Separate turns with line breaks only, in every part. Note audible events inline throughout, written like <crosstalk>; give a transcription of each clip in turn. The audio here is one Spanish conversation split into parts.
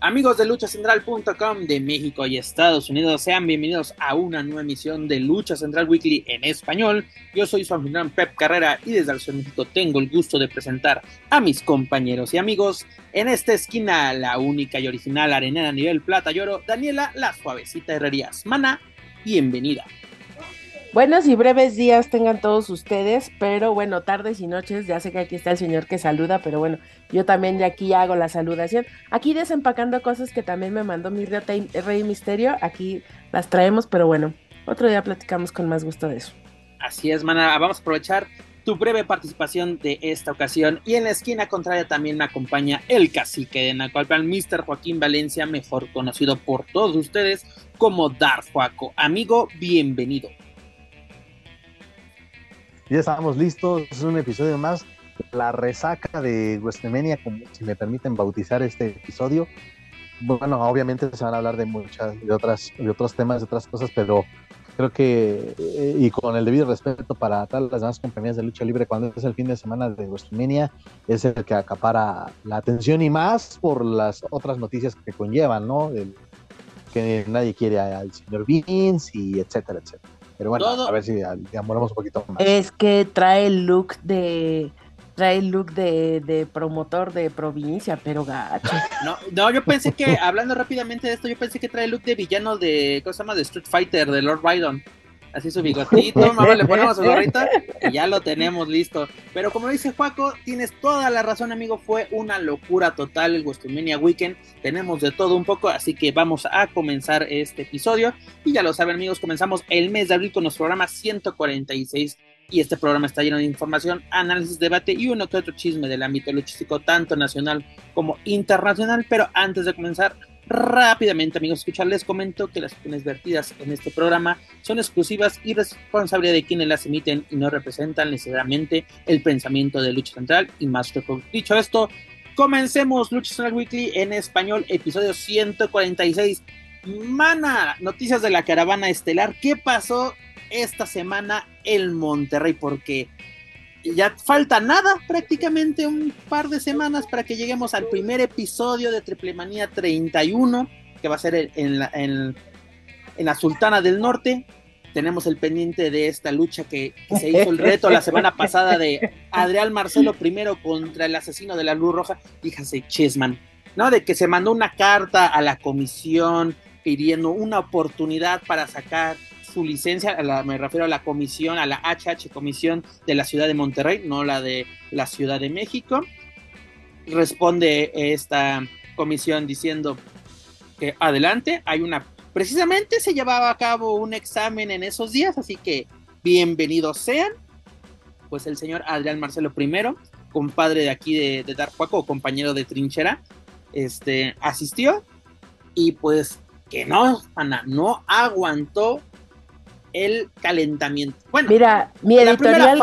Amigos de luchacentral.com de México y Estados Unidos, sean bienvenidos a una nueva emisión de Lucha Central Weekly en español. Yo soy su anfitrión Pep Carrera y desde el Ciudad de México tengo el gusto de presentar a mis compañeros y amigos. En esta esquina, la única y original arenera nivel plata y oro, Daniela La Suavecita Herrerías. Mana, bienvenida.
Buenos y breves días tengan todos ustedes, pero bueno, tardes y noches, ya sé que aquí está el señor que saluda, pero bueno, yo también de aquí hago la saludación. Aquí desempacando cosas que también me mandó mi Rey Misterio, aquí las traemos, pero bueno, otro día platicamos con más gusto de eso.
Así es, mana, vamos a aprovechar tu breve participación de esta ocasión y en la esquina contraria también me acompaña el cacique de Nacualpan, Mr. Joaquín Valencia, mejor conocido por todos ustedes como Darth Joaco. Amigo, bienvenido.
Ya estamos listos, es un episodio más. La resaca de WrestleMania, si me permiten bautizar este episodio. Bueno, obviamente se van a hablar de muchas, de otras, de otros temas, de otras cosas, pero creo que, eh, y con el debido respeto para todas las demás compañías de lucha libre, cuando es el fin de semana de WrestleMania, es el que acapara la atención y más por las otras noticias que conllevan, ¿no? que nadie quiere al señor Vince y etcétera, etcétera. Pero bueno, a ver si demoramos un poquito más.
Es que trae el look de trae el look de, de, promotor de provincia, pero gacho.
No, no, yo pensé que, hablando rápidamente de esto, yo pensé que trae el look de villano de, ¿cómo se llama? De Street Fighter, de Lord Biden así su bigotito, <laughs> mamá, le ponemos su gorrita y ya lo tenemos listo. Pero como dice Juaco, tienes toda la razón, amigo, fue una locura total el WrestleMania Weekend. Tenemos de todo un poco, así que vamos a comenzar este episodio. Y ya lo saben, amigos, comenzamos el mes de abril con nuestro programa 146 y este programa está lleno de información, análisis, debate y uno que otro chisme del ámbito luchístico, tanto nacional como internacional. Pero antes de comenzar, rápidamente, amigos, escuchar, les comento que las opiniones vertidas en este programa son exclusivas y responsabilidad de quienes las emiten y no representan necesariamente el pensamiento de Lucha Central y más Dicho esto, comencemos Lucha Central Weekly en español, episodio 146. Mana, noticias de la caravana estelar. ¿Qué pasó esta semana en Monterrey? Porque ya falta nada, prácticamente un par de semanas para que lleguemos al primer episodio de Triple Manía 31, que va a ser en la, en, la Sultana del Norte. Tenemos el pendiente de esta lucha que, se hizo el reto la semana pasada de Adrián Marcelo primero contra el asesino de la Luz Roja, fíjase, Chessman, ¿no? De que se mandó una carta a la comisión pidiendo una oportunidad para sacar su licencia, me refiero a la comisión, a la HH Comisión de la Ciudad de Monterrey, no la de la Ciudad de México. Responde esta comisión diciendo que adelante, hay una, precisamente se llevaba a cabo un examen en esos días, así que bienvenidos sean. Pues el señor Adrián Marcelo I, compadre de aquí de, de compañero de trinchera, este, asistió y pues que no, Ana, no aguantó el calentamiento. Bueno,
mira, mi editorial,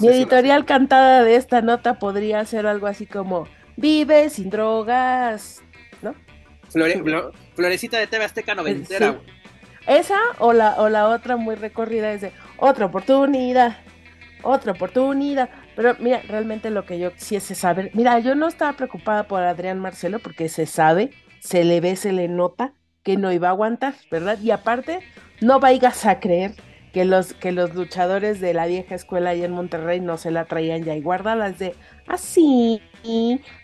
mi editorial cantada de esta nota podría ser algo así como vive sin drogas, ¿no?
florecita de TV Azteca noventera.
Esa o la, o la otra muy recorrida es de otra oportunidad, otra oportunidad. Pero mira, realmente lo que yo sí es saber. Mira, yo no estaba preocupada por Adrián Marcelo porque se sabe, se le ve, se le nota que no iba a aguantar, ¿verdad? Y aparte, no vayas a creer que los, que los luchadores de la vieja escuela ahí en Monterrey no se la traían ya y guárdalas de así,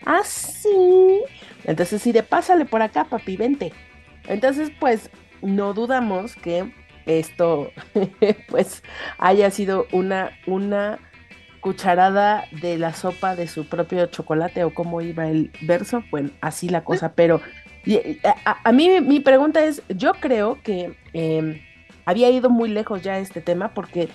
así. Entonces, si de pásale por acá, papi, vente. Entonces, pues, no dudamos que esto, <laughs> pues, haya sido una, una cucharada de la sopa de su propio chocolate o cómo iba el verso. Bueno, así la cosa, pero a, mí mi pregunta es, yo creo que em, había ido muy lejos ya este tema porque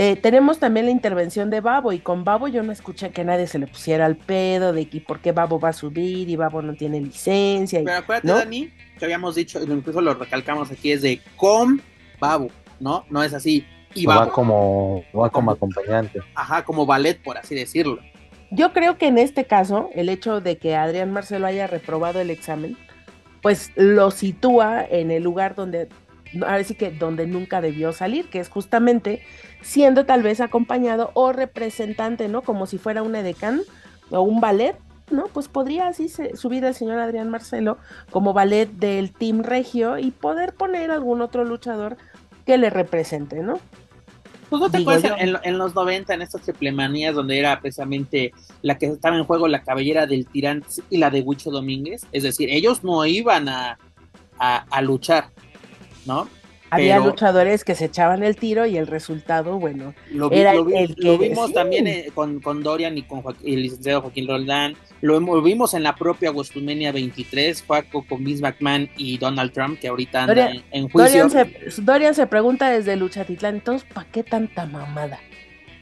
eh, tenemos también la intervención de Babo y con Babo yo no escuché que nadie se le pusiera al pedo de que por qué Babo va a subir y Babo no tiene licencia.
Pero acuérdate, Dani, que habíamos dicho, incluso lo recalcamos aquí, es de con Babo, ¿no? No es así.
Y va como, va como acompañante.
Ajá, como ballet, por así decirlo.
Yo creo que en este caso, el hecho de que Adrián Marcelo haya reprobado el examen, pues lo sitúa en el lugar donde, ahora sí que donde nunca debió salir, que es justamente siendo tal vez acompañado o representante, ¿no? Como si fuera un edecán o un ballet, ¿no? Pues podría así subir el señor Adrián Marcelo como ballet del Team Regio y poder poner algún otro luchador que le represente, ¿no?
¿Tú no te acuerdas en, los 90, en estas triplemanías, donde era precisamente la que estaba en juego la cabellera del Tirante y la de Huicho Domínguez? Es decir, ellos no iban a, a luchar, ¿no?
Había luchadores que se echaban el tiro y el resultado, bueno,
lo era el que... Lo vimos también eh, con, con, Dorian y con el licenciado Joaquín Roldán, lo, vimos en la propia WrestleMania 23, Paco con Vince McMahon y Donald Trump, que ahorita anda en, juicio.
Dorian se, Dorian se pregunta desde Luchatitlán, entonces, ¿para qué tanta mamada?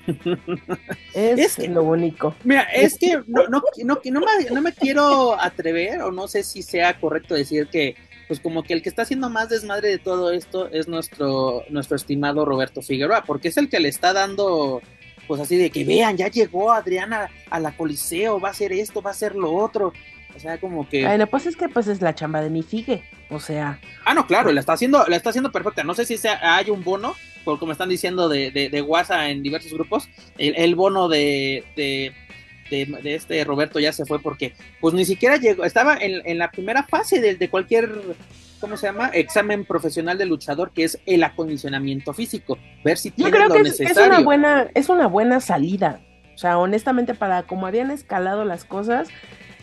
<laughs> es, lo único.
Mira, es que no, no, no, no, me, no me quiero atrever, o no sé si sea correcto decir que pues como que el que está haciendo más desmadre de todo esto es nuestro, nuestro estimado Roberto Figueroa, porque es el que le está dando, pues así de que vean, ya llegó Adriana a la Coliseo, va a hacer esto, va a hacer lo otro. O sea, como que.
Bueno, pues es que pues es la chamba de mi figue. O sea.
Ah, no, claro, la está haciendo, la está haciendo perfecta. No sé si sea, hay un bono, por como están diciendo de, de, de WhatsApp en diversos grupos, el, bono de, de de, este Roberto ya se fue porque pues ni siquiera llegó, estaba en, la primera fase de, de, cualquier, ¿cómo se llama? Examen profesional de luchador, que es el acondicionamiento físico, ver si tiene lo necesario.
Es, una buena, es una buena salida, o sea, honestamente para como habían escalado las cosas,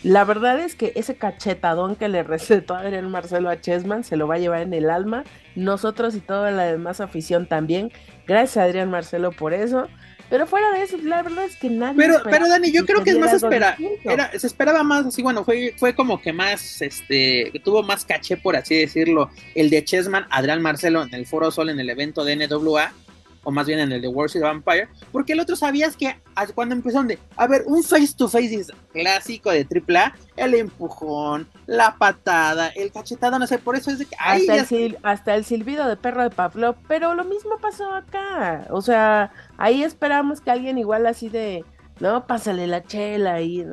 la verdad es que ese cachetadón que le <laughs> recetó Adrián Marcelo a Chessman se lo va a llevar en el alma, nosotros y toda la demás afición también, gracias a Adrián Marcelo por eso, pero fuera de eso, la verdad es que nadie.
Pero, pero Dani, yo creo que es más espera. Era, se esperaba más así, bueno, fue, fue como que más, este, tuvo más caché, por así decirlo, el de Chessman, Adrián Marcelo en el Foro Sol en el evento de NWA o más bien en el de World of Vampire, porque el otro sabías que cuando empezaron de, a ver, un face to face es clásico de AAA, el empujón, la patada, el cachetado, no sé, por eso es de que...
hasta, el hasta, el silbido de perro de Pavlov, pero lo mismo pasó acá, o sea, ahí esperamos que alguien igual así de, no, pásale la chela y...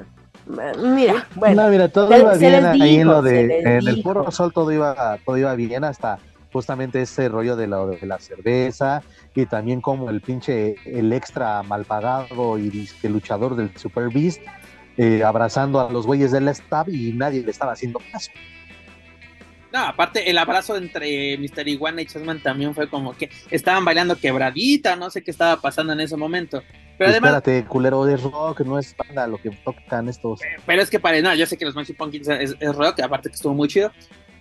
Mira, bueno.
No, mira, todo iba bien ahí en lo de, en el Foro Sol todo iba, todo iba bien hasta justamente ese rollo de la, de la cerveza y también como el pinche, el extra mal pagado y el luchador del Super Beast eh, abrazando a los güeyes del staff y nadie le estaba haciendo caso.
No, aparte el abrazo entre Mr. Iguana y Chasman también fue como que estaban bailando quebradita, no sé qué estaba pasando en ese momento. Pero además,
Espérate, culero de rock, no es banda lo que tocan estos.
Pero es que parece, no, yo sé que los Maxi Pumpkins es, es rock, aparte que estuvo muy chido,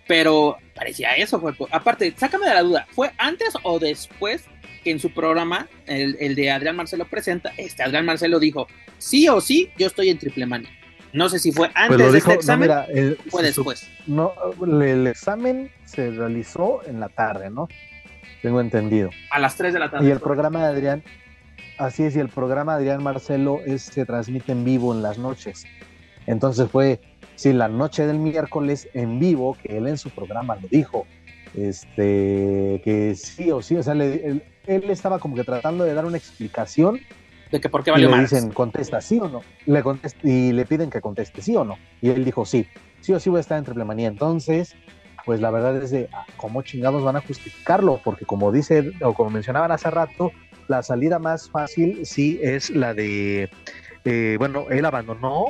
pero parecía eso. Fue, aparte, sácame de la duda, ¿fue antes o después que en su programa, el, de Adrián Marcelo presenta, este Adrián Marcelo dijo, sí o sí, yo estoy en triple mania. No sé si fue antes pues de este examen o fue después.
no, el examen se realizó en la tarde, ¿no? Tengo entendido.
A las 3 de la tarde.
Y el programa de Adrián, así es, y el programa de Adrián Marcelo es, se transmite en vivo en las noches. Entonces fue sí, la noche del miércoles en vivo, que él en su programa lo dijo, este, que sí o sí, o sea, él, estaba como que tratando de dar una explicación.
De que por qué valió
y le dicen, contesta sí o no. Le y le piden que conteste sí o no. Y él dijo sí, sí o sí voy a estar en triple manía. Entonces, pues la verdad es de, ah, ¿cómo chingados van a justificarlo? Porque como dice, o como mencionaban hace rato, la salida más fácil sí es la de, eh, bueno, él abandonó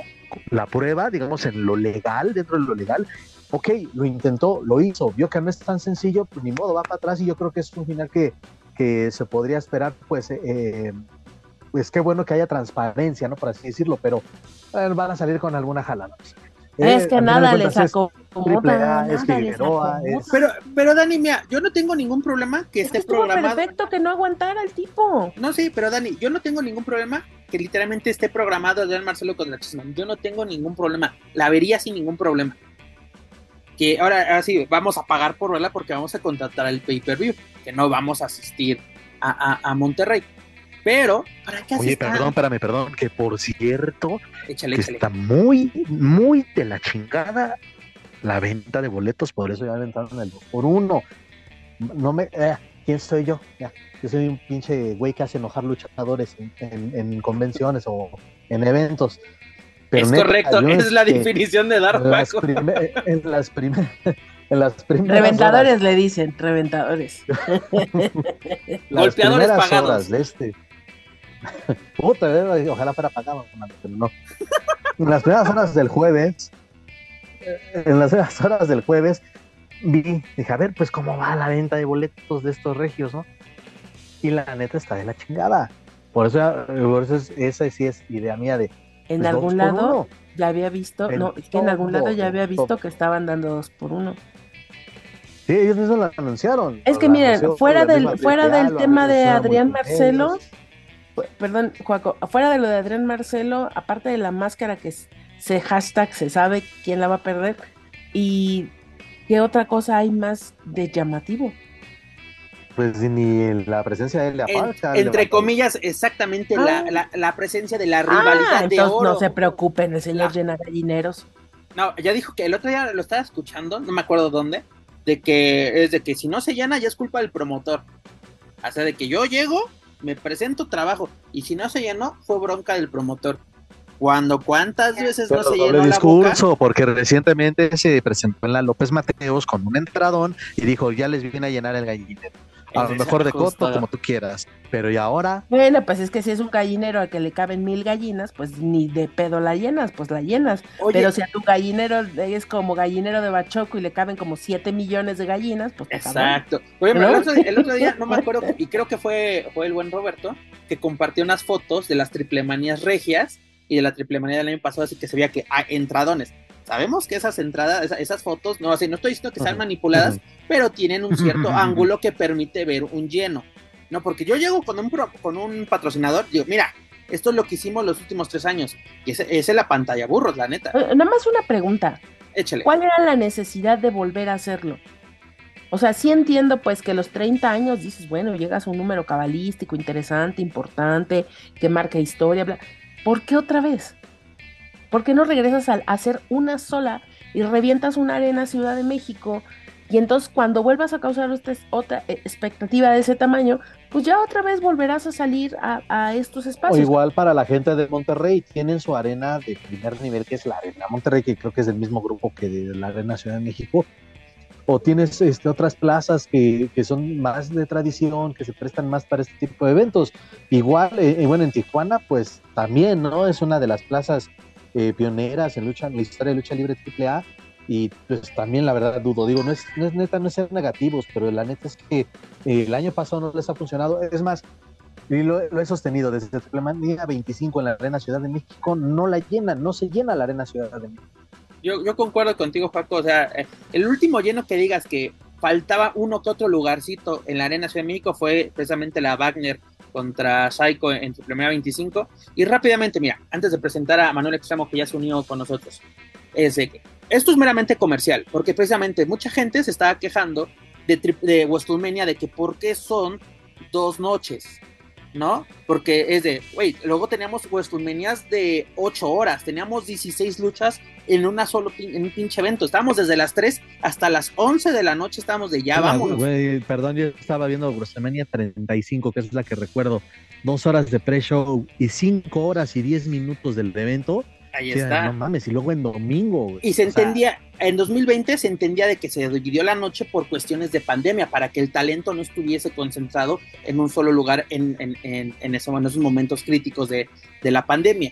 la prueba, digamos, en lo legal, dentro de lo legal. Ok, lo intentó, lo hizo, vio que no es tan sencillo, pues ni modo, va para atrás y yo creo que es un final que, que se podría esperar, pues, eh, pues qué bueno que haya transparencia, ¿no? Por así decirlo, pero van a salir con alguna jalada.
Es que nada le sacó.
Es,
Pero, pero Dani, mira, yo no tengo ningún problema que esté programado.
Perfecto que no aguantara el tipo.
No, sí, pero Dani, yo no tengo ningún problema que literalmente esté programado Adrián Marcelo contra Chisman. Yo no tengo ningún problema. La vería sin ningún problema. Que ahora, sí, vamos a pagar por verla porque vamos a contratar el pay-per-view. Que no vamos a asistir a, a Monterrey. Pero, ¿para qué
Oye, perdón, espérame, perdón, que por cierto, está muy, muy de la chingada la venta de boletos, por eso ya aventaron el 2 por 1 No me, eh, ¿quién soy yo? Ya, yo soy un pinche güey que hace enojar luchadores en, convenciones o en eventos.
es correcto, es la definición de dar Paco.
en las primeras en las primeras
Reventadores le dicen, reventadores. <laughs>
Golpeadores pagados. Horas
de este. <laughs> Puta, eh, ojalá fuera pagado, pero no. En las primeras horas del jueves, en las primeras horas del jueves, vi, dije, a ver, pues cómo va la venta de boletos de estos regios, ¿no? Y la neta está de la chingada. Por eso, por eso esa sí es idea mía de.
En pues, algún lado ya había visto, no, es que en algún lado ya había visto que estaban dando dos por uno.
Sí, ellos mismos lo anunciaron.
Es que miren, fuera del, fuera del tema de Adrián Marcelo, perdón, Juaco, fuera de lo de Adrián Marcelo, aparte de la máscara que se hashtag, se sabe quién la va a perder, y qué otra cosa hay más de llamativo.
Pues ni la presencia de él
Entre comillas, exactamente la, ah. la, presencia de la rivalidad ah, de oro.
No se preocupen, el señor llena gallineros.
No, ya dijo que el otro día lo estaba escuchando, no me acuerdo dónde, de que es de que si no se llena ya es culpa del promotor. O sea, de que yo llego, me presento trabajo y si no se llenó fue bronca del promotor. Cuando cuántas veces no se llenó discurso,
porque recientemente se presentó en la López Mateos con un entradón y dijo, ya les viene a llenar el gallinero. A lo mejor de costo, como tú quieras. Pero y ahora.
Bueno, pues es que si es un gallinero al que le caben mil gallinas, pues ni de pedo la llenas, pues la llenas. pero si a tu gallinero es como gallinero de Bachoco y le caben como siete millones de gallinas, pues.
Exacto. Oye, el, otro, día, no me <laughs> acuerdo, y creo que fue, fue el buen Roberto, que compartió unas fotos de las triplemanías regias y de la triplemanía del año pasado, así que se veía que hay entradones sabemos que esas entradas, esas, fotos, no, así, no estoy diciendo que sean manipuladas, pero tienen un cierto ángulo que permite ver un lleno. No, porque yo llego con un, con un patrocinador, digo, mira, esto es lo que hicimos los últimos tres años. Y esa es la pantalla burros, la neta.
Eh, nada más una pregunta.
Échale.
¿Cuál era la necesidad de volver a hacerlo? O sea, sí entiendo pues que los 30 años dices, bueno, llegas a un número cabalístico interesante, importante, que marca historia, bla. ¿Por qué otra vez? ¿Por qué no regresas a hacer una sola y revientas una arena Ciudad de México? Y entonces cuando vuelvas a causar otra expectativa de ese tamaño, pues ya otra vez volverás a salir a, estos espacios.
O igual para la gente de Monterrey, tienen su arena de primer nivel, que es la Arena Monterrey, que creo que es del mismo grupo que de la Arena Ciudad de México. O tienes este, otras plazas que, son más de tradición, que se prestan más para este tipo de eventos. Igual, eh, bueno, en Tijuana, pues también, ¿no? Es una de las plazas eh, pioneras en lucha, en la historia de lucha libre AAA. Y pues también la verdad dudo, digo, no es, no es neta, no es ser negativos, pero la neta es que eh, el año pasado no les ha funcionado. Es más, y lo, he sostenido desde día 25 en la Arena Ciudad de México, no la llena, no se llena la Arena Ciudad de México.
Yo, yo concuerdo contigo, Paco. O sea, eh, el último lleno que digas que faltaba uno que otro lugarcito en la Arena Ciudad de México fue precisamente la Wagner contra Psycho en su primera 25. Y rápidamente, mira, antes de presentar a Manuel Extremo, que ya se unió con nosotros, es esto es meramente comercial, porque precisamente mucha gente se estaba quejando de, de de que por qué son dos noches. ¿No? Porque es de, güey, luego teníamos WrestleManias de 8 horas, teníamos 16 luchas en una solo en un pinche evento. Estábamos desde las 3 hasta las 11 de la noche, estábamos de ya, vamos.
Güey, perdón, yo estaba viendo WrestleMania 35, que es la que recuerdo. Dos horas de pre-show y 5 horas y 10 minutos del evento.
Ahí está.
No mames, y luego en domingo.
Y se entendía, en 2020 se entendía de que se dividió la noche por cuestiones de pandemia, para que el talento no estuviese concentrado en un solo lugar en, en, en, en esos momentos críticos de, de la pandemia.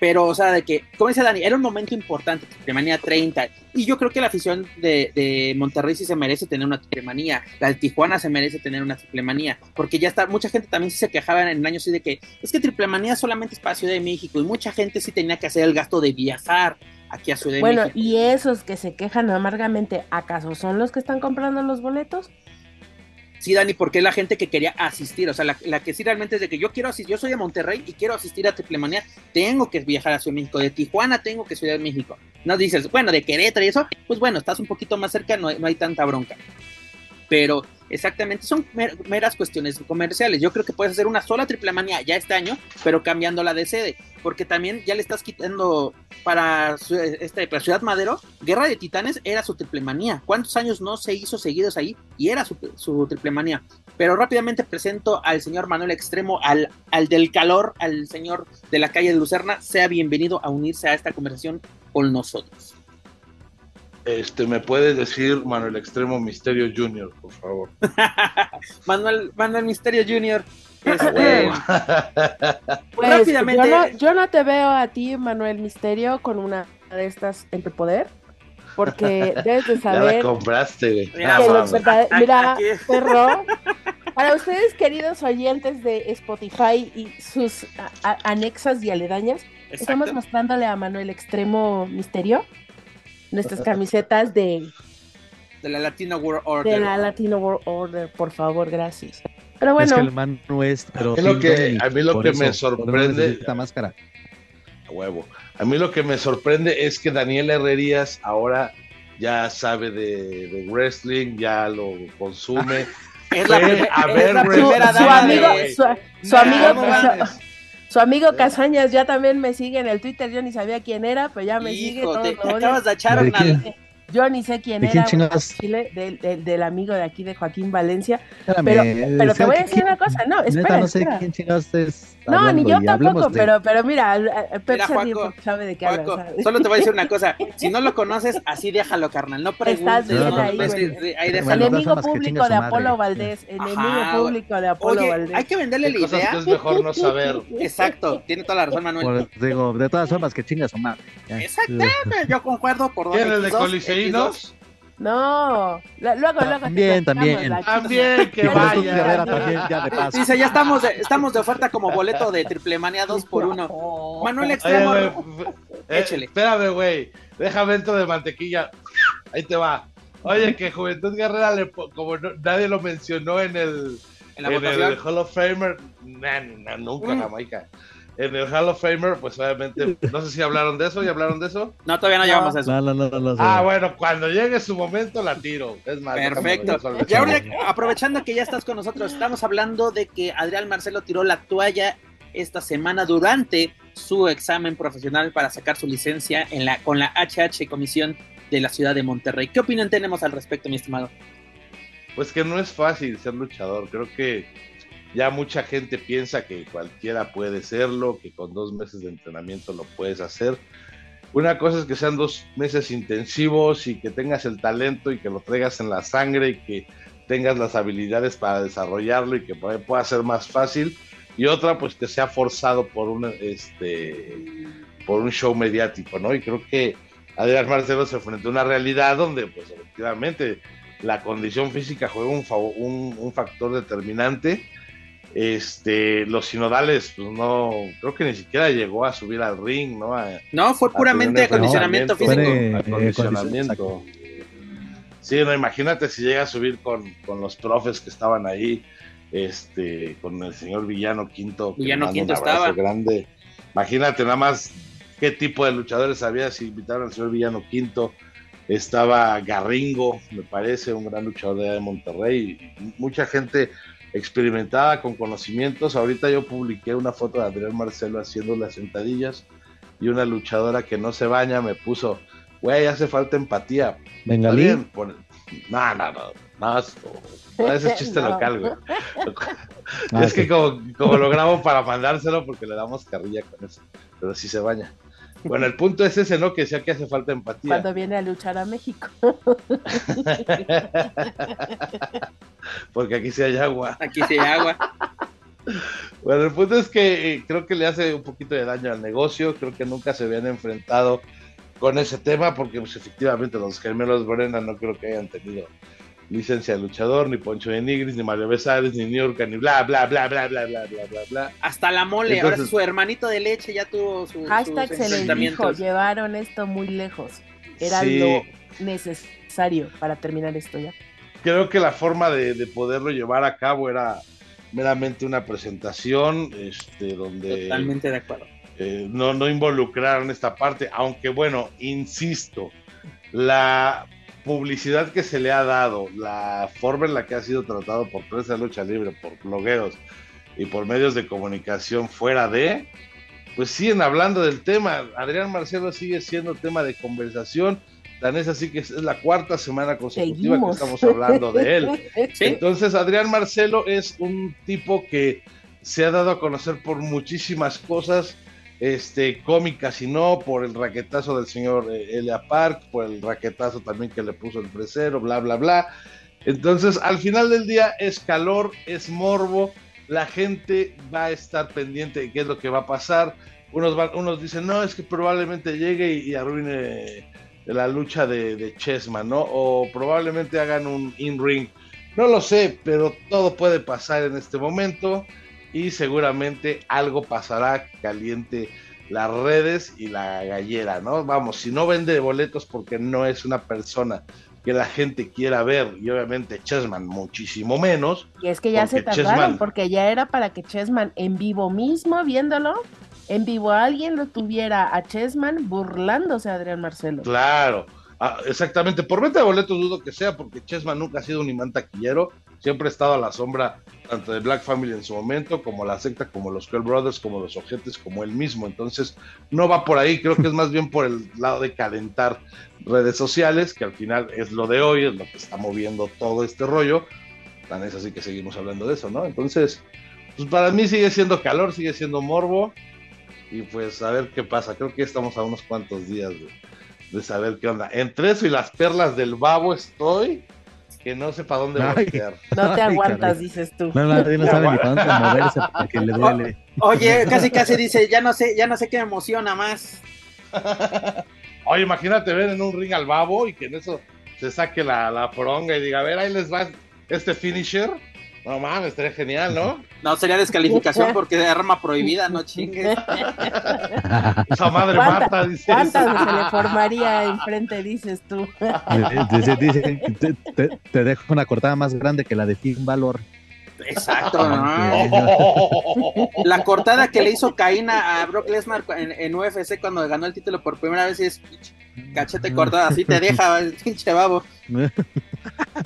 Pero, o sea, de que, como dice Dani, era un momento importante, Triplemanía 30. Y yo creo que la afición de, de Monterrey sí se merece tener una Triplemanía. La de Tijuana se merece tener una Triplemanía. Porque ya está, mucha gente también se quejaba en el año así de que es que Triplemanía solamente es para Ciudad de México. Y mucha gente sí tenía que hacer el gasto de viajar aquí a Ciudad de México.
Bueno, y esos que se quejan amargamente, ¿acaso son los que están comprando los boletos?
Sí, Dani, porque es la gente que quería asistir, o sea, la, que sí realmente es de que yo quiero asistir, yo soy de Monterrey y quiero asistir a Triplemanía, tengo que viajar a Ciudad de México, de Tijuana tengo que Ciudad de México. No dices, bueno, de Querétaro y eso, pues bueno, estás un poquito más cerca, no, no hay tanta bronca. Pero Exactamente, son meras cuestiones comerciales. Yo creo que puedes hacer una sola triple manía ya este año, pero cambiándola de sede, porque también ya le estás quitando para, este, Ciudad Madero, Guerra de Titanes era su triple manía. ¿Cuántos años no se hizo seguidos ahí? Y era su, su triple manía. Pero rápidamente presento al señor Manuel Extremo, al, al del calor, al señor de la calle de Lucerna. Sea bienvenido a unirse a esta conversación con nosotros.
Este, ¿me puedes decir Manuel Extremo Misterio Junior, por favor? <laughs>
Manuel, Manuel Misterio Junior. Este, <laughs>
pues, rápidamente. Yo no, te veo a ti, Manuel Misterio, con una de estas en tu poder. Porque <laughs> debes de saber.
Ya la compraste, güey.
Mira, perro. Para ustedes, queridos oyentes de Spotify y sus anexas y aledañas, estamos mostrándole a Manuel Extremo Misterio nuestras camisetas de
de la Latino World Order.
De la Latino World Order, por favor, gracias. Pero bueno.
Es que el man no es, pero.
a mí lo que me sorprende.
Esta máscara.
A huevo. A mí lo que me sorprende es que Daniel Herrerías ahora ya sabe de, wrestling, ya lo consume. <laughs>
es la, a ver, primera
su, amigo, su, amigo, su amigo Casañas ya también me sigue en el Twitter, yo ni sabía quién era, pero ya me sigue. Todo
te, acabas de echar una,
yo ni sé quién era Chile, del, del, amigo de aquí de Joaquín Valencia. pero, pero te voy a decir una cosa, no, espera.
no sé quién chingados es.
No, ni yo tampoco, pero, pero mira, Pepsi sabe de qué habla.
Solo te voy a decir una <laughs> cosa, si no lo conoces, así déjalo, carnal, no preguntes.
Estás bien ahí, ahí Enemigo público de Apolo Valdés, enemigo público de Apolo Valdés.
Hay que venderle la idea.
es mejor no saber. <laughs>
Exacto, tiene toda la razón, Manuel.
digo, de todas formas, que chinga su madre.
Exactamente, yo concuerdo por
dos. ¿Quién es de
No, luego, luego.
También, también.
También, que vaya.
también, ya de paso.
Dice, ya estamos de, estamos de oferta como boleto de triple manía 2 por 1 <laughs> Manuel Extremo.
Eh, Échale. Espérame, güey. Déjame dentro de mantequilla. Ahí te va. Oye, que Juventud Guerrera, le, como nadie lo mencionó en el, en, la en el Hall of Famer, nunca, mm. Jamaica en el Hall of Famer, pues obviamente, no sé si hablaron de eso, ¿y hablaron de eso?
No, todavía no llegamos a eso.
No, no, no,
ah, bueno, cuando llegue su momento la tiro. Es más,
Perfecto. Y ahora, aprovechando que ya estás con nosotros, estamos hablando de que Adrián Marcelo tiró la toalla esta semana durante su examen profesional para sacar su licencia en la, con la HH Comisión de la Ciudad de Monterrey. ¿Qué opinión tenemos al respecto, mi estimado?
Pues que no es fácil ser luchador. Creo que ya mucha gente piensa que cualquiera puede serlo, que con dos meses de entrenamiento lo puedes hacer. Una cosa es que sean dos meses intensivos y que tengas el talento y que lo traigas en la sangre y que tengas las habilidades para desarrollarlo y que pueda ser más fácil. Y otra, pues que sea forzado por un, este, por un show mediático, ¿no? Y creo que Adrián Marcelo se enfrentó a una realidad donde, pues efectivamente, la condición física juega un, un, un factor determinante este, los sinodales, pues no, creo que ni siquiera llegó a subir al ring, ¿no?
no, fue puramente acondicionamiento físico.
acondicionamiento. Sí, no, imagínate si llega a subir con, con, los profes que estaban ahí, este, con el señor Villano Quinto.
Villano Quinto estaba.
Grande. Imagínate nada más qué tipo de luchadores había si invitaron al señor Villano Quinto. Estaba Garringo, me parece, un gran luchador de Monterrey. Mucha gente experimentada con conocimientos. Ahorita yo publiqué una foto de Adrián Marcelo haciendo las sentadillas y una luchadora que no se baña me puso, güey, hace falta empatía.
Venga, bien.
No, no, no, <laughs> no, ese es chiste local, güey. Ah, es que como, como lo grabo para mandárselo porque le damos carrilla con eso, pero sí se baña. Bueno, el punto es ese, ¿no? Que decía que hace falta empatía.
Cuando viene a luchar a México. <laughs>
Porque aquí sí hay agua.
Aquí sí hay agua.
Bueno, el punto es que eh, creo que le hace un poquito de daño al negocio. Creo que nunca se habían enfrentado con ese tema, porque pues, efectivamente los gemelos Morena no creo que hayan tenido licencia de luchador, ni Poncho de Nigris, ni Mario Besares, ni Niurka, ni bla, bla, bla, bla, bla, bla, bla, bla, bla.
Hasta la mole, ahora su hermanito de leche ya tuvo su.
Hashtag se les dijo, llevaron esto muy lejos. Era lo necesario para terminar esto ya.
Creo que la forma de, de poderlo llevar a cabo era meramente una presentación, este, donde.
Totalmente de acuerdo.
Eh, no, no involucraron esta parte, aunque bueno, insisto, la publicidad que se le ha dado, la forma en la que ha sido tratado por prensa de lucha libre, por blogueros y por medios de comunicación fuera de, pues siguen hablando del tema. Adrián Marcelo sigue siendo tema de conversación. Tan es así que es la cuarta semana consecutiva que estamos hablando de él. <laughs> Entonces, Adrián Marcelo es un tipo que se ha dado a conocer por muchísimas cosas este, cómicas y no, por el raquetazo del señor eh, Elia Park, por el raquetazo también que le puso el fresero, bla, bla, bla. Entonces, al final del día es calor, es morbo, la gente va a estar pendiente de qué es lo que va a pasar. Unos, unos dicen, no, es que probablemente llegue y, arruine la lucha de, de, Chessman, ¿no? O probablemente hagan un in-ring. No lo sé, pero todo puede pasar en este momento y seguramente algo pasará caliente las redes y la gallera, ¿no? Vamos, si no vende boletos porque no es una persona que la gente quiera ver y obviamente Chessman muchísimo menos.
Y es que ya se tardaron porque ya era para que Chessman en vivo mismo viéndolo, en vivo alguien lo tuviera a Chessman burlándose a Adrián Marcelo.
Claro, ah, exactamente, por venta de boletos dudo que sea porque Chessman nunca ha sido un imán taquillero, siempre ha estado a la sombra tanto de Black Family en su momento, como la secta, como los Cell Brothers, como los Ojetes, como él mismo. Entonces, no va por ahí, creo que es más bien por el lado de calentar redes sociales, que al final es lo de hoy, es lo que está moviendo todo este rollo. Tan es así que seguimos hablando de eso, ¿no? Entonces, pues para mí sigue siendo calor, sigue siendo morbo. Y pues a ver qué pasa. Creo que estamos a unos cuantos días de, de saber qué onda. Entre eso y las perlas del babo estoy que no sé para dónde voltear.
No te aguantas, dices tú.
No, nadie no sabe ni para dónde moverse porque le duele.
Oye, casi casi dice, ya no sé, ya no sé qué me emociona más. <laughs>
Oye, imagínate ver en un ring al babo y que en eso se saque la, la poronga y diga, a ver, ahí les va este finisher. No mames, estaría genial, ¿no?
No, sería descalificación <laughs> porque de arma prohibida, no chingues. <laughs>
Esa madre mata, dice.
¿Cuántas se le formaría enfrente, dices tú?
Dice, dice, te, te, dejo una cortada más grande que la de Finn Valor.
Exacto, <laughs> La cortada que le hizo Caína a Brock Lesnar en, en, UFC cuando ganó el título por primera vez es cachete cortada, así te deja, pinche babo.
No,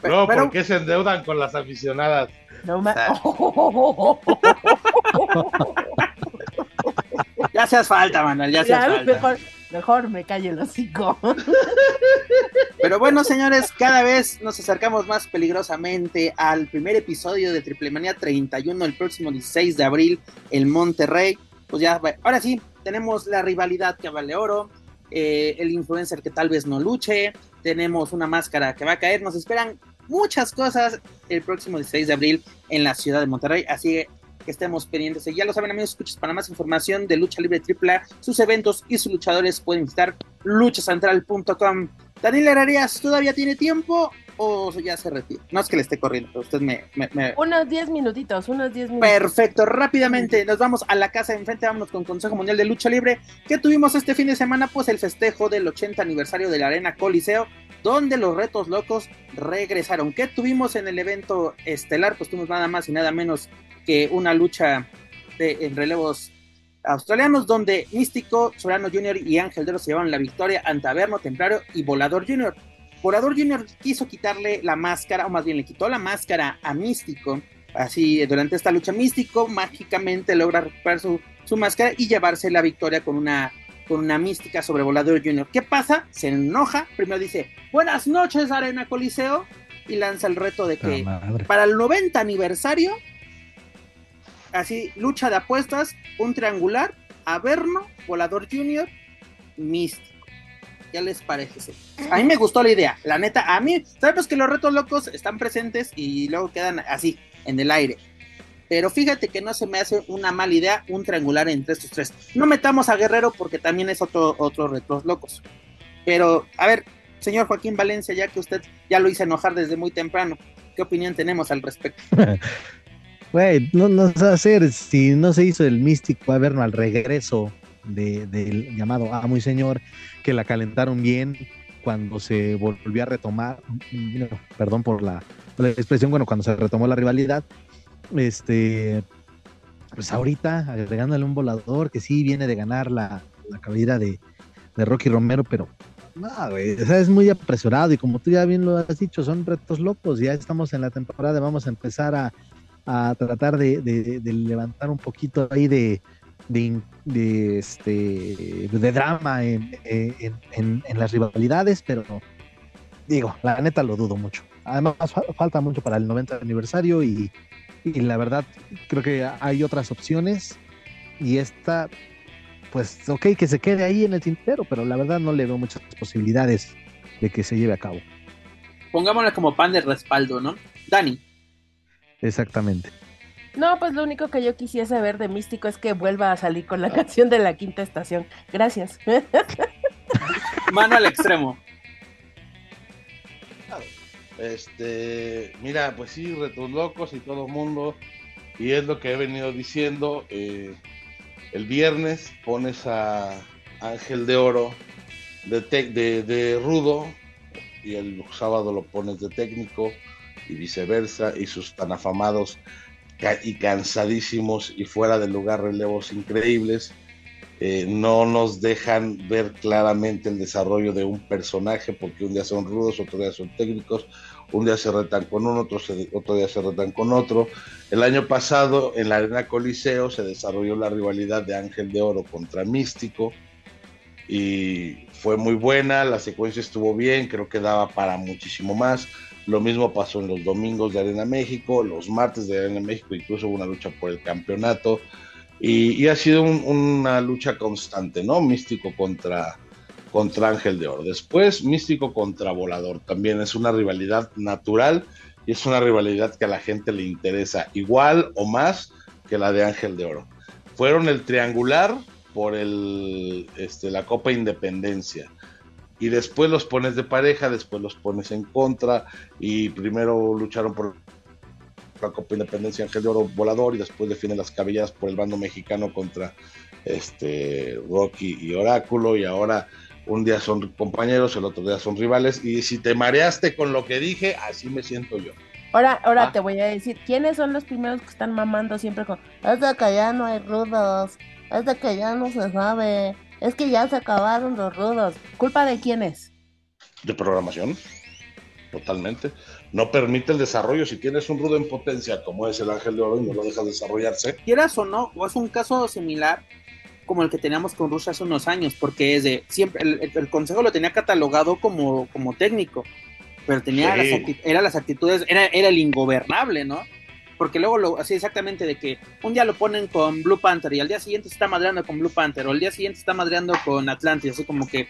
pero, porque se endeudan con las aficionadas. No <laughs>
ya seas falta, Manuel, ya seas falta.
Mejor, mejor me calle el hocico.
Pero bueno, señores, cada vez nos acercamos más peligrosamente al primer episodio de Triple Manía 31 el próximo 16 de abril en Monterrey. Pues ya, ahora sí, tenemos la rivalidad que vale oro, eh, el influencer que tal vez no luche, tenemos una máscara que va a caer, nos esperan muchas cosas el próximo 16 de abril en la ciudad de Monterrey. Así que estemos pendientes. Y ya lo saben, amigos, escuchas para más información de Lucha Libre AAA, sus eventos y sus luchadores pueden visitar luchacentral.com. Daniel Herrerías, ¿todavía tiene tiempo o ya se retira? No es que le esté corriendo, pero usted me...
Unos 10 minutitos, unos 10 minutos.
Perfecto, rápidamente nos vamos a la casa de enfrente, vámonos con Consejo Mundial de Lucha Libre. ¿Qué tuvimos este fin de semana? Pues el festejo del 80 aniversario de la Arena Coliseo donde los retos locos regresaron. ¿Qué tuvimos en el evento estelar? Pues tuvimos nada más y nada menos que una lucha de, en relevos australianos, donde Místico, Solano Jr. y Ángel Dero se llevaron la victoria ante Averno, Templario y Volador Jr. Volador Jr. quiso quitarle la máscara, o más bien le quitó la máscara a Místico. Así, durante esta lucha, Místico mágicamente logra recuperar su, su máscara y llevarse la victoria con una con una mística sobre Volador Junior. ¿Qué pasa? Se enoja, primero dice, buenas noches Arena Coliseo, y lanza el reto de que para el 90 aniversario, así, lucha de apuestas, un triangular, Averno, Volador Junior, místico. ¿Qué les parece? A mí me gustó la idea, la neta, a mí, sabes que los retos locos están presentes y luego quedan así, en el aire pero fíjate que no se me hace una mala idea un triangular entre estos tres. No metamos a Guerrero porque también es otro, otro retos locos. Pero, a ver, señor Joaquín Valencia, ya que usted ya lo hizo enojar desde muy temprano, ¿qué opinión tenemos al respecto? <laughs>
Güey, no, no sé hacer, si no se hizo el místico Averno al regreso del llamado Amo y Señor, que la calentaron bien cuando se volvió a retomar, perdón por la expresión, bueno, cuando se retomó la rivalidad, este, pues ahorita agregándole un volador que sí viene de ganar la, la cabellera de, Rocky Romero, pero No, es muy apresurado y como tú ya bien lo has dicho, son retos locos. Ya estamos en la temporada, vamos a empezar a, a tratar de, de- de levantar un poquito ahí de, de, de, este, de drama en- en- en las rivalidades, pero digo, la neta lo dudo mucho. Además, fa- falta mucho para el 90 aniversario y, y la verdad creo que hay otras opciones y esta, pues ok, que se quede ahí en el tintero, pero la verdad no le veo muchas posibilidades de que se lleve a cabo.
Pongámosle como pan de respaldo, ¿no? Dani,
Exactamente.
No, pues lo único que yo quisiese ver de Místico es que vuelva a salir con la <laughs> canción de la quinta estación. Gracias. <laughs>
mano al extremo.
Este, mira, pues sí, retos locos y todo mundo. Y es lo que he venido diciendo. eh, el viernes pones a Ángel de Oro de, de, de Rudo y el sábado lo pones de técnico y viceversa. Y sus tan afamados y cansadísimos y fuera de lugar relevos increíbles. Eh, no nos dejan ver claramente el desarrollo de un personaje porque un día son rudos, otro día son técnicos, un día se retan con uno, otro, otro día se retan con otro. El año pasado en la Arena Coliseo se desarrolló la rivalidad de Ángel de Oro contra Místico y fue muy buena, la secuencia estuvo bien, creo que daba para muchísimo más. Lo mismo pasó en los domingos de Arena México, los martes de Arena México, incluso hubo una lucha por el campeonato. Y, ha sido un- una lucha constante, ¿no? Místico contra, contra Ángel de Oro. Después, Místico contra Volador. También es una rivalidad natural y es una rivalidad que a la gente le interesa igual o más que la de Ángel de Oro. Fueron el triangular por el, este, la Copa Independencia. Y después los pones de pareja, después los pones en contra. Y primero lucharon por la Copa Independencia Ángel de Oro Volador y después definen las cabelladas por el bando mexicano contra este Rocky y Oráculo y ahora un día son compañeros, el otro día son rivales y si te mareaste con lo que dije, así me siento yo.
Ahora, ahora
Ah.
te voy a decir, ¿quiénes son los primeros que están mamando siempre con, es de que ya no hay rudos, es de que ya no se sabe, es que ya se acabaron los rudos? ¿Culpa de quién es?
De programación, totalmente. No permite el desarrollo. Si tienes un rudo en potencia como es el Ángel de Oro y no lo dejas desarrollarse,
quieras o no, o es un caso similar como el que teníamos con Rusia hace unos años, porque es de siempre el, el- el consejo lo tenía catalogado como, como técnico, pero tenía
Sí.
las, acti- era las actitudes, era, era el ingobernable, ¿no? Porque luego lo así exactamente de que un día lo ponen con Blue Panther y al día siguiente se está madreando con Blue Panther, o al día siguiente se está madreando con Atlantis, así como que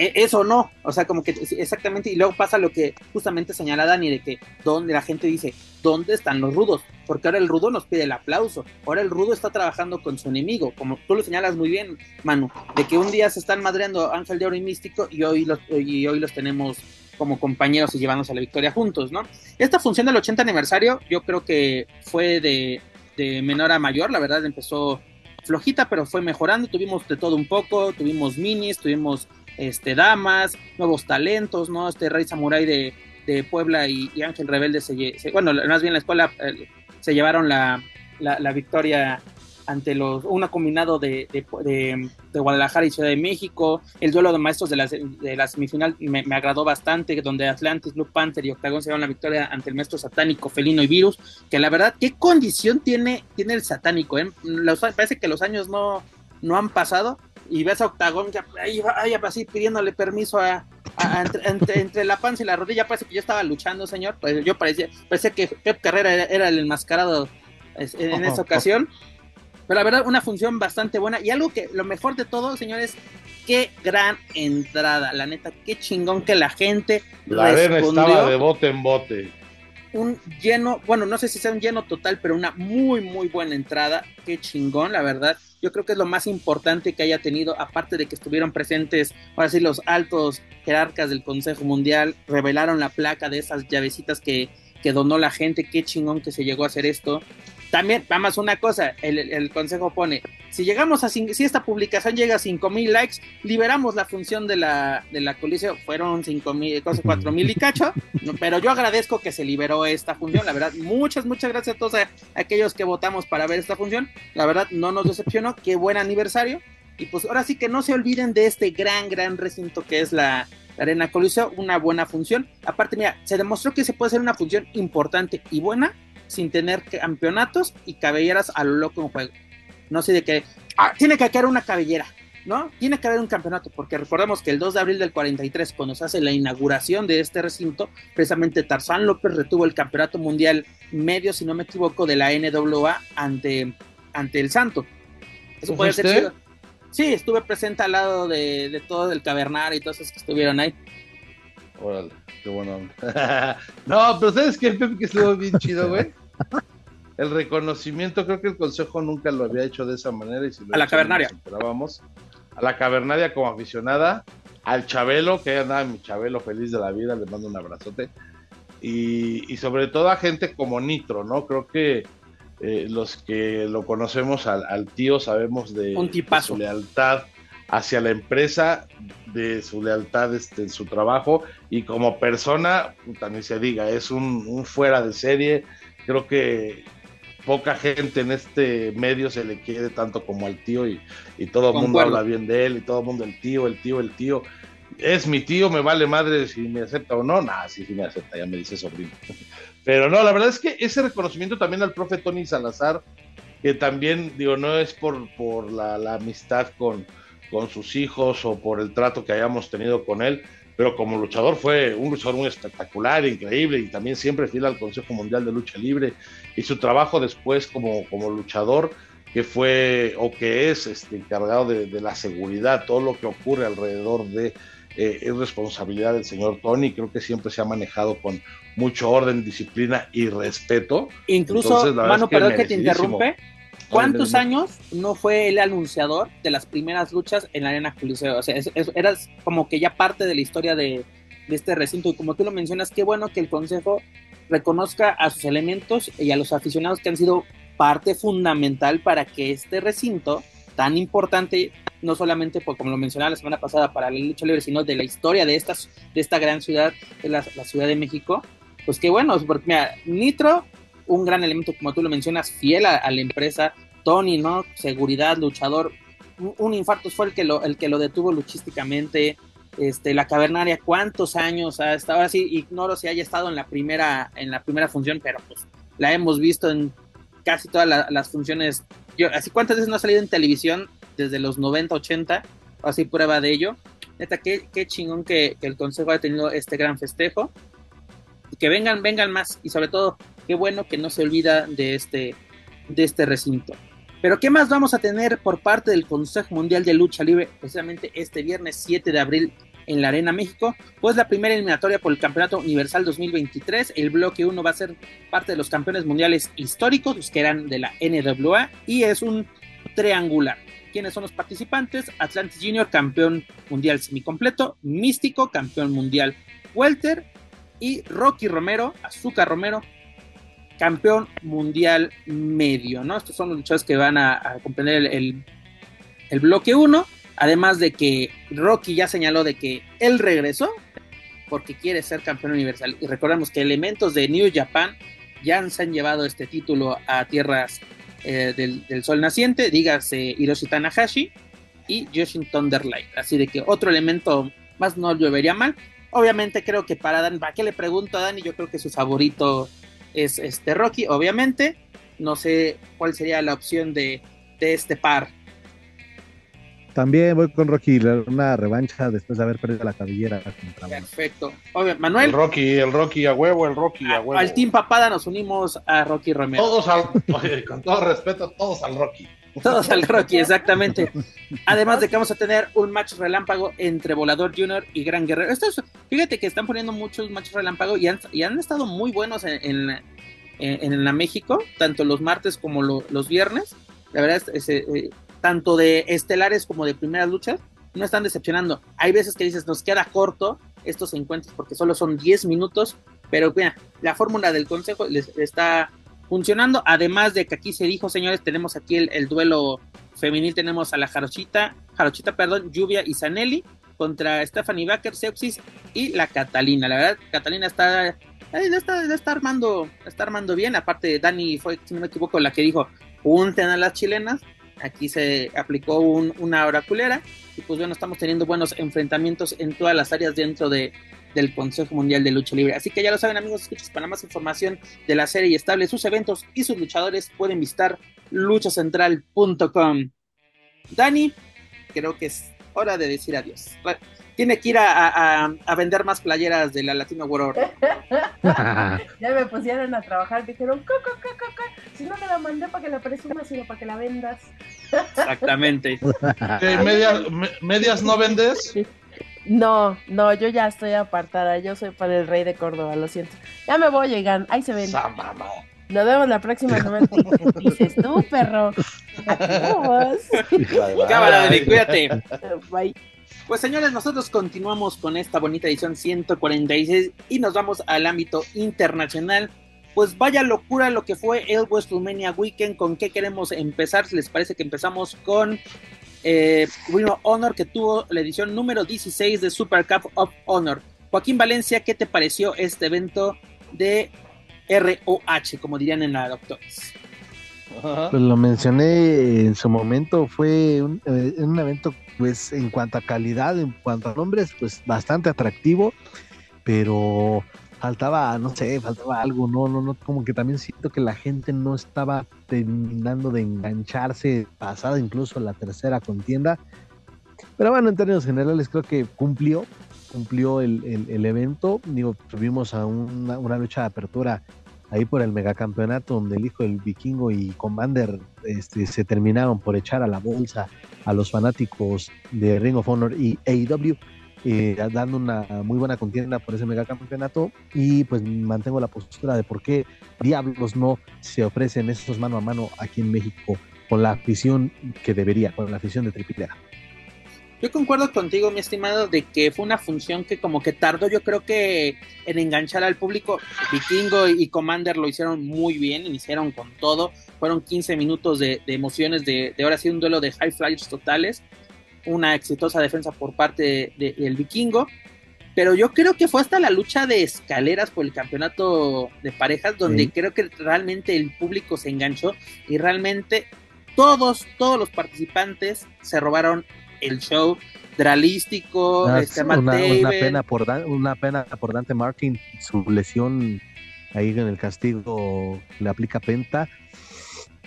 eso no, o sea, como que exactamente, y luego pasa lo que justamente señala Dani, de que donde la gente dice, ¿dónde están los rudos? Porque ahora el rudo nos pide el aplauso, ahora el rudo está trabajando con su enemigo, como tú lo señalas muy bien, Manu, de que un día se están madreando Ángel de Oro y Místico y hoy los, y hoy los tenemos como compañeros y llevándose a la victoria juntos, ¿no? Esta función del 80 aniversario yo creo que fue de, de menor a mayor, la verdad empezó flojita, pero fue mejorando, tuvimos de todo un poco, tuvimos minis, tuvimos este damas, nuevos talentos, ¿no? Este Rey Samurai de, de Puebla y, Ángel Rebelde, se, bueno, más bien la escuela eh, se llevaron la, la, victoria ante los, una combinado de, de, Guadalajara y Ciudad de México, el duelo de maestros de la, de la semifinal me, me agradó bastante, donde Atlantis, Blue Panther y Octagon se llevaron la victoria ante el maestro satánico, Felino y Virus, que la verdad, ¿qué condición tiene, tiene el satánico? eh? Parece que los años no, no han pasado y ves a Octagón ya ahí va, ahí va así pidiéndole permiso a, a- a- entre, entre- entre la panza y la rodilla, parece que yo estaba luchando, señor. Pues yo parecía, parecía que Pep Carrera era, era el enmascarado en, en esa ocasión. Pero la verdad, una función bastante buena. Y algo que lo mejor de todo, señores, qué gran entrada. La neta, qué chingón que la gente
la arena
respondió
estaba de bote en bote.
Un lleno, bueno, no sé si sea un lleno total, pero una muy, muy buena entrada. Qué chingón, la verdad. Yo creo que es lo más importante que haya tenido, aparte de que estuvieron presentes, ahora sí, los altos jerarcas del Consejo Mundial, revelaron la placa de esas llavecitas que, que donó la gente. Qué chingón que se llegó a hacer esto. También, vamos, una cosa, el, el- consejo pone, si llegamos a, si esta publicación llega a 5000 likes, liberamos la función de la, de la coliseo, fueron 5000, cosas 4000 y cacho, pero yo agradezco que se liberó esta función, la verdad, muchas, muchas gracias a todos a- aquellos que votamos para ver esta función, la verdad no nos decepcionó, qué buen aniversario, Y pues ahora sí que no se olviden de este gran, gran recinto que es la, la Arena Coliseo, una buena función. Aparte, mira, se demostró que se puede hacer una función importante y buena sin tener campeonatos y cabelleras a lo loco en juego. No sé de qué. Ah, tiene que quedar una cabellera, ¿no? Tiene que haber un campeonato, porque recordemos que el 2 de abril del 43, cuando se hace la inauguración de este recinto, precisamente Tarzán López retuvo el campeonato mundial medio, si no me equivoco, de la NWA ante, ante el Santo. Eso puede ser chido. Sí, estuve presente al lado de, de todo el cavernar y todos esos que estuvieron ahí.
Órale, qué bueno. <laughs> no, pero ¿sabes qué, Pepe, que estuvo bien chido, <laughs> güey? El reconocimiento, creo que el consejo nunca lo había hecho de esa manera. Y si lo
a la cavernaria.
Esperábamos. A la cavernaria como aficionada, al Chabelo, que andaba mi Chabelo feliz de la vida, le mando un abrazote. Y, y sobre todo a gente como Nitro, ¿no? Creo que eh, los que lo conocemos al, al tío sabemos de,
Un
de
tipazo.
su lealtad hacia la empresa, de su lealtad este, en su trabajo y como persona, puta, ni se diga, es un, un fuera de serie. Creo que poca gente en este medio se le quiere tanto como al tío y, y todo el mundo habla bien de él y todo el mundo el tío, el tío, el tío. Es mi tío, me vale madre si me acepta o no. Nah, sí, sí me acepta, ya me dice sobrino. <laughs> Pero no, la verdad es que ese reconocimiento también al profe Tony Salazar, que también, digo, no es por, por la, la amistad con, con sus hijos o por el trato que hayamos tenido con él, pero como luchador fue un luchador muy espectacular, increíble y también siempre fiel al Consejo Mundial de Lucha Libre y su trabajo después como, como luchador que fue o que es este, encargado de, de la seguridad, todo lo que ocurre alrededor de eh, es responsabilidad del señor Tony, creo que siempre se ha manejado con mucho orden, disciplina y respeto.
Incluso,
Entonces,
mano,
es que
perdón que te interrumpe. ¿Cuántos años no fue el anunciador de las primeras luchas en la Arena Coliseo? O sea, eras como que ya parte de la historia de, de este recinto. Y como tú lo mencionas, qué bueno que el Consejo reconozca a sus elementos y a los aficionados que han sido parte fundamental para que este recinto tan importante, no solamente por, como lo mencionaba la semana pasada, para la lucha libre, sino de la historia de, estas, de esta gran ciudad, de la, la Ciudad de México, pues qué bueno, porque mira, Nitro, un gran elemento, como tú lo mencionas, fiel a, la empresa, Tony, ¿no? Seguridad, luchador, un, infarto fue el que lo, el que lo detuvo luchísticamente, este, la cavernaria, cuántos años ha estado, ahora sí, ignoro si haya estado en la primera, en la primera función, pero pues la hemos visto en casi todas la- las funciones, yo, así cuántas veces no ha salido en televisión desde los 90, 80, así prueba de ello, neta, qué, qué chingón que, que el consejo haya tenido este gran festejo, y que vengan, vengan más, y sobre todo, qué bueno que no se olvida de este, de este recinto. Pero ¿qué más vamos a tener por parte del Consejo Mundial de Lucha Libre precisamente este viernes 7 de abril en la Arena México? Pues la primera eliminatoria por el Campeonato Universal 2023. El bloque 1 va a ser parte de los campeones mundiales históricos, los que eran de la NWA, y es un triangular. ¿Quiénes son los participantes? Atlantis Junior, campeón mundial semicompleto, Místico, campeón mundial welter, y Rocky Romero, Azúcar Romero, campeón mundial medio, ¿no? Estos son los luchadores que van a, comprender el, el- bloque 1, además de que Rocky ya señaló de que él regresó porque quiere ser campeón universal. Y recordemos que elementos de New Japan ya se han llevado este título a tierras eh, del, del sol naciente, dígase Hiroshi Tanahashi y Yoshin Thunderlight. Así de que otro elemento más no llovería mal. Obviamente creo que para Dan, ¿para qué le pregunto a Dani? Yo creo que su favorito es este Rocky, obviamente. No sé cuál sería la opción de, de este par.
También voy con Rocky, una revancha después de haber perdido la cabellera.
Perfecto. Obvio,
El
Manuel,
Rocky, el Rocky a huevo, el Rocky a
a-
huevo.
al Team Papada nos unimos a Rocky Romero.
Todos al, <laughs> oye, con todo respeto, todos al Rocky.
Todos al Rocky, exactamente. Además de que vamos a tener un match relámpago entre Volador Junior y Gran Guerrero. Estos, fíjate que están poniendo muchos matches relámpago y han, estado muy buenos en, la- México, tanto los martes como lo- los viernes. La verdad, es, es, eh, tanto de estelares como de primeras luchas, no están decepcionando. Hay veces que dices, nos queda corto estos encuentros porque solo son 10 minutos, pero la fórmula del consejo les está funcionando. Además de que aquí se dijo, señores, tenemos aquí el, el duelo femenil, tenemos a la Jarochita, Jarochita, perdón, Lluvia y Zanelli contra Stephanie Baker, Sepsis y la Catalina. La verdad, Catalina está, está, está armando, está armando bien. Aparte, Dani fue, si no me equivoco, la que dijo, junten a las chilenas. aquí se aplicó una oraculera y pues bueno, estamos teniendo buenos enfrentamientos en todas las áreas dentro de, del Consejo Mundial de Lucha Libre. Así que ya lo saben amigos, escuchas para más información de la serie y estable, sus eventos y sus luchadores pueden visitar luchacentral.com. Dani, creo que es hora de decir adiós. Tiene que ir a, vender más playeras de la Latino World <laughs>
ya me pusieron a trabajar, dijeron, si no me la mandé para que la presumas, sino para que la vendas.
Exactamente.
medias, ¿Medias no vendes? <laughs>
No, no, yo ya estoy apartada. Yo soy para el rey de Córdoba, lo siento. Ya me voy a llegar. Ahí se ven. Nos vemos la próxima <laughs> semana. Dices tú, perro.
Cámara, cuídate. Bye. Pues señores, nosotros continuamos con esta bonita edición 146 y nos vamos al ámbito internacional. Pues vaya locura lo que fue el WrestleMania Weekend. ¿Con qué queremos empezar? ¿Les parece que empezamos con eh, Honor que tuvo la edición número 16 de Super Cup of Honor. Joaquín Valencia, ¿qué te pareció este evento de ROH, como dirían en la Doctores?
Pues lo mencioné en su momento, fue un, eh, un, evento, pues en cuanto a calidad, en cuanto a nombres, pues bastante atractivo, pero faltaba, no sé, faltaba algo, no, no, no, como que también siento que la gente no estaba terminando de engancharse, pasada incluso la tercera contienda. Pero bueno, en términos generales creo que cumplió, cumplió el, el, evento. Digo, tuvimos a una, una, lucha de apertura ahí por el megacampeonato donde el hijo del vikingo y Commander este, se terminaron por echar a la bolsa a los fanáticos de Ring of Honor y AEW eh, dando una muy buena contienda por ese megacampeonato y pues mantengo la postura de por qué diablos no se ofrecen estos mano a mano aquí en México con la afición que debería, con la afición de AAA.
Yo concuerdo contigo, mi estimado, de que fue una función que como que tardó, yo creo que en enganchar al público. Vikingo y Commander lo hicieron muy bien, iniciaron con todo. Fueron 15 minutos de, emociones, de, de ahora sí un duelo de high flyers totales una exitosa defensa por parte del vikingo. Pero yo creo que fue hasta la lucha de escaleras por el campeonato de parejas donde creo que realmente el público se enganchó y realmente todos, todos los participantes se robaron el show dralístico,
ah, este, una, pena por una pena por Dante Martin, su lesión ahí en el castigo le aplica penta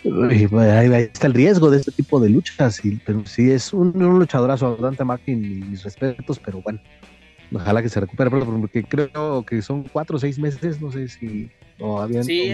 ahí está el riesgo de este tipo de luchas. Y, pero sí es un, luchadorazo, Dante Martin, y mis respetos, pero bueno, ojalá que se recupere, porque creo que son cuatro o seis meses, no sé si
Sí,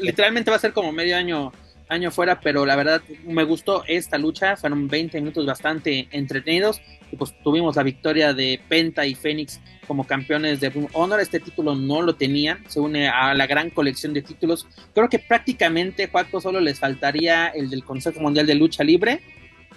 literalmente va a ser como medio año año fuera, pero la verdad me gustó esta lucha, fueron 20 minutos bastante entretenidos y pues tuvimos la victoria de Penta y Fénix como campeones de Honor, este título no lo tenían, se une a la gran colección de títulos, creo que prácticamente Juaco solo les faltaría el del Consejo Mundial de Lucha Libre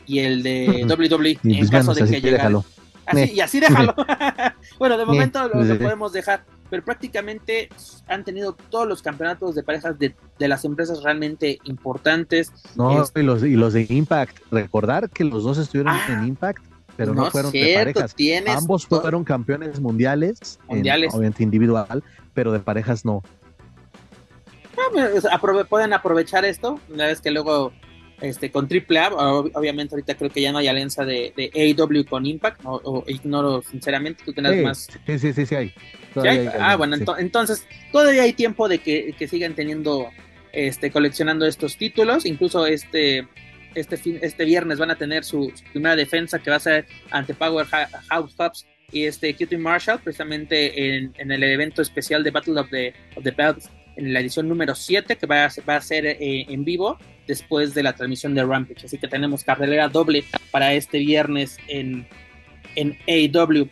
y el de <laughs> WWE en pues caso de que llegara. Así, y así déjalo. <laughs> bueno, de momento lo podemos dejar pero prácticamente han tenido todos los campeonatos de parejas de, las empresas realmente importantes.
No, y, los, y los de Impact, recordar que los dos estuvieron ah, en Impact, pero no, fueron de parejas. Ambos fueron campeones mundiales, mundiales. obviamente individual, pero de parejas no.
Ah, pueden aprovechar esto, una vez que luego este, con AAA, obviamente ahorita creo que ya no hay alianza de, de AEW con Impact, o, ignoro sinceramente, tú tienes más...
Sí, sí, sí, sí hay.
ah, bueno, entonces todavía hay tiempo de que, sigan teniendo, este, coleccionando estos títulos, incluso este, este, fin, este viernes van a tener su, primera defensa que va a ser ante Power House Hubs y este Cutie Marshall, precisamente en, el evento especial de Battle of the, of the Belts en la edición número 7 que va a, va a ser eh, en vivo después de la transmisión de Rampage. Así que tenemos cartelera doble para este viernes en, en AEW.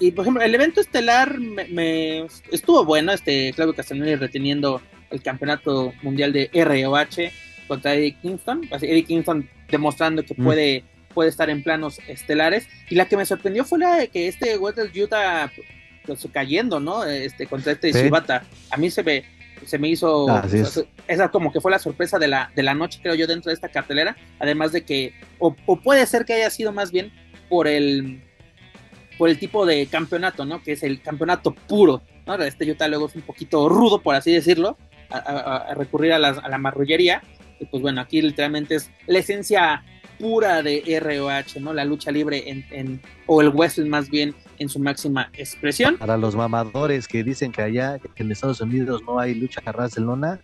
Y por ejemplo, el evento estelar me, estuvo bueno, este Claudio Castagnoli reteniendo el campeonato mundial de ROH contra Eddie Kingston. Eddie Kingston demostrando que mm. puede, puede estar en planos estelares. Y la que me sorprendió fue la de que este Walter Utah pues, cayendo, ¿no? Este, contra este Shibata. A mí se ve se me hizo esa como que fue la sorpresa de la, de la noche, creo yo, dentro de esta cartelera. Además de que, o, puede ser que haya sido más bien por el por el tipo de campeonato, ¿no? Que es el campeonato puro, ¿no? Este Utah luego es un poquito rudo, por así decirlo, a, recurrir a la marrullería, Y pues bueno, aquí literalmente es la esencia pura de ROH, ¿no? La lucha libre en, en, o el wrestling más bien en su máxima expresión.
Para los mamadores que dicen que allá en Estados Unidos no hay lucha ras de lona,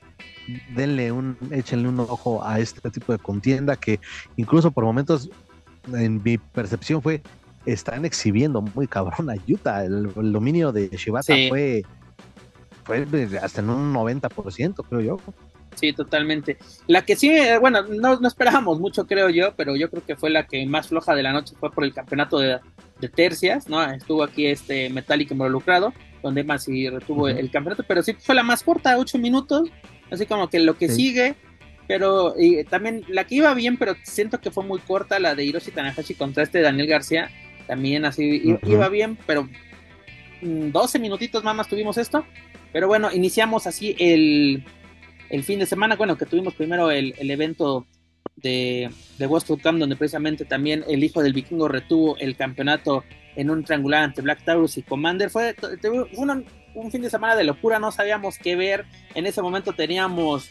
denle un, échenle un ojo a este tipo de contienda que incluso por momentos en mi percepción fue están exhibiendo muy cabrón a Utah. El, dominio de Shibata fue, fue hasta en un 90%, creo yo.
Sí, totalmente. La que sí, eh, bueno, no, no, esperábamos mucho, creo yo, pero yo creo que fue la que más floja de la noche fue por el campeonato de, tercias, ¿no? Estuvo aquí este Metallic involucrado, donde más sí retuvo el campeonato, pero sí fue la más corta, ocho minutos, así como que lo que sigue, pero y también la que iba bien, pero siento que fue muy corta, la de Hiroshi Tanahashi contra este Daniel García, también así iba bien, pero 12 mm, minutitos más, más tuvimos esto, pero bueno, iniciamos así el el fin de semana, bueno, que tuvimos primero el, evento de, de Westwood Camp, donde precisamente también el hijo del vikingo retuvo el campeonato en un triangular ante Black Taurus y Commander. Fue, un fin de semana de locura, no sabíamos qué ver. En ese momento teníamos,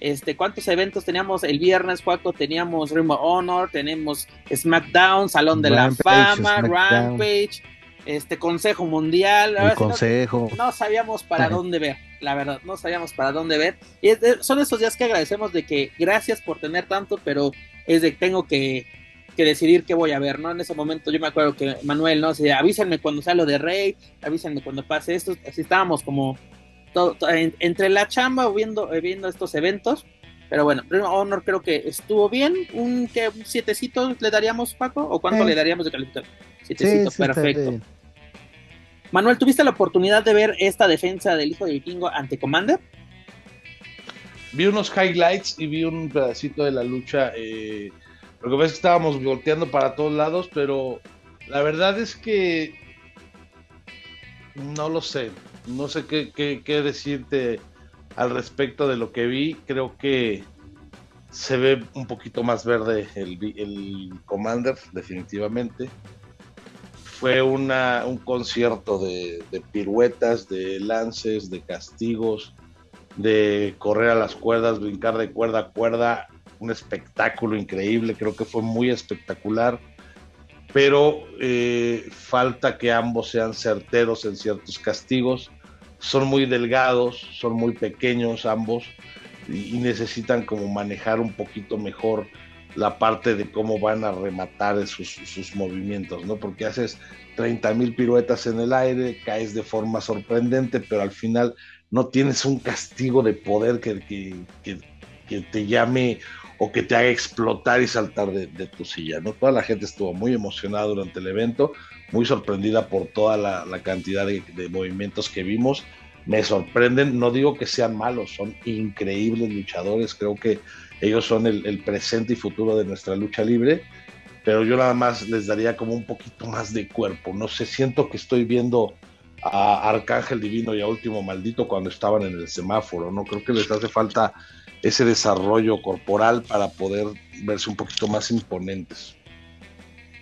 este, ¿cuántos eventos teníamos? El viernes, Juaco, teníamos Ring of Honor, tenemos SmackDown, Salón de la Fama, Rampage, este Consejo Mundial.
El consejo.
No, sabíamos para dónde ver la verdad, no sabíamos para dónde ver. Y son esos días que agradecemos de que gracias por tener tanto, pero es de que tengo que, decidir qué voy a ver, ¿no? En ese momento yo me acuerdo que Manuel, ¿no? O avísenme cuando sea lo de Rey, avísenme cuando pase esto, así estábamos como todo, entre la chamba viendo, eh, viendo estos eventos. Pero bueno, Honor creo que estuvo bien. Un, que un sietecito le daríamos, Paco, o cuánto le daríamos de calificación. Sietecito, perfecto. Manuel, ¿tuviste la oportunidad de ver esta defensa del hijo de Vikingo ante Commander?
Vi unos highlights y vi un pedacito de la lucha. Eh, lo que pasa es que estábamos volteando para todos lados, pero la verdad es que no lo sé. No sé qué, decirte al respecto de lo que vi. Creo que se ve un poquito más verde el Commander, definitivamente fue un concierto de, piruetas, de lances, de castigos, de correr a las cuerdas, brincar de cuerda a cuerda, un espectáculo increíble, creo que fue muy espectacular, pero eh, falta que ambos sean certeros en ciertos castigos, son muy delgados, son muy pequeños ambos y, necesitan como manejar un poquito mejor la parte de cómo van a rematar sus, sus movimientos, ¿no? Porque haces 30 mil piruetas en el aire, caes de forma sorprendente, pero al final no tienes un castigo de poder que, que, que, te llame o que te haga explotar y saltar de, tu silla, ¿no? Toda la gente estuvo muy emocionada durante el evento, muy sorprendida por toda la, la cantidad de, de movimientos que vimos, me sorprenden, no digo que sean malos, son increíbles luchadores, creo que ellos son el, presente y futuro de nuestra lucha libre, pero yo nada más les daría como un poquito más de cuerpo. No sé, siento que estoy viendo a Arcángel Divino y a Último Maldito cuando estaban en el semáforo, ¿no? Creo que les hace falta ese desarrollo corporal para poder verse un poquito más imponentes.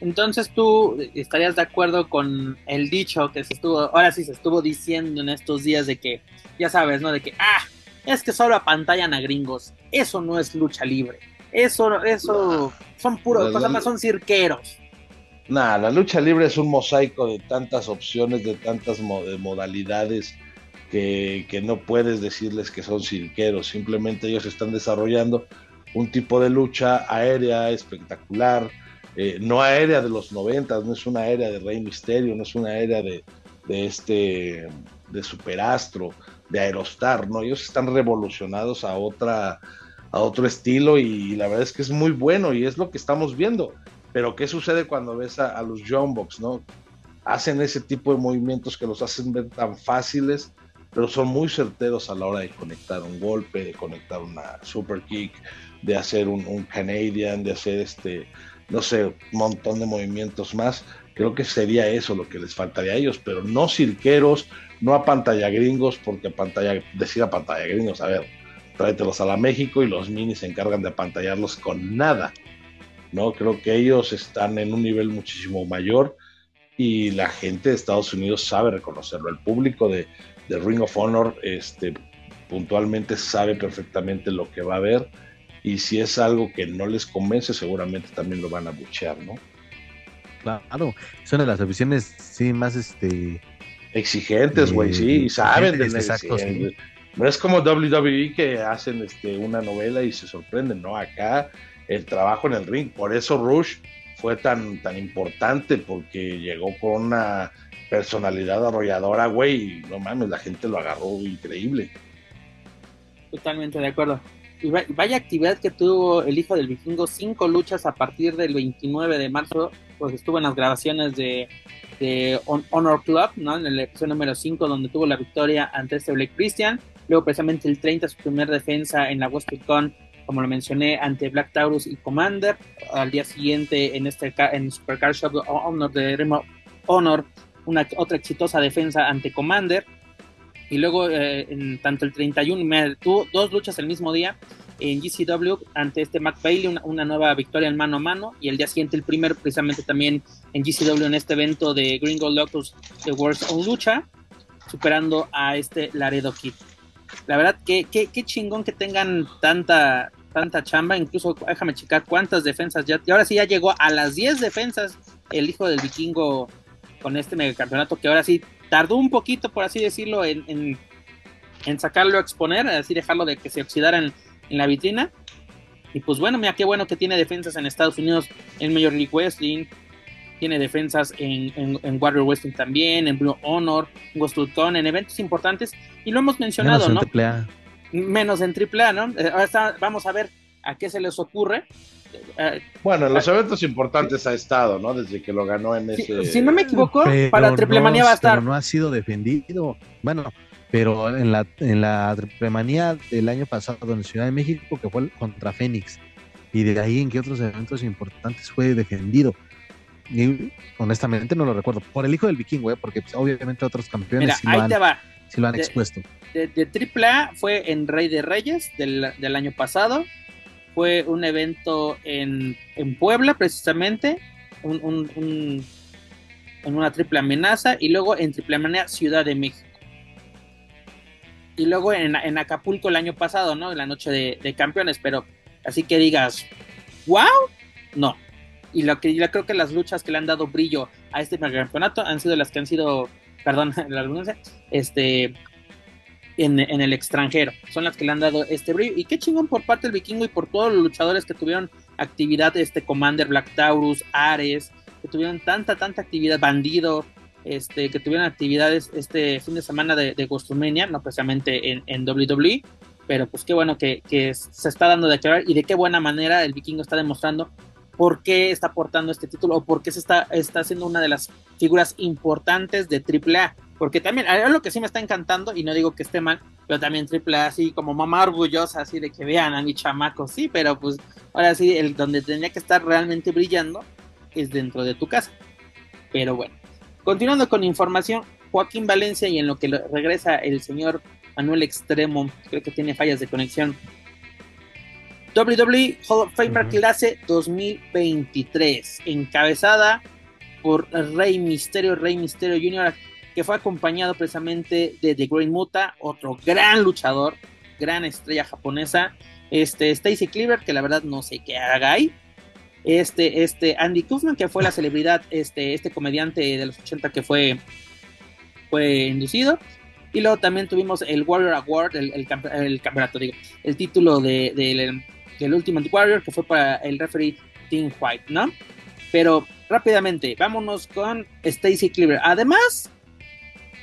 Entonces tú estarías de acuerdo con el dicho que se estuvo, ahora sí se estuvo diciendo en estos días de que, ya sabes, ¿no? De que, ah, es que solo apantallan a gringos. Eso no es lucha libre. Eso, eso, son puros, más, son cirqueros.
Nada, la lucha libre es un mosaico de tantas opciones, de tantas modalidades que, que, no puedes decirles que son cirqueros. Simplemente ellos están desarrollando un tipo de lucha aérea espectacular, eh, no aérea de los noventas, no es una aérea de Rey Misterio, no es una aérea de, de este de Superastro, de Aerostar, ¿no? Ellos están revolucionados a otra, a otro estilo y la verdad es que es muy bueno y es lo que estamos viendo. Pero ¿qué sucede cuando ves a, los John Box, no? Hacen ese tipo de movimientos que los hacen ver tan fáciles, pero son muy certeros a la hora de conectar un golpe, de conectar una super kick, de hacer un, un Canadian, de hacer este, no sé, un montón de movimientos más. Creo que sería eso lo que les faltaría a ellos, pero no cirqueros, no a pantalla gringos, porque pantalla, decir a pantalla gringos, a ver, tráetelos a la México y los minis se encargan de apantallarlos con nada. ¿no? Creo que ellos están en un nivel muchísimo mayor y la gente de Estados Unidos sabe reconocerlo. El público de, de Ring of Honor este, puntualmente sabe perfectamente lo que va a ver y si es algo que no les convence, seguramente también lo van a buchear, ¿no?
Claro, es una de las aficiones, sí, más este...
Exigentes, güey,
eh,
sí, y saben de
exacto, sí.
No es como WWE que hacen este, una novela y se sorprenden, ¿no? Acá el trabajo en el ring, por eso Rush fue tan, tan importante, porque llegó con una personalidad arrolladora, güey, y no mames, la gente lo agarró increíble.
Totalmente de acuerdo. Y vaya actividad que tuvo el hijo del vikingo, cinco luchas a partir del 29 de marzo, pues estuvo en las grabaciones de, de Honor Club, ¿no? En el episodio número 5, donde tuvo la victoria ante este Blake Christian. Luego, precisamente el 30, su primer defensa en la Con, como lo mencioné, ante Black Taurus y Commander. Al día siguiente, en este en Supercar Shop Honor de Remo Honor, una otra exitosa defensa ante Commander. Y luego, eh, en tanto el 31, me, tuvo dos luchas el mismo día en GCW ante este Mac Bailey, una, nueva victoria en mano a mano. Y el día siguiente, el primero, precisamente también en GCW, en este evento de Gringo Locus de World's on Lucha, superando a este Laredo Kid. La verdad, que qué, chingón que tengan tanta, tanta chamba. Incluso déjame checar cuántas defensas ya. Y ahora sí ya llegó a las 10 defensas el hijo del vikingo con este megacampeonato que ahora sí tardó un poquito, por así decirlo, en, en, sacarlo a exponer, así dejarlo de que se oxidara en, la vitrina. Y pues bueno, mira qué bueno que tiene defensas en Estados Unidos, en Major League Wrestling, tiene defensas en, en, Warrior Wrestling también, en Blue Honor, en Westwood en eventos importantes. Y lo hemos mencionado,
Menos
¿no?
En AAA.
Menos en AAA, ¿no? Eh, ahora vamos a ver a qué se les ocurre.
Eh, bueno, en los eventos importantes ha estado, ¿no? Desde que lo ganó en ese.
Si, no me equivoco, para Triple Manía va a estar.
Pero no ha sido defendido. Bueno, pero en la, en la Triple Manía del año pasado en Ciudad de México, que fue contra Fénix. Y de ahí en qué otros eventos importantes fue defendido. Y honestamente no lo recuerdo. Por el hijo del vikingo, ¿eh? porque pues, obviamente otros campeones
Mira,
sí,
ahí
lo han,
te va.
sí lo han
De-
expuesto.
de, de AAA fue en Rey de Reyes del, del año pasado. Fue un evento en, en Puebla, precisamente. Un, un- un- en una triple amenaza. Y luego en triple amenaza Ciudad de México. Y luego en, en Acapulco el año pasado, ¿no? En la noche de, campeones. Pero así que digas, wow, no. Y lo que yo creo que las luchas que le han dado brillo a este campeonato han sido las que han sido, perdón, <laughs> la este, en, en el extranjero. Son las que le han dado este brillo. Y qué chingón por parte del vikingo y por todos los luchadores que tuvieron actividad, este Commander, Black Taurus, Ares, que tuvieron tanta, tanta actividad, Bandido, este, que tuvieron actividades este fin de semana de, de Ghostmania, no precisamente en, en WWE, pero pues qué bueno que, que se está dando de aclarar y de qué buena manera el vikingo está demostrando por qué está aportando este título o por qué se está, está siendo una de las figuras importantes de AAA. Porque también, lo que sí me está encantando, y no digo que esté mal, pero también AAA así como mamá orgullosa, así de que vean a mi chamaco, sí, pero pues ahora sí, el donde tendría que estar realmente brillando es dentro de tu casa. Pero bueno, continuando con información, Joaquín Valencia y en lo que regresa el señor Manuel Extremo, creo que tiene fallas de conexión. WWE Hall of Famer
Ujú.
clase 2023, encabezada por Rey Misterio, Rey Misterio Jr., que fue acompañado precisamente de The Great Muta, otro gran luchador, gran estrella japonesa, este Stacy Cleaver, que la verdad no sé qué haga ahí, este, este Andy Kaufman, que fue la celebridad, este, este comediante de los 80 que fue, fue inducido, y luego también tuvimos el Warrior Award, el, el campe- el campeonato, digo, el título de, del- del Ultimate Warrior, que fue para el referee Tim White, ¿no? Pero rápidamente, vámonos con Stacy Cleaver. Además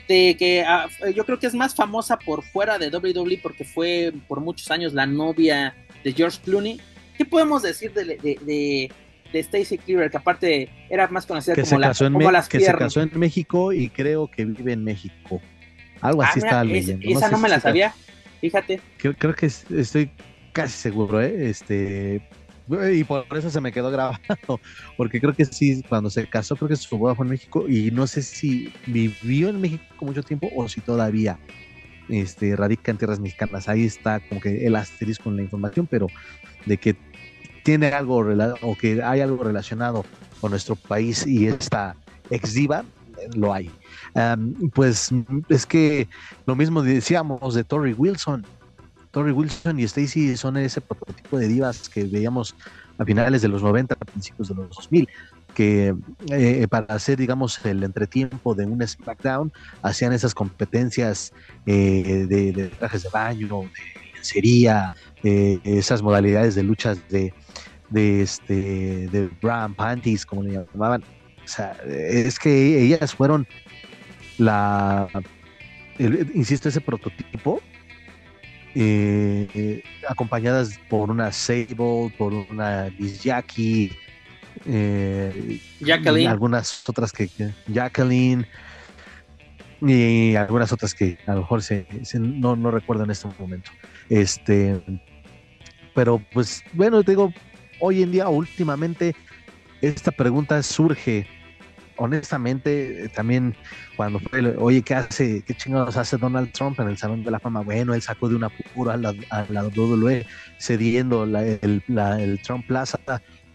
de que ah, yo creo que es más famosa por fuera de WWE porque fue por muchos años la novia de George Clooney. ¿Qué podemos decir de, de, de, de Stacy Cleaver? Que aparte era más conocida
Que,
como,
se
la-
casó, en,
como las
que se casó en México y creo que vive en México. Algo
Ah,
así
mira,
estaba
es-
leyendo.
esa no me
si
la sabía. Fíjate.
Creo, creo que es- estoy casi seguro, ¿eh? Este, y por eso se me quedó grabado, <laughs> porque creo que sí, cuando se casó, creo que su boda fue en México y no sé si vivió en México mucho tiempo o si todavía este, radica en tierras mexicanas. Ahí está como que el asterisco en la información, pero de que tiene algo o que hay algo relacionado con nuestro país y esta ex diva, lo hay. Am, pues es que lo mismo decíamos de Tori Wilson Tori Wilson y Stacy son ese prototipo de divas que veíamos a finales de los 90, a principios de los 2000, que eh, para hacer, digamos, el entretiempo de un SmackDown, hacían esas competencias eh, de, trajes de baño, de eh, esas modalidades de luchas de, de, este, de bra panties, como le llamaban. O sea, es que ellas fueron la, insisto, ese prototipo eh, acompañadas por una Sable, por una Miss Jackie, eh,
Jacqueline.
y algunas otras que, Jacqueline y algunas otras que a lo mejor se, no, no recuerdo en este momento. Este, pero pues bueno, digo, hoy en día, últimamente, esta pregunta surge honestamente, eh, también cuando fue, oye, ¿qué hace, qué chingados hace Donald Trump en el Salón de la Fama? Bueno, él sacó de una pura a la, a la WWE cediendo el, Trump Plaza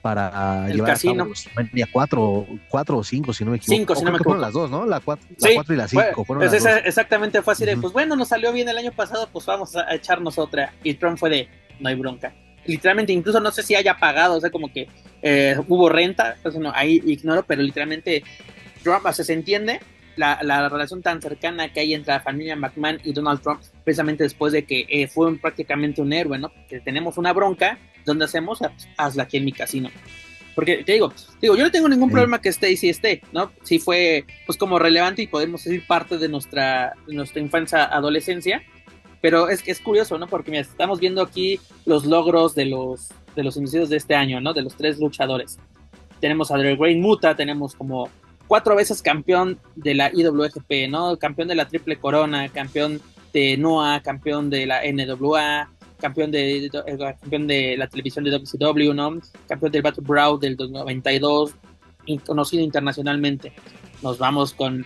para llevar
casino.
a cuatro, cuatro o cinco, si no me equivoco.
Cinco, si no me equivoco.
las dos, ¿no? La cuatro, y la cinco.
pues exactamente fue así de, pues bueno, nos salió bien el año pasado, pues vamos a echarnos otra. Y Trump fue de, no hay bronca. Literalmente, incluso no sé si haya pagado, o sea, como que eh, hubo renta, entonces no, ahí ignoro, pero literalmente Trump, o sea, se entiende la, la, relación tan cercana que hay entre la familia McMahon y Donald Trump, precisamente después de que eh, fue prácticamente un héroe, ¿no? Que tenemos una bronca, donde hacemos? Hazla aquí en mi casino. Porque te digo, digo, yo no tengo ningún problema que esté y si esté, ¿no? Si fue, pues, como relevante y podemos decir parte de nuestra, de nuestra infancia, adolescencia, pero es que es curioso, ¿no? Porque mira, estamos viendo aquí los logros de los de los inicios de este año, ¿no? De los tres luchadores. Tenemos a Drew Great Muta, tenemos como cuatro veces campeón de la IWGP, ¿no? Campeón de la Triple Corona, campeón de NOAH, campeón de la NWA, campeón de, eh, campeón de la televisión de WCW, ¿no? Campeón del Battle Brawl del 92, conocido internacionalmente. Nos vamos con,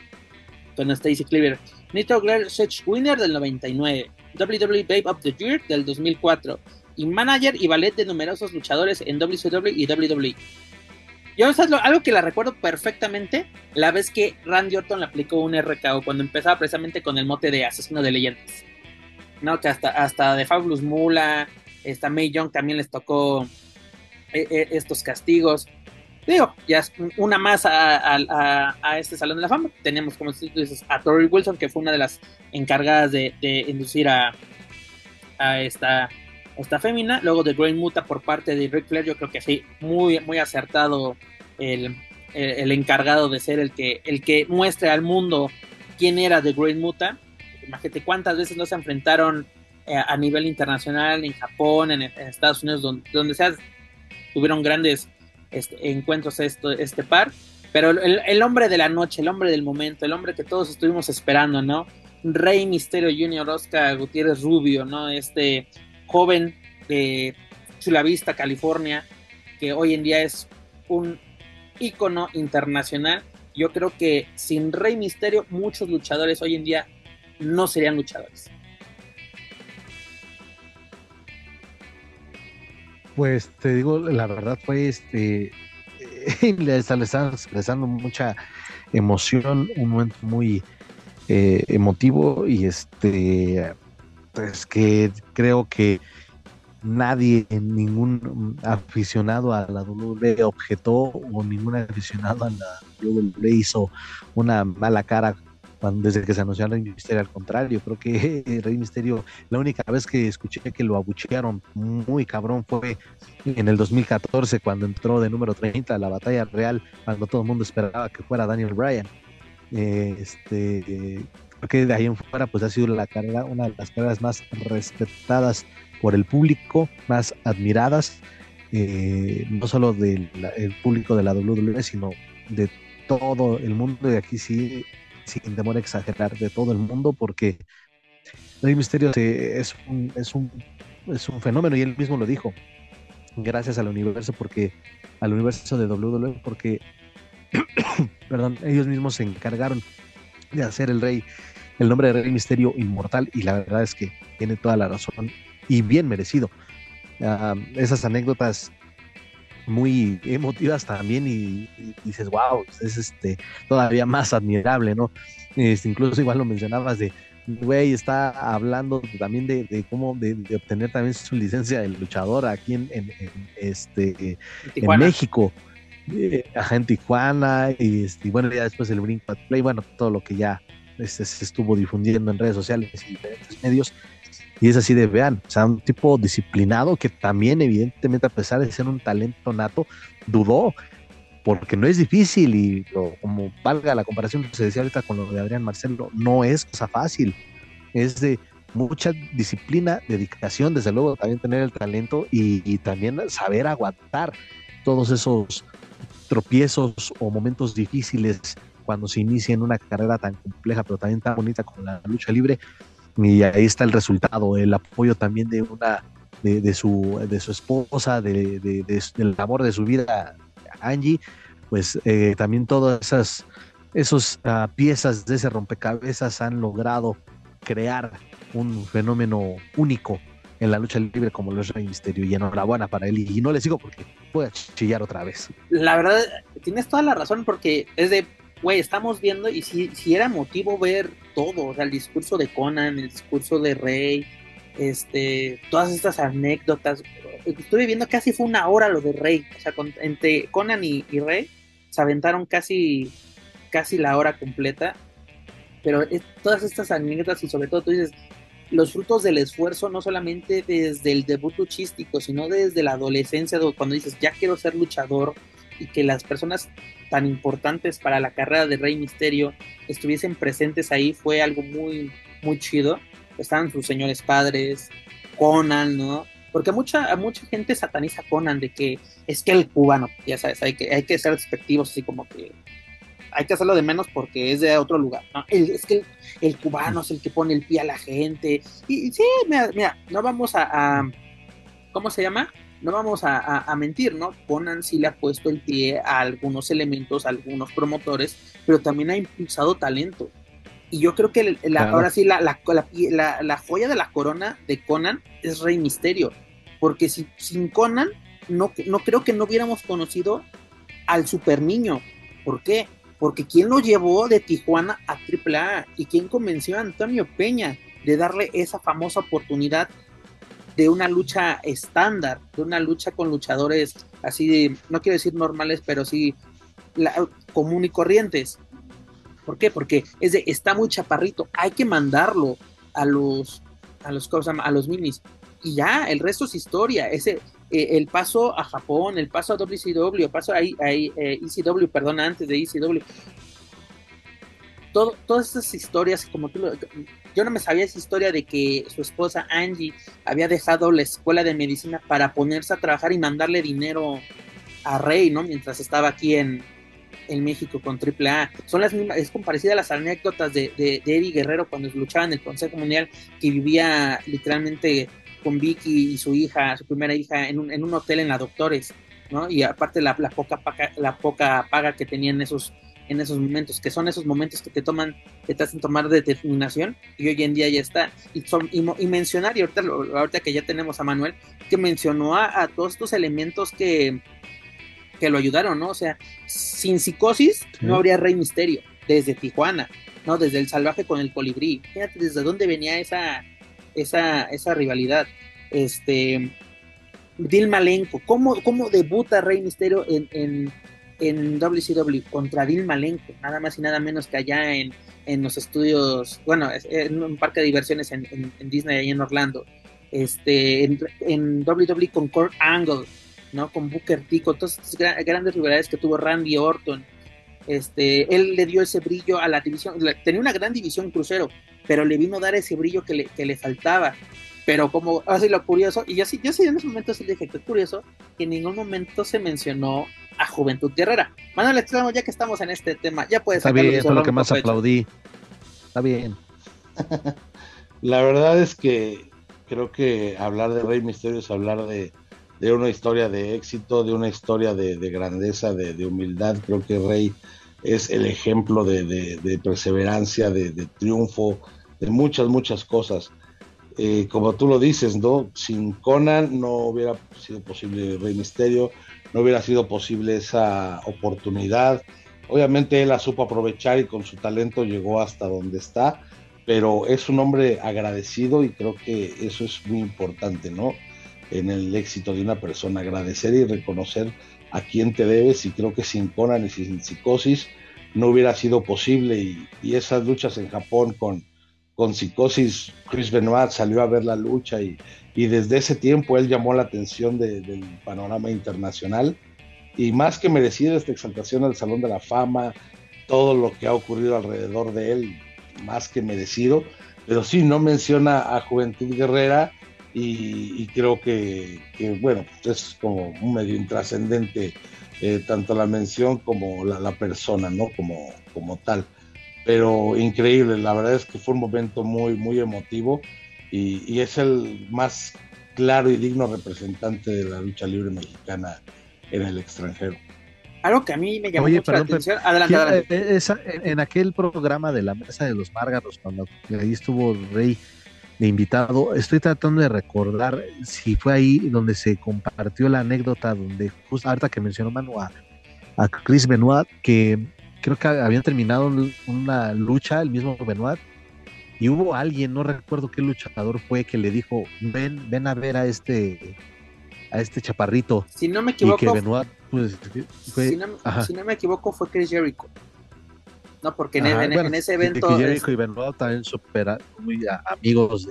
con Stacy Cleaver. Nitro Glare Sech Winner del 99. WWE Babe of the Year del 2004 y manager y ballet de numerosos luchadores en WCW y WWE. Yo, algo que la recuerdo perfectamente, la vez que Randy Orton le aplicó un RKO cuando empezaba precisamente con el mote de asesino de leyendas. ¿No? Que hasta, hasta de Fabulous Mula, esta May Young también les tocó eh, eh, estos castigos. Digo, ya una más a, este Salón de la Fama. Tenemos, como dices, a Tori Wilson, que fue una de las encargadas de, inducir a, a esta esta fémina. Luego de Great Muta por parte de Ric Flair, yo creo que sí, muy, muy acertado el, encargado de ser el que, el que muestre al mundo quién era The Great Muta. Imagínate cuántas veces no se enfrentaron eh, a nivel internacional, en Japón, en, Estados Unidos, donde, donde sea, tuvieron grandes este, encuentros esto, este par. Pero el, el, hombre de la noche, el hombre del momento, el hombre que todos estuvimos esperando, ¿no? Rey Misterio Jr., Oscar Gutiérrez Rubio, ¿no? Este joven de Chula Vista, California, que hoy en día es un ícono internacional. Yo creo que sin Rey Misterio, muchos luchadores hoy en día no serían luchadores.
Pues te digo, la verdad fue este. <laughs> le, están expresando mucha emoción, un momento muy eh, emotivo y este es que creo que nadie, ningún aficionado a la WWE objetó o ningún aficionado a la WWE hizo una mala cara cuando, desde que se anunció Rey Misterio. Al contrario, creo que <laughs> Rey Misterio, la única vez que escuché que lo abuchearon muy cabrón fue en el 2014 cuando entró de número 30 a la batalla real, cuando todo el mundo esperaba que fuera Daniel Bryan. este porque de ahí en fuera pues ha sido la carrera, una de las carreras más respetadas por el público, más admiradas, eh, no solo del público de la WWE, sino de todo el mundo, y aquí sí, sin temor a exagerar, de todo el mundo, porque el misterio es un, es, un, es un fenómeno, y él mismo lo dijo, gracias al universo, porque al universo de WWE, porque, <coughs> perdón, ellos mismos se encargaron de hacer el rey, el nombre de Rey Misterio inmortal, y la verdad es que tiene toda la razón y bien merecido. esas anécdotas muy emotivas también y, dices, wow, es este todavía más admirable, ¿no? Este, incluso igual lo mencionabas de güey está hablando también de, cómo de, obtener también su licencia de luchador aquí en, este en México eh, en Tijuana y, este, bueno ya después el brinco play bueno todo lo que ya este, se estuvo difundiendo en redes sociales y diferentes medios y es así de vean o sea un tipo disciplinado que también evidentemente a pesar de ser un talento nato dudó porque no es difícil y como valga la comparación que se decía ahorita con lo de Adrián Marcelo, no es cosa fácil, es de mucha disciplina, dedicación, desde luego también tener el talento y, también saber aguantar todos esos tropiezos o momentos difíciles cuando se inicia en una carrera tan compleja pero también tan bonita como la lucha libre y ahí está el resultado, el apoyo también de una de, su, de su esposa, de, del amor de su vida Angie, pues eh, también todas esas ah, piezas de ese rompecabezas han logrado crear un fenómeno único en la lucha libre como lo es Rey Misterio y enhorabuena para él y, no le sigo porque puede chillar otra vez.
La verdad, tienes toda la razón porque es de, güey, estamos viendo y si, si era motivo ver todo, o sea, el discurso de Conan, el discurso de Rey, este, todas estas anécdotas, estuve viendo casi fue una hora lo de Rey, o sea, entre Conan y, Rey se aventaron casi, casi la hora completa, pero todas estas anécdotas y sobre todo tú dices, los frutos del esfuerzo no solamente desde el debut luchístico, sino desde la adolescencia, cuando dices, ya quiero ser luchador, y que las personas tan importantes para la carrera de Rey Misterio estuviesen presentes ahí, fue algo muy, muy chido. Estaban sus señores padres, Conan, ¿no? Porque mucha, mucha gente sataniza a Conan de que es que el cubano, ya sabes, hay que, hay que ser despectivos, así como que hay que hacerlo de menos porque es de otro lugar. es que el, cubano es el que pone el pie a la gente. Y, sí, mira, no vamos a, ¿cómo se llama? No vamos a, mentir, ¿no? Conan sí le ha puesto el pie a algunos elementos, a algunos promotores, pero también ha impulsado talento. Y yo creo que ahora sí, la, la, joya de la corona de Conan es Rey Misterio. Porque si, sin Conan, no, no creo que no hubiéramos conocido al super niño. ¿Por qué? Porque ¿quién lo llevó de Tijuana a AAA? ¿Y quién convenció a Antonio Peña de darle esa famosa oportunidad de una lucha estándar, de una lucha con luchadores así de, no quiero decir normales, pero sí común y corrientes? ¿Por qué? Porque es de, está muy chaparrito, hay que mandarlo a los, a los, a los minis. Y ya, el resto es historia. Ese, eh, el paso a Japón, el paso a WCW, el paso a, a, ECW, eh, perdón, antes de ECW. Todo, todas esas historias, como tú yo no me sabía esa historia de que su esposa Angie había dejado la escuela de medicina para ponerse a trabajar y mandarle dinero a Rey, ¿no? Mientras estaba aquí en, en México con AAA. Son las mismas, es parecida a las anécdotas de, de, Eddie Guerrero cuando luchaba en el Consejo Mundial, que vivía literalmente con Vicky y su hija, su primera hija, en un, en un hotel en la Doctores, ¿no? Y aparte la, la, poca paga, la poca paga que tenían en esos, en esos momentos, que son esos momentos que te toman, que te hacen tomar determinación, y hoy en día ya está. Y, son, y, mencionar, y ahorita, ahorita que ya tenemos a Manuel, que mencionó a todos estos elementos que, que lo ayudaron, ¿no? O sea, sin psicosis no habría Rey Misterio, desde Tijuana, ¿no? Desde el salvaje con el colibrí. Fíjate desde dónde venía esa, esa, esa rivalidad. Este, Dil Malenko, ¿cómo, ¿cómo, debuta Rey Misterio en, en, en WCW? Contra Dil Malenko, nada más y nada menos que allá en, en los estudios, bueno, en un parque de diversiones en, en Disney, ahí en Orlando. Este, en, WWE con Kurt Angle, ¿no? Con Booker T, con todas estas grandes rivalidades que tuvo Randy Orton. Este, él le dio ese brillo a la división, tenía una gran división crucero, pero le vino a dar ese brillo que le, que le faltaba. Pero como así lo curioso, y yo sí, yo sí en ese momento sí dije que curioso, que en ningún momento se mencionó a Juventud Guerrera. Manuel, ya que estamos en este tema, ya puedes
Está bien, eso es lo que más aplaudí. Está bien. <laughs>
la verdad es que creo que hablar de Rey Misterio es hablar de, de una historia de éxito, de una historia de, grandeza, de, humildad. Creo que Rey es el ejemplo de, perseverancia, de, triunfo, de muchas, muchas cosas. Eh, como tú lo dices, ¿no? Sin Conan no hubiera sido posible Rey Misterio, no hubiera sido posible esa oportunidad. Obviamente él la supo aprovechar y con su talento llegó hasta donde está, pero es un hombre agradecido y creo que eso es muy importante, ¿no? En el éxito de una persona, agradecer y reconocer a quién te debes y creo que sin Conan y sin Psicosis no hubiera sido posible y, esas luchas en Japón con, con Psicosis, Chris Benoit salió a ver la lucha y, desde ese tiempo él llamó la atención del panorama internacional y más que merecido esta exaltación al Salón de la Fama, todo lo que ha ocurrido alrededor de él, más que merecido, pero sí no menciona a Juventud Guerrera y, creo que, bueno, es como un medio intrascendente eh, tanto la mención como la, persona, ¿no? Como, como tal. Pero increíble, la verdad es que fue un momento muy, muy emotivo y, y es el más claro y digno representante de la lucha libre mexicana en el extranjero.
Algo que a mí me llamó mucho la atención. Adelante, adelante.
Eh, en aquel programa de la Mesa de los Márgaros, cuando ahí estuvo Rey de invitado, estoy tratando de recordar si fue ahí donde se compartió la anécdota donde, justo ahorita que mencionó Manu a, Chris Benoit, que creo que habían terminado una lucha, el mismo Benoit, y hubo alguien, no recuerdo qué luchador fue, que le dijo, ven, ven a ver a este a este chaparrito.
Si no me equivoco, pues, si, no, me equivoco, fue Chris Jericho. No, porque en, ese evento.
Jericho y Benoit también super muy amigos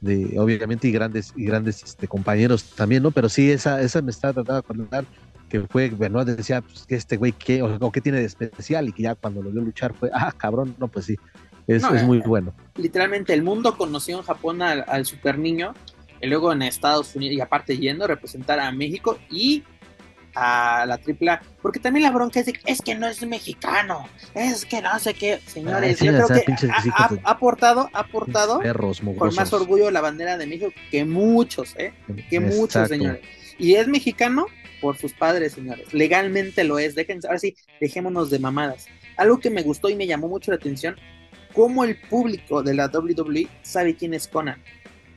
de, obviamente, y grandes, y grandes este, compañeros también, ¿no? Pero sí, esa, esa me está tratando de acordar que fue Benoit decía pues, que este güey qué o, qué tiene de especial y que ya cuando lo vio luchar fue ah cabrón no pues sí es, es muy eh, bueno
literalmente el mundo conoció en Japón al, al super niño y luego en Estados Unidos, y aparte yendo a representar a México y a la AAA, porque también la bronca es de, es que no es mexicano, es que no sé qué, señores, yo creo que ha, aportado, ha aportado con más orgullo la bandera de México que muchos, ¿eh? que muchos, señores. Y es mexicano por sus padres, señores, legalmente lo es, déjense, ahora sí, dejémonos de mamadas. Algo que me gustó y me llamó mucho la atención, cómo el público de la WWE sabe quién es Conan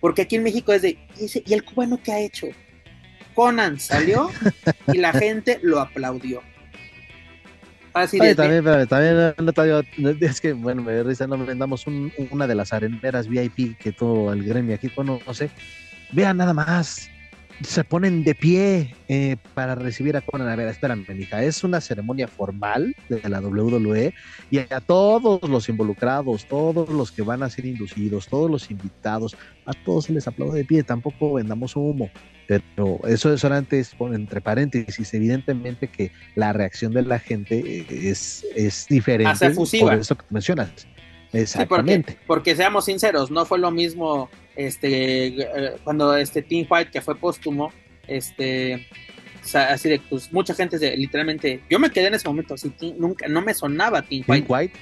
porque aquí en México es de, ¿y el cubano qué ha hecho? Conan salió <laughs> y la gente lo aplaudió.
Así de, también, también, es que, bueno, me risa, no vendamos una de las areneras VIP que todo el gremio aquí conoce. Vean nada más, se ponen de pie eh, para recibir a Conan. A ver, espérame, hija, es una ceremonia formal de la WWE y a todos los involucrados, todos los que van a ser inducidos, todos los invitados, a todos se les aplaude de pie. Tampoco vendamos humo, pero eso es solamente entre paréntesis. Evidentemente que la reacción de la gente es, es diferente
por
eso que mencionas. Exactamente.
porque, seamos sinceros, no fue lo mismo este eh, cuando este Team White que fue póstumo, este así de pues mucha gente literalmente yo me quedé en ese momento así nunca no me sonaba Team White.
White.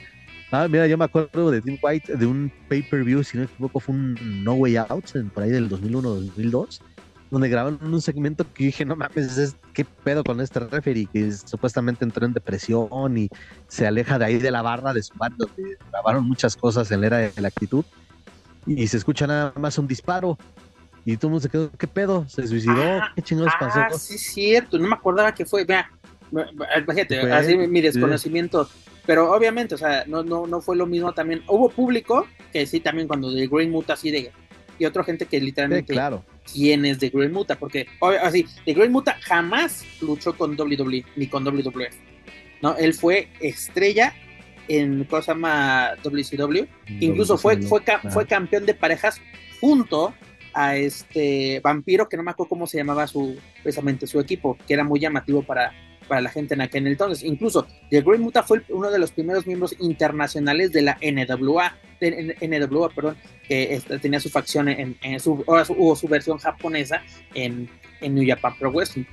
Ah, mira, yo me acuerdo de Team White de un pay-per-view, si no me equivoco, fue un No Way Out por ahí del 2001-2002 donde grabaron un segmento que dije, no mames, ¿qué pedo con este referee? Que supuestamente entró en depresión y se aleja de ahí de la barra de su bar, donde grabaron muchas cosas en la era de la actitud. Y se escucha nada más un disparo. Y todo el mundo se quedó, ¿qué pedo? ¿Se suicidó? ¿Qué chingados pasó?
Ah, sí, cierto, no me acordaba que fue. Vea, imagínate, así mi desconocimiento. Pero obviamente, o sea, no, no, no fue lo mismo también. Hubo público que sí, también cuando de Green Muta así de y otra gente que literalmente
claro.
quién es de Great Muta, porque así, de Great Muta jamás luchó con WWE ni con WWF. ¿no? Él fue estrella en cosa llama WCW, incluso fue, fue, fue campeón de parejas junto a este vampiro que no me acuerdo cómo se llamaba su precisamente su equipo, que era muy llamativo para, para la gente en aquel entonces. Incluso The Great Muta fue uno de los primeros miembros internacionales de la NWA, de, NWA, perdón, que este, tenía su facción en, su, o su, versión japonesa en, en New Japan Pro Wrestling.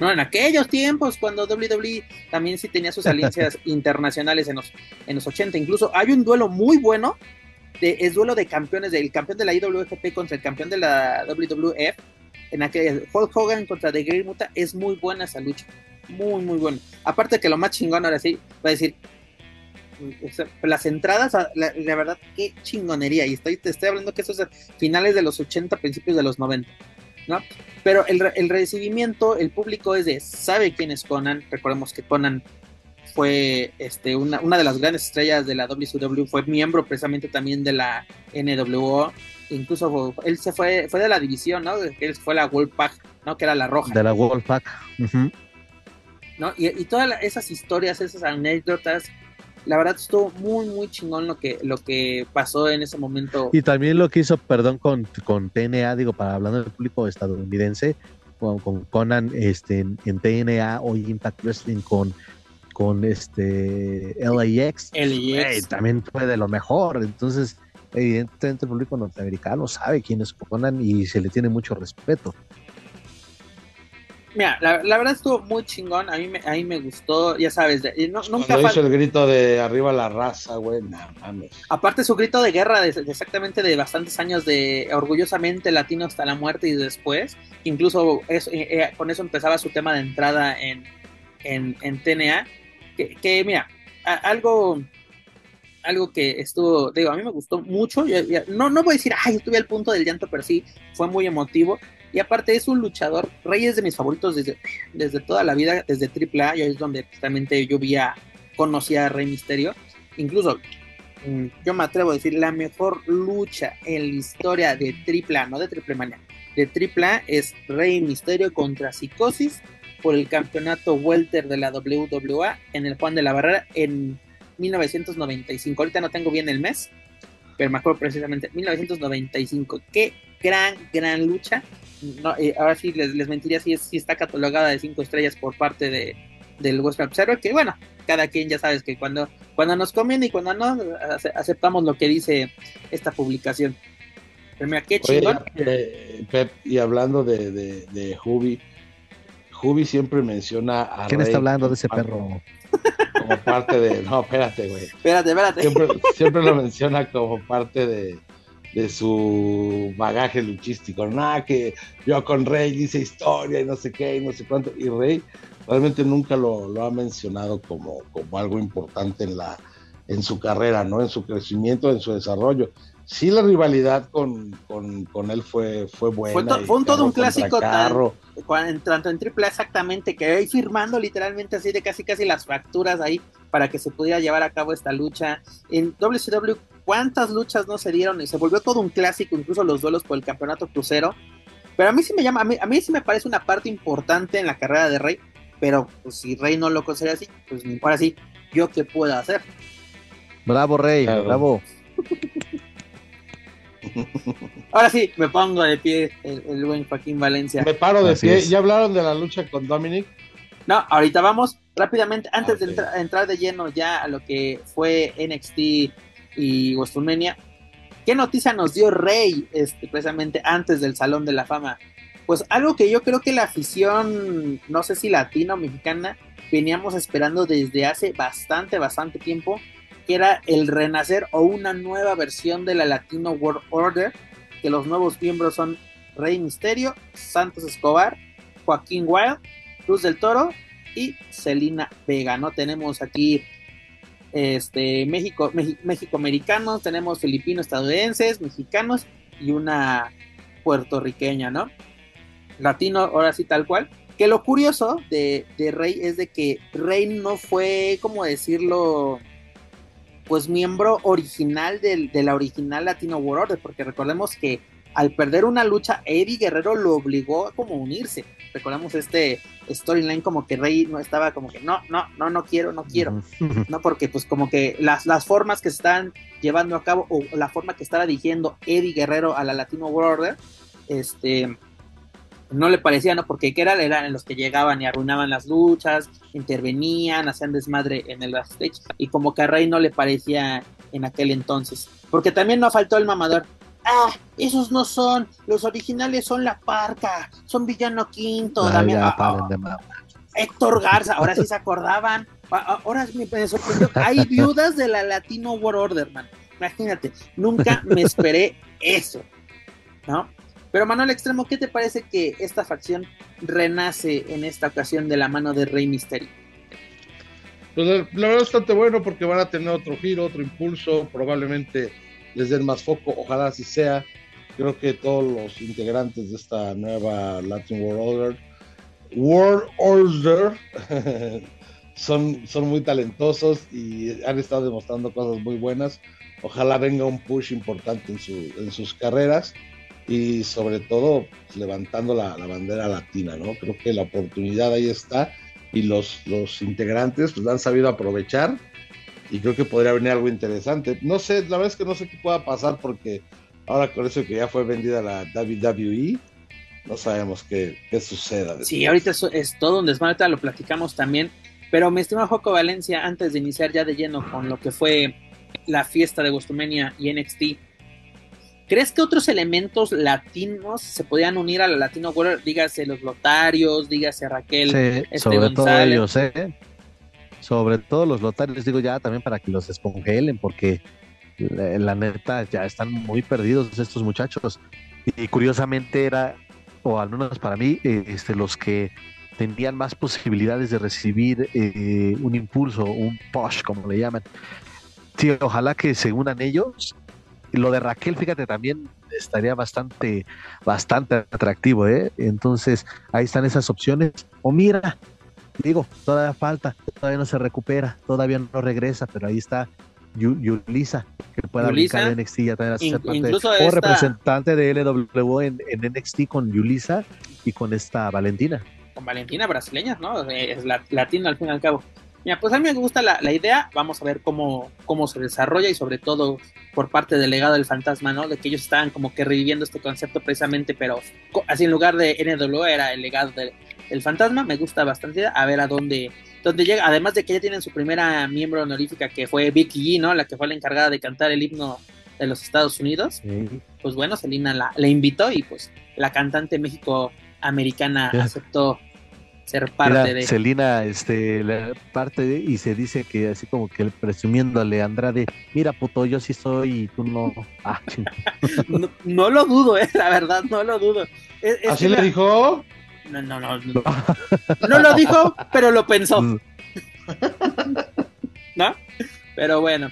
No, en aquellos tiempos, cuando WWE también sí tenía sus alianzas <laughs> internacionales en los, en los 80. Incluso hay un duelo muy bueno, de, es duelo de campeones, del campeón de la IWGP contra el campeón de la WWF, en aquel Hulk Hogan contra The Great Muta es muy buena esa lucha. Muy, muy buena. Aparte que lo más chingón ahora sí, va a decir, las entradas, la, verdad, qué chingonería. Y estoy, te estoy hablando que eso es finales de los 80, principios de los 90. ¿No? Pero el, el recibimiento, el público es de, sabe quién es Conan. Recordemos que Conan fue este, una, una de las grandes estrellas de la WCW, fue miembro precisamente también de la NWO, incluso él se fue, fue de la división, ¿no? Él fue la Wolfpack, ¿no? Que era la roja.
De la Wolfpack.
¿No? Y, y todas esas historias, esas anécdotas, la verdad estuvo muy, muy chingón lo que, lo que pasó en ese momento.
Y también lo que hizo, perdón, con, con TNA, digo, para hablando del público estadounidense, con, con Conan este, en, en, TNA, hoy Impact Wrestling con, con este LAX,
LAX.
también fue de lo mejor. Entonces, evidentemente el público norteamericano sabe quién es Conan y se le tiene mucho respeto.
Mira, la, la, verdad estuvo muy chingón, a mí me, a mí me gustó, ya sabes, de, no, nunca
Cuando hizo el grito de arriba la raza, güey, no mames.
Aparte su grito de guerra de, de, exactamente de bastantes años de orgullosamente latino hasta la muerte y después, incluso eso, eh, eh, con eso empezaba su tema de entrada en, en, en TNA, que, que mira, a, algo algo que estuvo, digo, a mí me gustó mucho, no, no voy a decir, ay, estuve al punto del llanto, pero sí, fue muy emotivo, y aparte es un luchador, Rey es de mis favoritos desde, desde toda la vida, desde AAA, y ahí es donde justamente yo vi a, conocía a Rey Misterio. Incluso mm, yo me atrevo a decir la mejor lucha en la historia de AAA, no de Triple Mania, de AAA es Rey Misterio contra Psicosis por el campeonato welter de la WWA en el Juan de la Barrera en 1995. Ahorita no tengo bien el mes, pero me acuerdo precisamente 1995. Qué gran, gran lucha no, eh, ahora sí les, les mentiría si, es, si, está catalogada de cinco estrellas por parte de, del Western Observer, que bueno, cada quien ya sabes que cuando, cuando nos conviene y cuando no, aceptamos lo que dice esta publicación. Pero mira, qué chingón.
Oye, eh, Pep, y hablando de, de, de Hubi, Hubi siempre menciona a
¿Quién
Rey
está hablando de ese perro?
Como parte de. No, espérate, güey.
Espérate, espérate.
Siempre, siempre lo menciona como parte de, de su bagaje luchístico. Nada, que yo con Rey hice historia y no sé qué y no sé cuánto. Y Rey realmente nunca lo, lo ha mencionado como, como, algo importante en, la, en su carrera, ¿no? En su crecimiento, en su desarrollo. Sí, la rivalidad con, con, con él fue, fue buena.
Fue, to, fue un todo un clásico tan, tanto en triple exactamente, que ahí firmando literalmente así de casi casi las fracturas ahí para que se pudiera llevar a cabo esta lucha. En WCW cuántas luchas no se dieron y se volvió todo un clásico, incluso los duelos por el campeonato crucero. Pero a mí sí me llama, a mí, a mí sí me parece una parte importante en la carrera de Rey, pero pues, si Rey no lo considera así, pues ahora sí, ¿yo qué puedo hacer?
Bravo, Rey, claro. bravo. <laughs>
Ahora sí, me pongo de pie el, el buen Joaquín Valencia.
Me paro de Así pie. Es. ¿Ya hablaron de la lucha con Dominic?
No, ahorita vamos rápidamente, antes okay. de entrar de lleno ya a lo que fue NXT y WrestleMania. ¿Qué noticia nos dio Rey este, precisamente antes del Salón de la Fama? Pues algo que yo creo que la afición, no sé si latina o mexicana, veníamos esperando desde hace bastante, bastante tiempo, que era el renacer o una nueva versión de la Latino World Order, que los nuevos miembros son Rey Misterio, Santos Escobar, Joaquín Wild, Luz del Toro y Celina Vega, ¿no? Tenemos aquí este, México, México americanos, tenemos filipinos, estadounidenses, mexicanos y una puertorriqueña, ¿no? Latino, ahora sí tal cual. Que lo curioso de, de Rey es de que Rey no fue, como decirlo, pues miembro original del, de la original Latino World Order, porque recordemos que al perder una lucha, Eddie Guerrero lo obligó a como unirse. Recordamos este storyline como que Rey no estaba como que no, no, no, no quiero, no quiero. no, porque pues como que las, las formas que están llevando a cabo o la forma que estaba dirigiendo Eddie Guerrero a la Latino World Order, este, no le parecía, ¿no? Porque que era, eran los que llegaban y arruinaban las luchas, intervenían, hacían desmadre en el backstage, y como que a Rey no le parecía en aquel entonces. Porque también no faltó el mamador. Ah, esos no son, los originales son La Parca, son Villano Quinto,
Ah,
también,
ya,
ah,
paren de
ah. Héctor Garza, ahora sí se acordaban. Ah, Ahora me me sorprendió. Hay viudas de la Latino World Order, man. Imagínate, nunca me esperé eso, ¿no? Pero Manuel Extremo, ¿qué te parece que esta facción renace en esta ocasión de la mano de Rey Mysterio?
Pues la, la verdad es bastante bueno porque van a tener otro giro, otro impulso, probablemente les den más foco, ojalá así sea. Creo que todos los integrantes de esta nueva Latin World Order, World Order <laughs> son, son muy talentosos y han estado demostrando cosas muy buenas. Ojalá venga un push importante en, su, en sus carreras y sobre todo pues, levantando la, bandera latina, ¿no? Creo que la oportunidad ahí está y los, los integrantes pues, la han sabido aprovechar y creo que podría venir algo interesante. No sé, la verdad es que no sé qué pueda pasar porque ahora con eso que ya fue vendida la WWE, no sabemos qué, qué suceda.
Sí, ahorita es, es todo un desmadre, lo platicamos también, pero mi estimado Joco Valencia, antes de iniciar ya de lleno con lo que fue la fiesta de Gostumenia y NXT, ¿Crees que otros elementos latinos se podían unir a la Latino World? Dígase los lotarios, dígase Raquel.
Sí, este sobre todo ellos, ¿eh? Sobre todo los lotarios, digo ya también para que los descongelen, porque la, neta ya están muy perdidos estos muchachos. Y, curiosamente era, o al menos para mí, eh, este, los que tenían más posibilidades de recibir eh, un impulso, un push, como le llaman. Sí, ojalá que se unan ellos lo de Raquel, fíjate, también estaría bastante, bastante atractivo, ¿eh? Entonces, ahí están esas opciones. O mira, digo, todavía falta, todavía no se recupera, todavía no regresa, pero ahí está Yulisa, que pueda brincar en NXT ya también parte, o representante de LW en, NXT con Yulisa y con esta Valentina.
Con Valentina brasileña, ¿no? Es la, latina al fin y al cabo. Mira, pues a mí me gusta la, idea, vamos a ver cómo, cómo se desarrolla y sobre todo por parte del legado del fantasma, ¿no? De que ellos estaban como que reviviendo este concepto precisamente, pero así en lugar de NWO era el legado del fantasma, me gusta bastante a ver a dónde, dónde llega, además de que ya tienen su primera miembro honorífica que fue Vicky G, ¿no? La que fue la encargada de cantar el himno de los Estados Unidos, pues bueno, Selina la, la invitó y pues la cantante México americana aceptó ser parte de.
Celina, este, parte de, y se dice que así como que presumiéndole a Andrade, mira puto, yo sí soy y tú no. <laughs> Ah, <laughs>
no, lo dudo, eh, la verdad, no lo dudo.
¿Así le dijo?
No, no, no, no. No lo dijo, pero lo pensó. <laughs> Mm. ¿No? Pero bueno,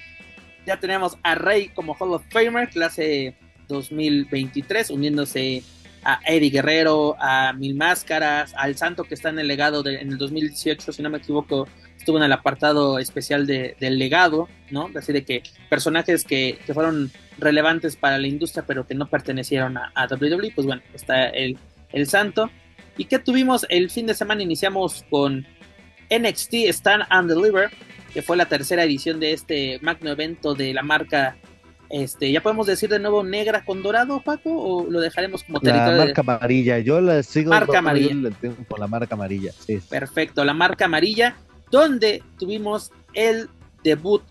ya tenemos a Rey como Hall of Famer, clase 2023, uniéndose a Eddie Guerrero, a Mil Máscaras, al Santo que está en el legado de, en el 2018, si no me equivoco, estuvo en el apartado especial de, del legado, ¿no? Así de que personajes que, que, fueron relevantes para la industria pero que no pertenecieron a, a WWE, pues bueno, está el, el Santo. ¿Y que tuvimos el fin de semana? Iniciamos con NXT Stand and Deliver, que fue la tercera edición de este magno evento de la marca este, ¿ya podemos decir de nuevo negra con dorado, Paco? ¿O lo dejaremos como
territorio? La marca amarilla, yo la sigo
marca amarilla.
con la marca amarilla. Sí.
Perfecto, la marca amarilla, donde tuvimos el debut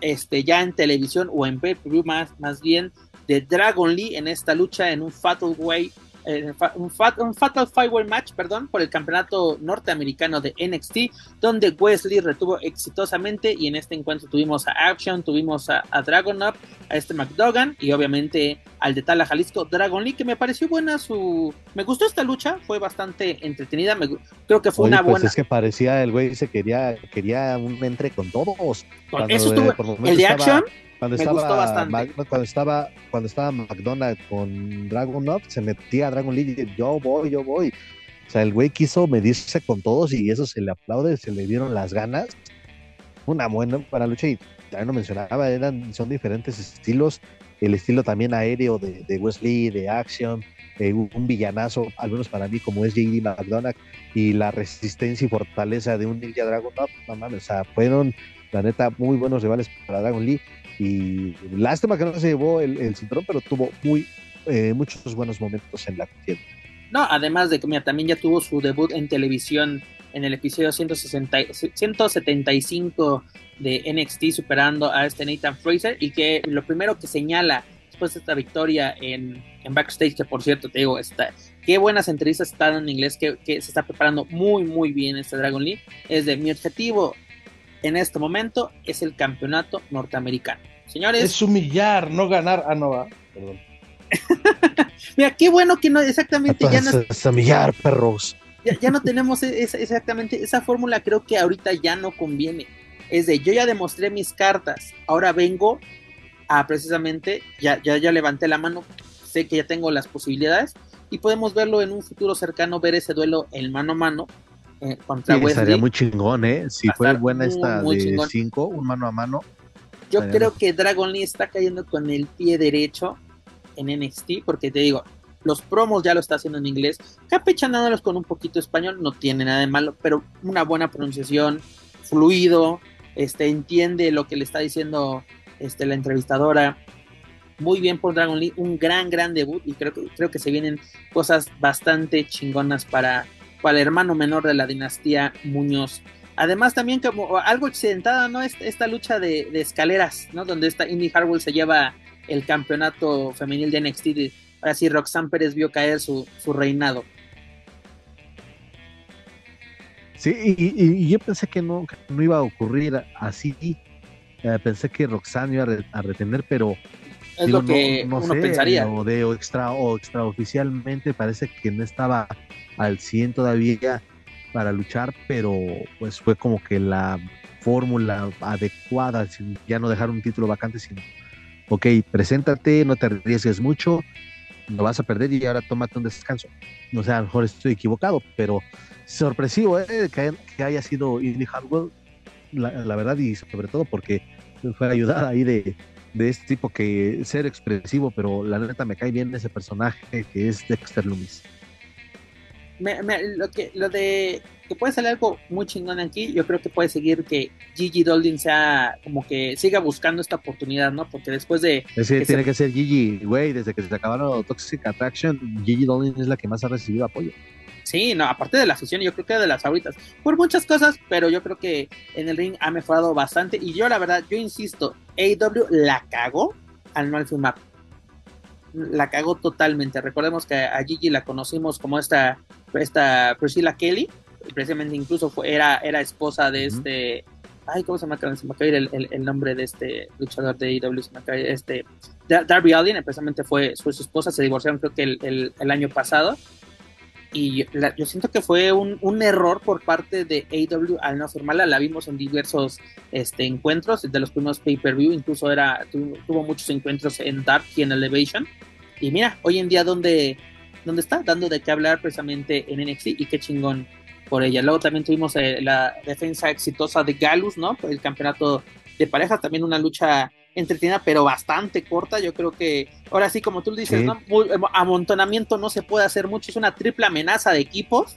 este, ya en televisión o en pay más, más bien de Dragon Lee en esta lucha en un Fatal Way eh, un, Fatal Five Match, perdón, por el campeonato norteamericano de NXT, donde Wesley retuvo exitosamente y en este encuentro tuvimos a Action, tuvimos a, Dragon Up, a este McDogan y obviamente al de Tala Jalisco Dragon Lee, que me pareció buena su... Me gustó esta lucha, fue bastante entretenida, me... creo que fue una
pues
buena...
Es que parecía el güey se quería, quería un entre con todos.
eso estuvo... el de Action... Cuando estaba, gustó bastante.
cuando estaba, cuando estaba McDonald con Dragon Up, se metía a Dragon League y yo voy, yo voy. O sea, el güey quiso medirse con todos y eso se le aplaude, se le dieron las ganas. Una buena para lucha y también lo mencionaba, eran, son diferentes estilos. El estilo también aéreo de, de Wesley, de Action, eh, un villanazo, al menos para mí, como es JD McDonald, y la resistencia y fortaleza de un Ninja Dragon Up, no mames, o sea, fueron, la neta, muy buenos rivales para Dragon Lee. Y lástima que no se llevó el, cinturón, pero tuvo muy, eh, muchos buenos momentos en la contienda.
No, además de que mira, también ya tuvo su debut en televisión en el episodio 160, 175 de NXT superando a este Nathan Fraser y que lo primero que señala después de esta victoria en, en backstage, que por cierto te digo, está, qué buenas entrevistas están en inglés, que, que, se está preparando muy muy bien este Dragon League, es de mi objetivo en este momento es el campeonato norteamericano. Señores.
Es humillar, no ganar. Ah, no, va. Perdón. <laughs>
Mira, qué bueno que no, exactamente.
ya no, es humillar, perros.
Ya, no tenemos e-, exactamente esa fórmula, creo que ahorita ya no conviene. Es de yo ya demostré mis cartas, ahora vengo a precisamente, ya, ya, ya levanté la mano, sé que ya tengo las posibilidades y podemos verlo en un futuro cercano, ver ese duelo en mano a mano eh, contra
Sí, estaría muy chingón, ¿eh? Si fue buena esta
muy
de
chingón.
5, un mano a mano.
Yo
estaría
creo que Dragon Lee está cayendo con el pie derecho en NXT, porque te digo, los promos ya lo está haciendo en inglés, capechanándolos con un poquito de español, no tiene nada de malo, pero una buena pronunciación, fluido, este, entiende lo que le está diciendo este, la entrevistadora. Muy bien por Dragon Lee, un gran, gran debut, y creo que, creo que se vienen cosas bastante chingonas para, para el hermano menor de la dinastía Muñoz. Además, también como algo accidentada, ¿no? Esta, esta lucha de, de escaleras, ¿no? Donde esta Indy Hartwell se lleva el campeonato femenil de NXT. ahora sí, Roxanne Pérez vio caer su, su reinado.
Sí, y, y- y yo pensé que no, que no iba a ocurrir así. Eh, pensé que Roxanne iba a, re- a retener, pero
Es
digo,
lo que
no, no
uno
sé,
pensaría.
O de o extra o extraoficialmente parece que no estaba al 100 todavía para luchar, pero pues fue como que la fórmula adecuada, ya no dejar un título vacante, sino, ok, preséntate, no te arriesgues mucho, lo vas a perder y ahora tómate un descanso. O sea, a lo mejor estoy equivocado, pero sorpresivo ¿eh? que, que haya sido Indy Hartwell, la, la verdad, y sobre todo porque fue ayudada ahí de, de este tipo que ser expresivo, pero la neta me cae bien ese personaje que es Dexter Loomis.
Me- me- lo, que, lo de que puede salir algo muy chingón aquí, yo creo que puede seguir que Gigi Doldin sea como que siga buscando esta oportunidad, ¿no? Porque después de
Es que
Que
tiene
se-
que ser Gigi, güey, desde que se acabaron Toxic Attraction, Gigi Dolin es la que más ha recibido apoyo.
Sí, no, aparte de la fusión, yo creo que de las favoritas, por muchas cosas, pero yo creo que en el ring ha mejorado bastante. Y yo, la verdad, yo insisto, AEW la cagó al no firmar. La cagó totalmente. Recordemos que a Gigi la conocimos como esta, esta Priscilla Kelly, precisamente incluso fue, era, era esposa de este. Ay, ¿cómo se me acaba, se me acaba de ir el, el- el nombre de este luchador de AEW? Se me este, Dar- Darby Allin, precisamente fue, fue su esposa, se divorciaron creo que el, el- año pasado y yo, la- yo siento que fue un, un error por parte de AW al no firmarla. La vimos en diversos este, encuentros, de los primeros pay-per-view, incluso era, tuvo, tuvo muchos encuentros en Dark y en Elevation. Y mira, hoy en día, ¿dónde, dónde está? Dando de qué hablar precisamente en NXT y qué chingón por ella. Luego también tuvimos eh, la defensa exitosa de Galus, ¿no? Por el campeonato de parejas, también una lucha entretenida, pero bastante corta. Yo creo que ahora sí, como tú dices,
Sí.
¿no? Muy- amontonamiento no se puede hacer mucho, es una triple amenaza de equipos,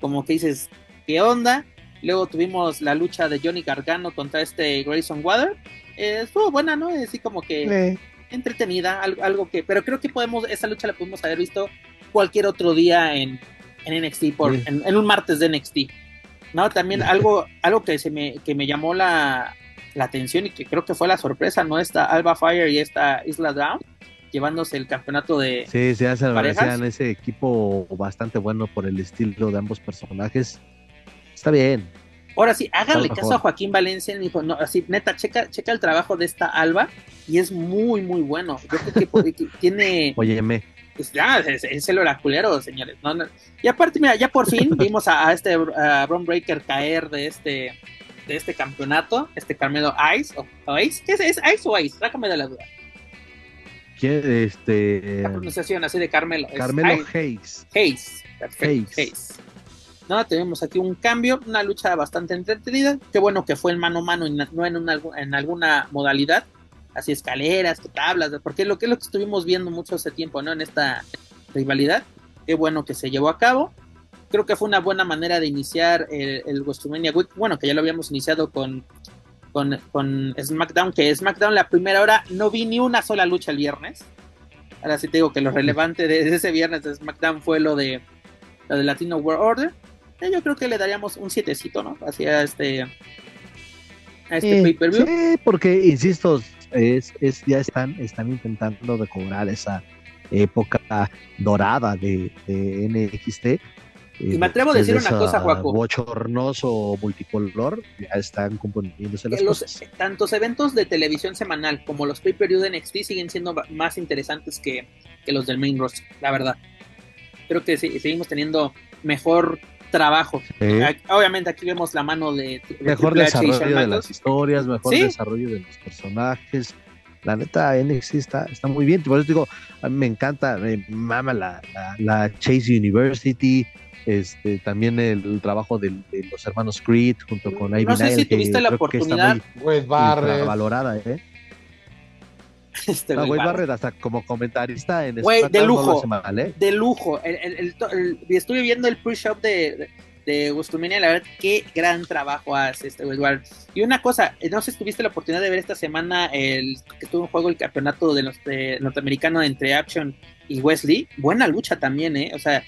como que dices, ¿qué onda? Luego tuvimos la lucha de Johnny Gargano contra este Grayson Water. Eh, estuvo buena, ¿no? Así como que
Eh,
entretenida, algo, algo que, pero creo que podemos, esa lucha la pudimos haber visto cualquier otro día en, en NXT, por,
Sí.
en, en un martes de NXT. No, también algo, algo que se me, que me llamó la, la atención y que creo que fue la sorpresa, ¿no? Esta Alba Fire y esta Isla Down llevándose el campeonato de
sí, se hace
¿Parejas?
ese equipo bastante bueno por el estilo de ambos personajes. Está bien.
Ahora sí, háganle caso
mejor.
a Joaquín Valencia, dijo, no, así, neta, checa, checa el trabajo de esta Alba y es muy, muy bueno. Yo creo que, <laughs> que tiene,
Óyeme,
pues, ya, es, es el oraculero, señores. No, no. Y aparte, mira, ya por fin <laughs> vimos a, a este a Breaker caer de este de este campeonato, este Carmelo Ice o, o Ice, ¿qué es? ¿Es Ice o Ice? Sácame de la duda.
¿quién, este,
La pronunciación así de Carmelo.
Carmelo. Hayes.
Hayes. Perfecto.
Hayes.
Hayes. No, tenemos aquí un cambio, una lucha bastante entretenida. Qué bueno que fue en mano a mano y no en, una, en alguna modalidad. Así escaleras, que tablas, porque lo que es lo que estuvimos viendo mucho hace tiempo, ¿no? En esta rivalidad. Qué bueno que se llevó a cabo. Creo que fue una buena manera de iniciar el, el WrestleMania Week. Bueno, que ya lo habíamos iniciado con, con, con SmackDown, que SmackDown la primera hora no vi ni una sola lucha el viernes. Ahora sí te digo que lo relevante de, ese viernes de SmackDown fue lo de lo de Latino World Order. Yo creo que le daríamos un sietecito, ¿no? Hacia este a este pay-per-view.
sí, porque, insisto, es, es, ya están, están intentando recobrar esa época dorada de, de NXT.
Y me atrevo a decir una cosa,
esa
Joaco.
Bochornoso multicolor, ya están componiéndose las
los,
cosas.
tantos eventos de televisión semanal como los pay-per-view de NXT siguen siendo más interesantes que, que los del main roster, la verdad. Creo que sí, seguimos teniendo mejor trabajo.
Sí.
Obviamente aquí vemos la mano de, de
Mejor
Triple H
desarrollo de las historias, mejor
Sí.
desarrollo de los personajes. La neta, NXT está, está muy bien. Por eso digo, a mí me encanta, me mama la, la, la Chase University, este, también el, trabajo de, de, los hermanos Creed junto con Ivy
No sé
Nile,
si tuviste
que
la oportunidad.
Barrett.
valorada, ¿eh?
Este,
No,
güey, Barrett.
Barrett hasta como comentarista en
Güey, de
no
lujo.
mal, ¿eh?
de lujo. El, el- el- el- y estuve viendo el pre-shop de, de, de WrestleMania, la verdad, qué gran trabajo hace este güey. Igual. Y una cosa, no sé si tuviste la oportunidad de ver esta semana el que estuvo en juego el campeonato de los de norteamericano entre Action y Wesley. Buena lucha también, ¿eh? O sea,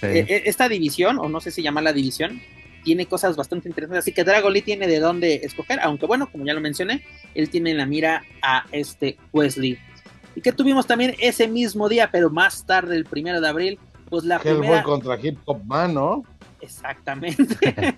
Sí.
eh, eh, esta división, o no sé si llama la división, tiene cosas bastante interesantes. Así que Dragon Lee tiene de dónde escoger, aunque bueno, como ya lo mencioné, él tiene en la mira a este Wesley. Y que tuvimos también ese mismo día, pero más tarde, el primero de abril, pues la
Hellboy
primera.
contra Hip Hop Man, ¿no?
Exactamente. <laughs>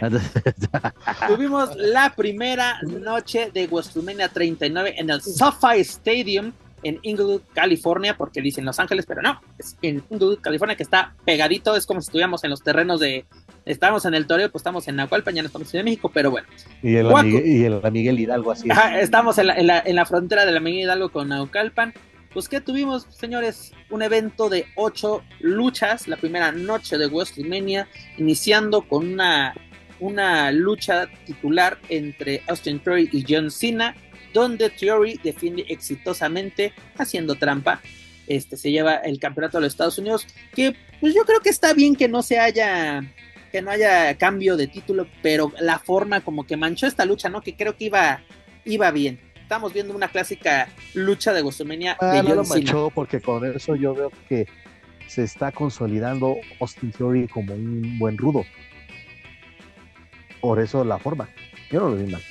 <laughs> Tuvimos la primera noche de WrestleMania 39 en el SoFi Stadium en Inglewood, California, porque dicen Los Ángeles, pero no, es en Inglewood, California, que está pegadito, es como si estuviéramos en los terrenos de, estábamos en el Toreo, pues estamos en Nahualpan, ya no estamos en Ciudad de México, pero bueno,
y, el
Guaco.
Miguel, y el Miguel Hidalgo así. es.
Ajá, estamos en la, en, la, en la frontera de la Miguel Hidalgo con Naucalpan. Pues que tuvimos, señores, un evento de ocho luchas, la primera noche de WrestleMania, iniciando con una, una lucha titular entre Austin Theory y John Cena, donde Theory defiende exitosamente haciendo trampa. Este se lleva el campeonato de los Estados Unidos, que pues yo creo que está bien que no se haya que no haya cambio de título, pero la forma como que manchó esta lucha, ¿no? Que creo que iba iba bien. Estamos viendo una clásica lucha de WrestleMania
Ah,
de
no lo manchó porque con eso yo veo que se está consolidando Austin Theory como un buen rudo. Por eso la forma. Yo no lo vi mal.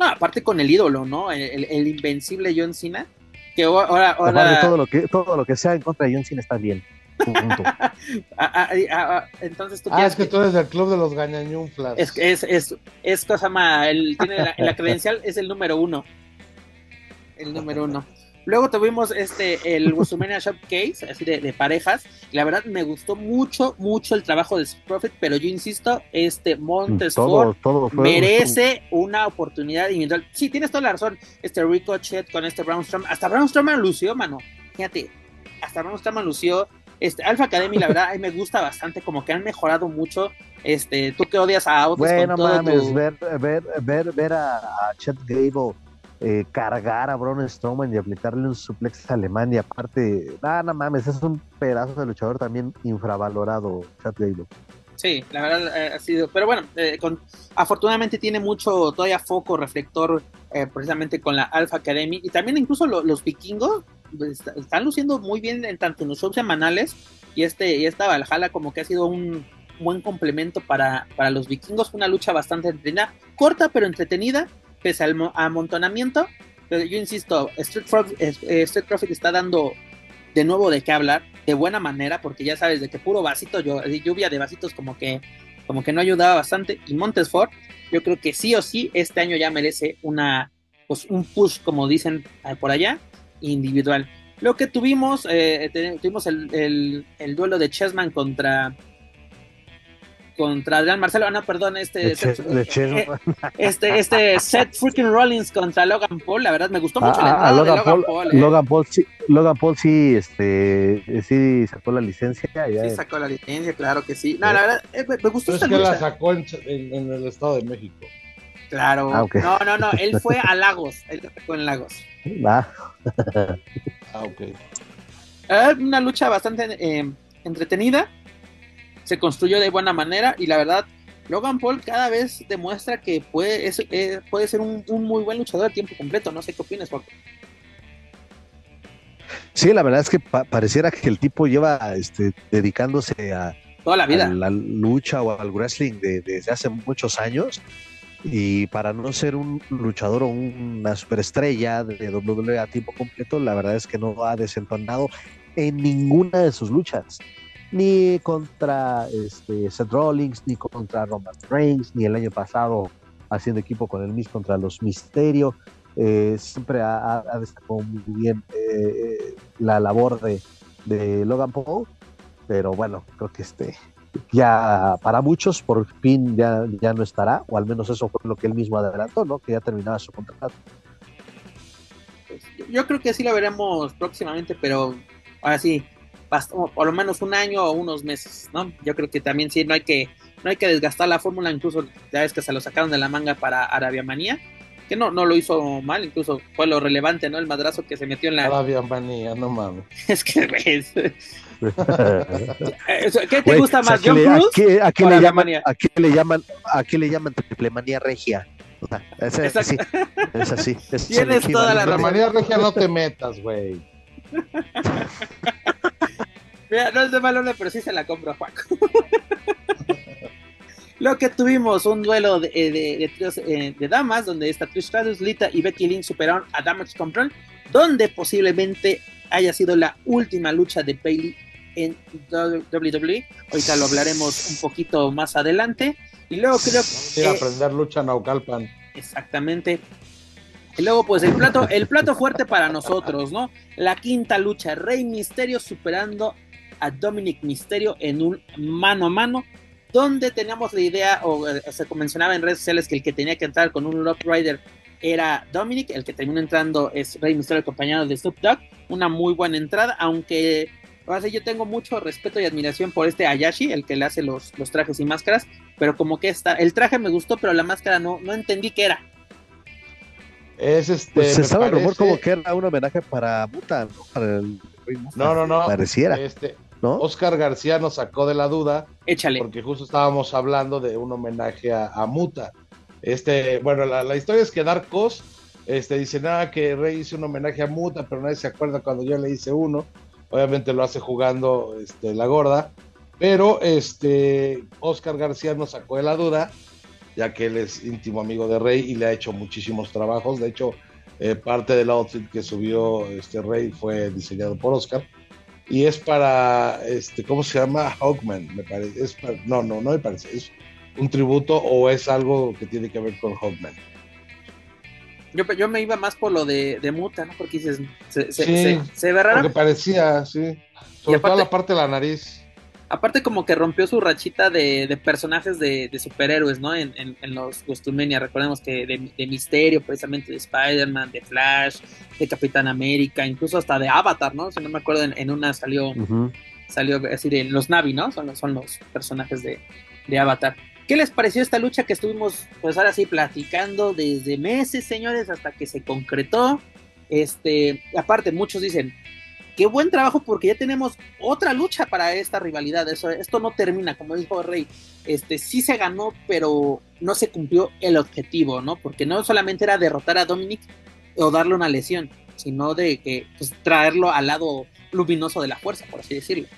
No, aparte con el ídolo, ¿no? El, el- el invencible John Cena. Que ahora,
Aparte,
ahora
todo lo que todo lo que sea en contra de John Cena está bien. Punto. <laughs>
ah, ah, ah, ah, entonces tú
Ah, es que tú eres del club de los gañañunflas.
es, es, es, es cosa más, él tiene la, la <laughs> credencial, es el número uno. El número uno. Luego tuvimos este, el WrestleMania Showcase, así de, de parejas. La verdad me gustó mucho, mucho el trabajo de Profit, pero yo insisto, este Montes
todo, todo
merece una oportunidad individual. Sí, tienes toda la razón. Este Ricochet con este Braun Strowman, hasta Braun Strowman lució, mano. Fíjate, hasta Braun Strowman lució. Este Alpha Academy, la verdad, a mí me gusta bastante, como que han mejorado mucho. Este, tú que odias a Otis
Bueno,
con todo
mames,
tu-
ver, ver, ver, ver a, a Chet Gable eh, cargar a Braun Strowman y aplicarle un suplex a Alemania, aparte, ah, no mames, es un pedazo de luchador también infravalorado, Chet Gable.
Sí, la verdad eh, ha sido. Pero bueno, eh, afortunadamente tiene mucho todavía foco reflector eh, precisamente con la Alpha Academy y también incluso lo- los vikingos pues, est- están luciendo muy bien en tanto en los shows semanales y este y esta Valhalla como que ha sido un buen complemento para, para los vikingos. Una lucha bastante entretenida, corta pero entretenida, pese al mo- amontonamiento. Pero yo insisto, Street Profit, Street Profit está dando de nuevo de qué hablar, de buena manera, porque ya sabes de que puro vasito, yo, lluvia de vasitos como que, como que no ayudaba bastante. Y Montesfort, yo creo que sí o sí, este año ya merece una, pues un push, como dicen eh, por allá, individual. Lo que tuvimos, eh, tuvimos el- el duelo de Chessman contra contra Adrián Marcelo, ah, no, perdón, este,
de
eh, este, este <laughs> Seth freaking Rollins contra Logan Paul, la verdad me gustó mucho la
Ah, ah,
entrada de
Logan,
Logan
Paul,
Paul, eh.
Logan Paul sí, Logan Paul sí, este, eh, sí sacó la licencia. ya-
Sí, sacó la licencia, claro que sí. No, la verdad, eh, me, me gustó
Pero es que la sacó en, en- en el Estado de México.
Claro.
Ah.
No, no, no, él fue a <laughs> Lagos. Él fue en Lagos.
Ah,
Ah, ok.
Eh, una lucha bastante eh, entretenida. Se construyó de buena manera y la verdad, Logan Paul cada vez demuestra que puede, es- eh, puede ser un, un muy buen luchador a tiempo completo. No sé qué opinas, Paco.
sí, la verdad es que pa- pareciera que el tipo lleva este, dedicándose a,
Toda la vida.
a la lucha o al wrestling de- desde hace muchos años. Y para no ser un luchador o una superestrella de WWE a tiempo completo, la verdad es que no ha desentonado en ninguna de sus luchas. Ni contra este, Seth Rollins, ni contra Roman Reigns, ni el año pasado haciendo equipo con el Miz contra los Misterio. Eh, siempre ha, destacado muy bien eh, eh, la labor de, Logan Paul. Pero bueno, creo que este, ya para muchos por fin ya, ya no estará, o al menos eso fue lo que él mismo adelantó, ¿no? Que ya terminaba su contrato.
yo creo que sí lo veremos próximamente, pero ahora sí, bast- o por lo menos un año o unos meses, ¿no? Yo creo que también sí, no hay que, no hay que desgastar la fórmula, incluso ya ves que se lo sacaron de la manga para Arabia Manía, que no, no lo hizo mal, incluso fue lo relevante, ¿no? El madrazo que se metió en la...
Arabia manía, no mames. <laughs>
es que, <laughs> güey, es- ¿qué te gusta
o sea,
más,
¿a
John
qué le-
Cruz?
¿A qué, a qué
o
le llaman?
Manía?
¿A qué le llaman? ¿A qué le llaman triple manía regia? O sea, es así, es así. es
Tienes toda la.
La
razón.
manía regia no te metas, güey. <laughs>
Mira, no es de mal pero sí se la compro, Juaco. <laughs> Lo que tuvimos, un duelo de, de, de tríos, eh, de damas, donde esta Trish Stratus, Lita y Becky Lynch superaron a Damage Control, donde posiblemente haya sido la última lucha de Bailey en WWE. Ahorita lo hablaremos un poquito más adelante. Y luego creo
a
que
aprender lucha Naucalpan.
Exactamente. Y luego, pues el plato, el plato fuerte para nosotros, ¿no? La quinta lucha, Rey Misterio superando a Dominic Misterio en un mano a mano, donde teníamos la idea, o eh, se mencionaba en redes sociales que el que tenía que entrar con un Lock Rider era Dominic, el que terminó entrando es Rey Misterio acompañado de Snoop Dogg, una muy buena entrada, aunque yo tengo mucho respeto y admiración por este Ayashi, el que le hace los, los trajes y máscaras, pero como que está, el traje me gustó, pero la máscara no, no entendí qué era.
Es este.
Pues el rumor como que era un homenaje para Muta, ¿no? Para el Rey Muta.
No, no, no.
Pareciera,
Este,
¿no?
Oscar García nos sacó de la duda
Échale.
porque justo estábamos hablando de un homenaje a, a Muta. Este, bueno, la, la historia es que Darkos este, dice nada que Rey hizo un homenaje a Muta, pero nadie se acuerda cuando yo le hice uno. Obviamente lo hace jugando este, la gorda, pero este, Oscar García nos sacó de la duda, ya que él es íntimo amigo de Rey y le ha hecho muchísimos trabajos. De hecho, eh, parte del outfit que subió este Rey fue diseñado por Oscar. Y es para, este, ¿cómo se llama? Hawkman, me parece. Es para- no, no, no me parece. Es un tributo o es algo que tiene que ver con Hawkman.
Yo, yo me iba más por lo de, de Muta, ¿no? Porque dices, se, se,
Sí.
se- se ve raro.
Porque parecía, sí. Sobre
aparte-
todo la parte de la nariz.
Aparte como que rompió su rachita de, de personajes de, de superhéroes, ¿no? En, en, en los Costumenia, recordemos que de, de Misterio, precisamente de Spider-Man, de Flash, de Capitán América, incluso hasta de Avatar, ¿no? Si no me acuerdo, en, en una salió, salió así de los Navi, ¿no? Son, los- son los personajes de, de Avatar. ¿Qué les pareció esta lucha que estuvimos, pues ahora sí, platicando desde meses, señores, hasta que se concretó? Este, aparte, muchos dicen, qué buen trabajo porque ya tenemos otra lucha para esta rivalidad. Eso, esto no termina, como dijo Rey. Este sí se ganó, pero no se cumplió el objetivo, ¿no? Porque no solamente era derrotar a Dominic o darle una lesión, sino de que pues, traerlo al lado luminoso de la fuerza, por así decirlo.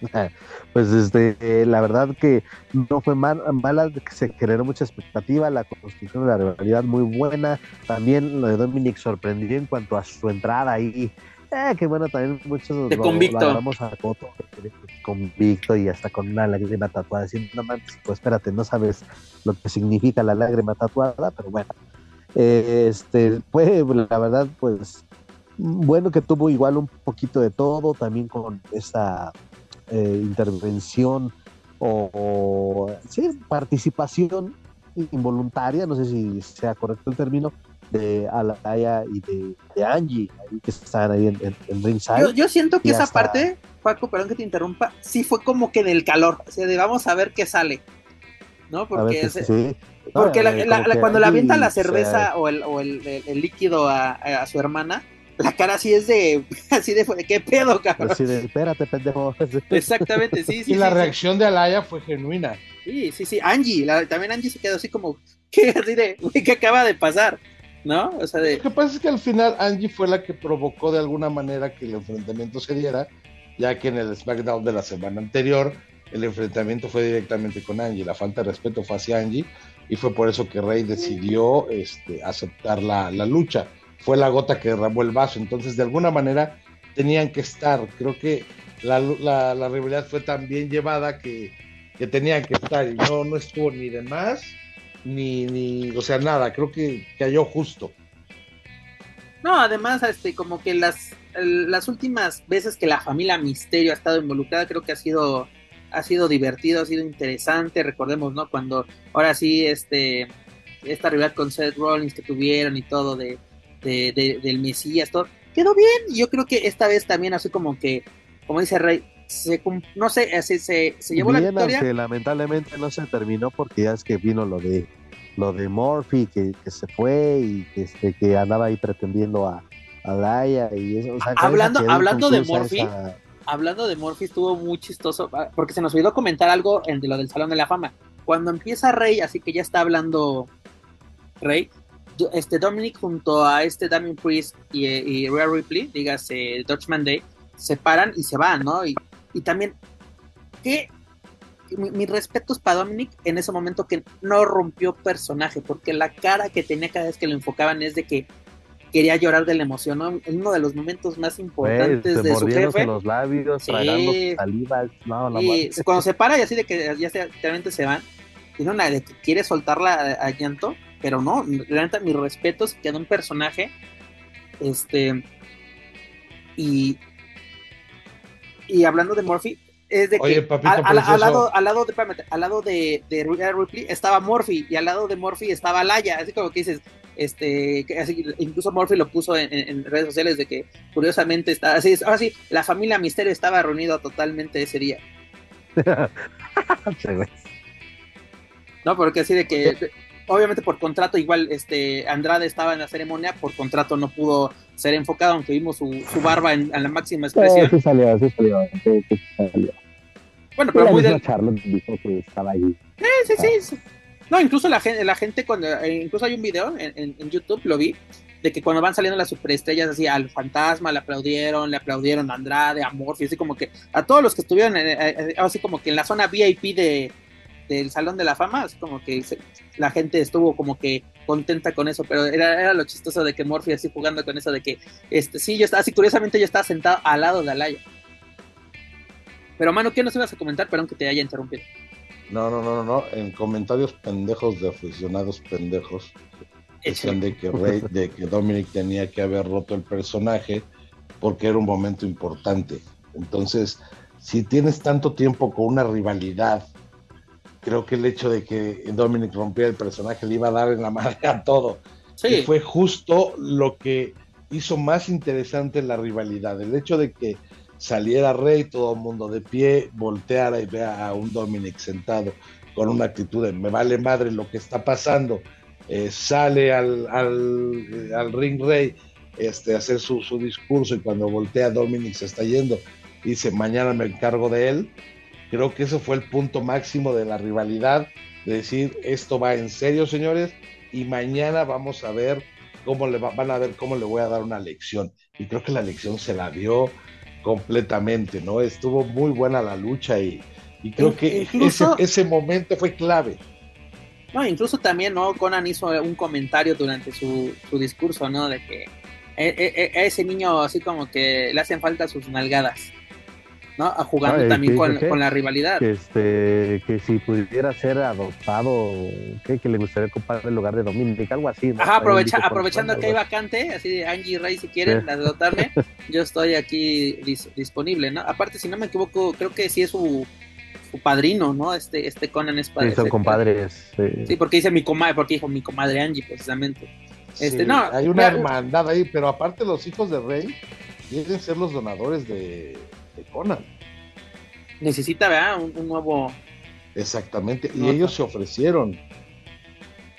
<laughs>
Pues este, eh, la verdad que no fue mal, mala, se generó mucha expectativa, la construcción de la rivalidad muy buena, también lo de Dominic sorprendió en cuanto a su entrada ahí, eh, que bueno, también muchos
De
lo,
convicto.
lo a Coto, convicto y hasta con una lágrima tatuada, diciendo, no pues espérate, no sabes lo que significa la lágrima tatuada, pero bueno, eh, este, fue la verdad, pues, bueno que tuvo igual un poquito de todo, también con esta eh, intervención o, o, sí, participación involuntaria, no sé si sea correcto el término, de Alaya y de, de Angie, que están ahí en, en, en ringside.
Yo, yo siento que esa
hasta-
parte, Paco, perdón que te interrumpa, sí fue como que del calor, o sea, de vamos a ver qué sale, ¿no? Porque, es-
sí.
porque
No,
la-
eh,
la- la-
que
cuando le
Angie,
avienta la
o sea,
cerveza o, el, o el, el- el líquido a, a su hermana, la cara así es de, <laughs> así de, ¿qué pedo, cabrón?
así de, espérate, pendejo. <laughs>
Exactamente, sí, sí.
y la
sí,
reacción de Alaya fue genuina.
Sí, sí, sí. Angie, la- también Angie se quedó así como, <laughs> ¿qué? Así de, güey, ¿qué acaba de pasar? ¿No? O sea, de,
Lo que pasa es que al final Angie fue la que provocó de alguna manera que el enfrentamiento se diera, ya que en el SmackDown de la semana anterior el enfrentamiento fue directamente con Angie, la falta de respeto fue hacia Angie y fue por eso que Rey decidió este, aceptar la, la lucha. Fue la gota que derramó el vaso, entonces de alguna manera tenían que estar. Creo que la, la, la rivalidad fue tan bien llevada que, que tenían que estar y no, no estuvo ni de más ni, ni, o sea, nada, creo que cayó justo.
No, además, este, como que las, las últimas veces que la familia Misterio ha estado involucrada, creo que ha sido, ha sido divertido, ha sido interesante. Recordemos, ¿no? Cuando ahora sí, este, esta rivalidad con Seth Rollins que tuvieron y todo de, de, de- del Mesías, todo, quedó bien. Yo creo que esta vez también así como que, como dice Rey, se, no sé, así se, se llevó la victoria.
aunque lamentablemente no se terminó porque ya es que vino lo de lo de Murphy que, que se fue y que, este, que andaba ahí pretendiendo a, a Laia y eso. o sea, con
Hablando- hablando de Murphy,
esa-
hablando de Murphy, estuvo muy chistoso, ah, porque se nos olvidó comentar algo en de lo del Salón de la Fama. Cuando empieza Rey, así que ya está hablando Rey, este Dominic junto a este Damien Priest y, y Rhea Ripley, dígase Dutchman Day, se paran y se van, ¿no? Y, y también, ¿qué? Mi- Mis respetos para Dominic en ese momento que no rompió personaje, porque la cara que tenía cada vez que lo enfocaban es de que quería llorar de la emoción, ¿no? En uno de los momentos más importantes de su jefe.
los labios,
Sí.
saliva. No,
Y cuando se para y así de que ya se, realmente se van, tiene una de que quiere soltarla a, a llanto, pero no, la neta, mis respetos, quedó un personaje, este, y, y hablando de Murphy, es de
Oye,
que
papito
al, al- al lado, al lado de, espérame, al lado de, de Ripley estaba Murphy y al lado de Murphy estaba Laya, así como que dices, este, que así, incluso Murphy lo puso en, en- en redes sociales de que curiosamente está, así, ahora sí, la familia Misterio estaba reunida totalmente ese día. <laughs> No, porque así de que obviamente por contrato igual este Andrade estaba en la ceremonia, por contrato no pudo ser enfocado, aunque vimos su, su barba en, en la máxima expresión.
sí salió, sí salió. Sí, sí salió.
Bueno, pero
la
muy del...
Charlotte dijo que estaba ahí.
Sí, sí, sí, sí. No, incluso la gente, la gente cuando, eh, incluso hay un video en, en- en YouTube, lo vi, de que cuando van saliendo las superestrellas así al fantasma le aplaudieron, le aplaudieron a Andrade, a Morphy, así como que a todos los que estuvieron en- eh, eh, así como que en la zona VIP de del Salón de la Fama, así como que se- la gente estuvo como que contenta con eso, pero era, era lo chistoso de que Morphy así jugando con eso de que este sí, yo estaba así curiosamente yo estaba sentado al lado de Alaya. Pero mano, ¿qué nos ibas a comentar? Perdón que te haya interrumpido.
No, no, no, no, no. En comentarios pendejos de aficionados pendejos decían de que Rey, de que Dominic tenía que haber roto el personaje porque era un momento importante. Entonces, si tienes tanto tiempo con una rivalidad, creo que el hecho de que Dominic rompiera el personaje le iba a dar en la <laughs> madre a todo.
Sí.
Y fue justo lo que hizo más interesante la rivalidad. El hecho de que saliera Rey, todo el mundo de pie, volteara y vea a un Dominic sentado con una actitud de me vale madre lo que está pasando. Eh, sale al, al, eh, al ring Rey este, a hacer su, su discurso y cuando voltea Dominic se está yendo, dice mañana me encargo de él. Creo que ese fue el punto máximo de la rivalidad, de decir esto va en serio, señores, y mañana vamos a ver cómo le va- van a ver cómo le voy a dar una lección. Y creo que la lección se la dio completamente, ¿no? Estuvo muy buena la lucha y, y creo que
incluso-
ese, ese momento fue clave.
No, incluso también, ¿no? Conan hizo un comentario durante su, su discurso, ¿no? De que e- e- e- a ese niño así como que le hacen falta sus nalgadas, ¿no? A Jugando también
¿qué
con, la rivalidad.
Que, este, que si pudiera ser adoptado, ¿qué? que le gustaría ocupar el lugar de Dominic, algo así. ¿no?
Ajá, aprovecha, aprovechando que hay vacante, así de Angie Rey, si quieren
Sí.
adoptarme, <laughs> yo estoy aquí dis- disponible, ¿no? Aparte, si no me equivoco, creo que sí es su, su padrino, ¿no? Este, este Conan es padre.
Sí, son compadres. sí.
Sí, porque dice mi comadre, porque dijo mi comadre Angie, precisamente. Este,
Sí,
no,
hay una hermandad ahí, pero aparte los hijos de Rey quieren ser los donadores de, de Conan.
Necesita, ¿verdad? Un, un nuevo.
Exactamente, y ellos se ofrecieron.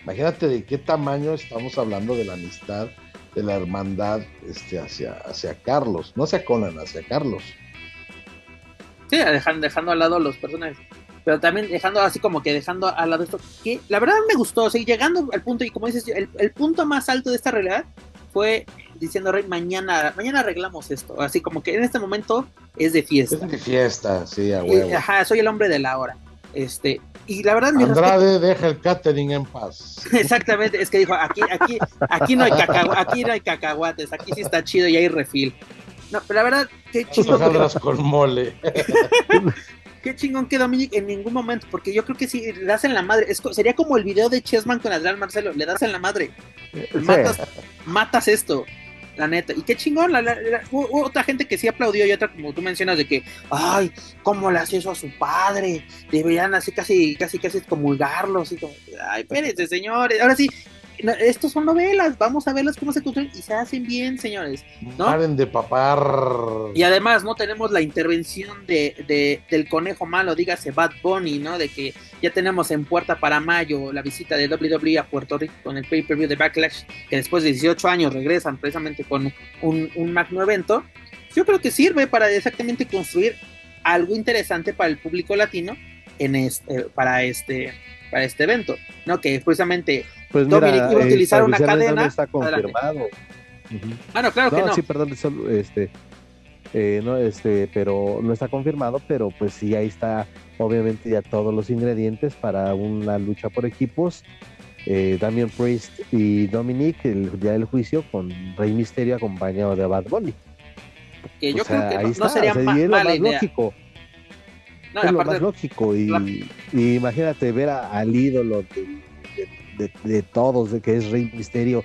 Imagínate de qué tamaño estamos hablando de la amistad, de la hermandad este, hacia, hacia Carlos, no hacia Conan, hacia Carlos.
Sí, dejando, dejando al lado los personajes. Pero también dejando así como que dejando al lado esto. Que la verdad me gustó. O sea, llegando al punto, y como dices, el, el punto más alto de esta realidad fue diciendo Rey, mañana, mañana arreglamos esto. Así como que en este momento es de fiesta.
Es de fiesta, sí, a huevo.
ajá, soy el hombre de la hora. Este, y la verdad,
Andrade deja el catering en paz.
respeto- <laughs> exactamente, es que dijo, aquí, aquí, aquí no hay cacahua- aquí no hay cacahuates, aquí sí está chido y hay refil. No, pero la verdad, qué chido. que-
hojaldras con mole. <laughs>
Qué chingón que Dominic en ningún momento, porque yo creo que si le das en la madre, es sería como el video de Chessman con Adrián Marcelo, le das en la madre,
Sí.
matas, matas esto. la neta. Y qué chingón, la, la- la- hubo otra gente que sí aplaudió y otra como tú mencionas de que, ay, ¿cómo le hace eso a su padre? Deberían así casi, casi, casi excomulgarlo, así como, ay, espérense, señores, ahora sí, estos son novelas, vamos a verlas cómo se construyen y se hacen bien, señores. ¿no?
Paren de papar.
Y además, ¿no? Tenemos la intervención de, de- del conejo malo, dígase Bad Bunny, ¿no? De que ya tenemos en puerta para mayo la visita de WWE a Puerto Rico con el pay-per-view de Backlash, que después de 18 años regresan precisamente con un, un magno evento. Yo creo que sirve para exactamente construir algo interesante para el público latino en este, para este para este evento, ¿no? Que precisamente,
Pues
Dominic iba a utilizar una cadena.
No está confirmado.
Ah, no, claro que
no,
no.
sí, perdón, solo, este, eh, no, este, pero no está confirmado, pero pues sí, ahí está, obviamente ya todos los ingredientes para una lucha por equipos. Eh, Damian Priest y Dominic, el día del juicio, con Rey Misterio acompañado de Bad Bunny.
que yo
O sea,
creo que
ahí
no,
está,
no sería
o sea,
ma-
es lo
mala
más
idea.
lógico.
No,
es lo más lógico y,
la-
y imagínate ver a- al ídolo de, de- todos, de que es Rey Misterio,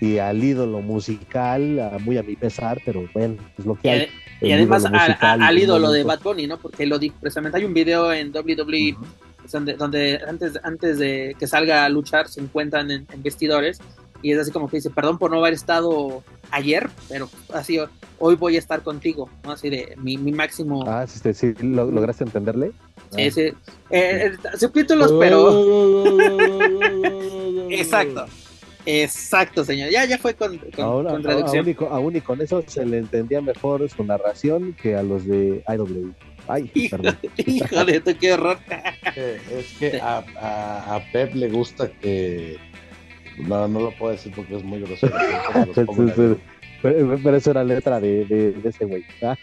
y al ídolo musical, a- muy a mi pesar, pero bueno, es lo que
y,
hay.
y además
ídolo
al- al ídolo de. Bad Bunny, ¿no? Porque lo dijo precisamente. Hay un video en WWE
Ujú.
donde, donde antes, antes de que salga a luchar se encuentran en, en vestidores y es así como que dice, perdón por no haber estado ayer, pero así hoy voy a estar contigo, ¿no? Así de mi, mi máximo...
Ah, sí, sí, sí, ¿lo- ¿lograste entenderle?
Sí, sí. Eh, eh, subtítulos, pero... <laughs> Exacto. Exacto, señor. Ya, ya fue con, con,
Ahora,
con
a-
traducción.
aún, y con, aún y con eso se le entendía mejor su narración que a los de IW. Ay, <laughs>
de tu, qué horror.
Eh, Es que a, a, a Pep le gusta que. No, no lo puedo decir porque es muy grosero. <laughs> pero.
Pero, eso era letra de, de, de ese güey. Ah,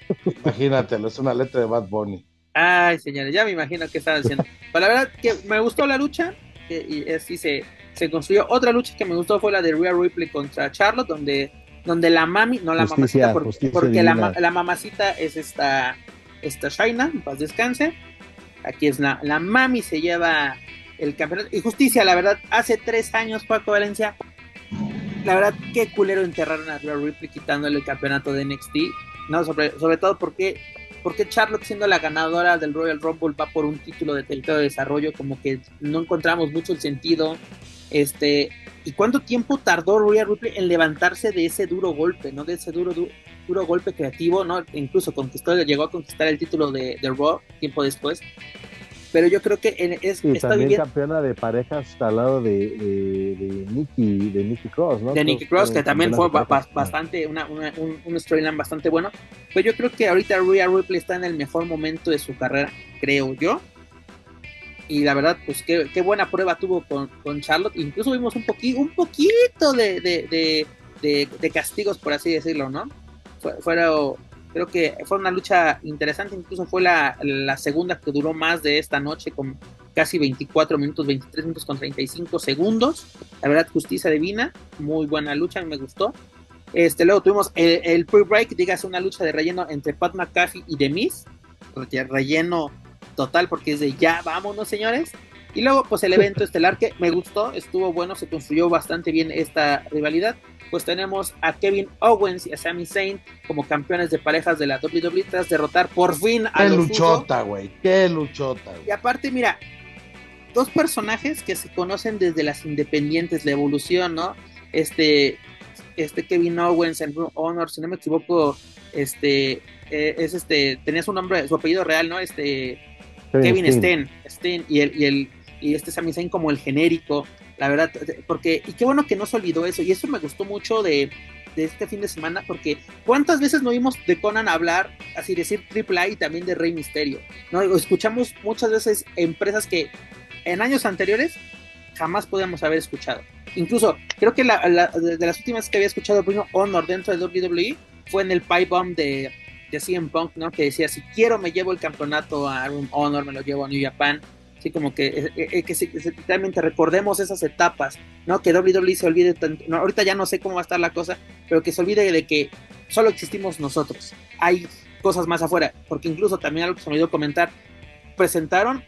Imagínatelo, es una letra de Bad Bunny.
Ay, señores, ya me imagino qué estaban haciendo. Pero la verdad que me gustó la lucha que- y así se, se construyó. Otra lucha que me gustó fue la de Rhea Ripley contra Charlotte, donde, donde la mami, no la
Justicia,
mamacita, porque, porque la, la mamacita es esta, esta Shaina, en paz descanse. Aquí es la, la mami, se lleva el campeonato. Y justicia, la verdad, hace tres años, Paco Valencia, la verdad, qué culero enterraron a Rhea Ripley quitándole el campeonato de NXT. No, sobre, sobre todo porque, porque Charlotte, siendo la ganadora del Royal Rumble, va por un título de territorio de desarrollo, como que no encontramos mucho el sentido. Este, ¿y cuánto tiempo tardó Rhea Ripley en levantarse de ese duro golpe, no? De ese duro, du- duro golpe creativo, ¿no? Incluso conquistó, llegó a conquistar el título de, de Raw tiempo después. Pero yo creo que en- es,
Y
está
también campeona de parejas al lado de, de, de Nikki, de Nikki Cross, ¿no?
de Nikki Cross, que también fue
parejas.
bastante, una, una- un, un storyline bastante bueno. Pero yo creo que ahorita Rhea Ripley está en el mejor momento de su carrera, creo yo. Y la verdad, pues qué, qué buena prueba tuvo con, con Charlotte. Incluso vimos un, poqui, un poquito de, de, castigos, por así decirlo, ¿no? Fue, fueron- creo que fue una lucha interesante. Incluso fue la, la segunda que duró más de esta noche, con casi 24 minutos, 23 minutos con 35 segundos. La verdad, justicia divina. Muy buena lucha, me gustó. Este, luego tuvimos el, el pre-break, dígase una lucha de relleno entre Pat McAfee y The Miz. Re- Relleno total, porque es de ya, vámonos, señores. Y luego, pues el evento <laughs> estelar que me gustó, estuvo bueno, se construyó bastante bien esta rivalidad. Pues tenemos a Kevin Owens y a Sami Zayn como campeones de parejas de la WWE tras derrotar por fin a
Qué
los
luchota, güey. Qué luchota,
Y
güey.
aparte, mira, dos personajes que se conocen desde las independientes, la evolución, ¿no? Este, este Kevin Owens en Honor, si no me equivoco, este, eh, es este, tenía su nombre, su apellido real, ¿no? Este, Kevin Steen, Steen y el, y el, y este Sami Zayn como el genérico, la verdad, porque, y qué bueno que no se olvidó eso, y eso me gustó mucho de, de este fin de semana, porque cuántas veces no vimos de Conan hablar, así decir Triple A y también de Rey Misterio, ¿no? Escuchamos muchas veces empresas que en años anteriores jamás podíamos haber escuchado. Incluso, creo que la, la- de las últimas que había escuchado Bruno Honor dentro de WWE fue en el Pipe Bomb de, de CM Punk, ¿no? Que decía, si quiero me llevo el campeonato a Honor, me lo llevo a New Japan. Así como que, eh, eh, sí- que sí, realmente recordemos esas etapas, ¿no? Que WWE se olvide, tanto- ahorita ya no sé cómo va a estar la cosa, pero que se olvide de que solo existimos nosotros. Hay cosas más afuera, porque incluso también algo que se me olvidó comentar, presentaron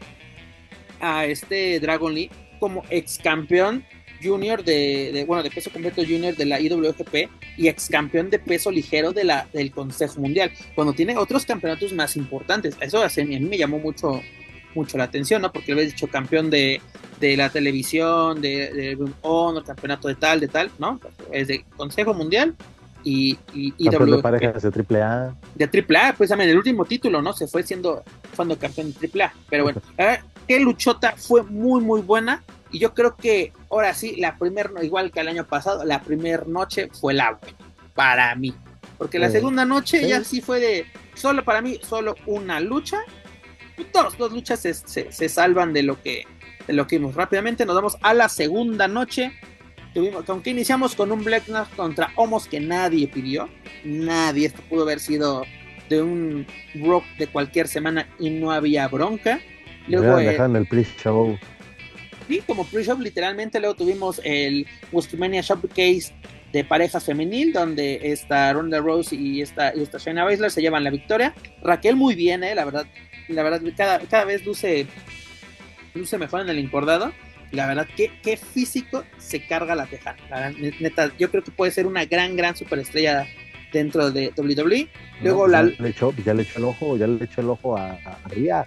a este Dragon Lee como ex campeón junior de, de, bueno, de peso completo junior de la IWGP y ex campeón de peso ligero de la, del Consejo Mundial, cuando tiene otros campeonatos más importantes. Eso a mí me llamó mucho, mucho la atención, ¿no? Porque había dicho campeón de, de la televisión, de, de Honor, campeonato de tal, de tal, ¿no? Es de Consejo Mundial y, y, y
campeón de parejas de AAA.
De AAA, precisamente el último título, ¿no? Se fue siendo, cuando campeón de AAA. Pero bueno, qué luchota fue muy, muy buena. Y yo creo que ahora sí, la primera, igual que el año pasado, la primera noche fue la buena, para mí. Porque la segunda noche ya sí fue de, solo para mí, solo una lucha. Y dos, dos luchas se, se, salvan de lo que de lo que vimos. Rápidamente nos vamos a la segunda noche. Tuvimos, aunque iniciamos con un Black Knight contra Homos que nadie pidió. Nadie, esto pudo haber sido de un rock de cualquier semana y no había bronca.
Luego eh, el pre-show
como pre-show literalmente. Luego tuvimos el WrestleMania Showcase de parejas femenil, donde esta Ronda Rose y esta, y esta Shayna Baszler se llevan la victoria. Raquel muy bien, eh, la verdad, la verdad, cada, cada vez luce, luce mejor en el encordado. La verdad, qué, qué físico se carga la teja neta, yo creo que puede ser una gran, gran superestrella dentro de WWE. Luego
pues
la...
Ya le, echó, ya le echó el ojo, ya le echó el ojo a, a Ria.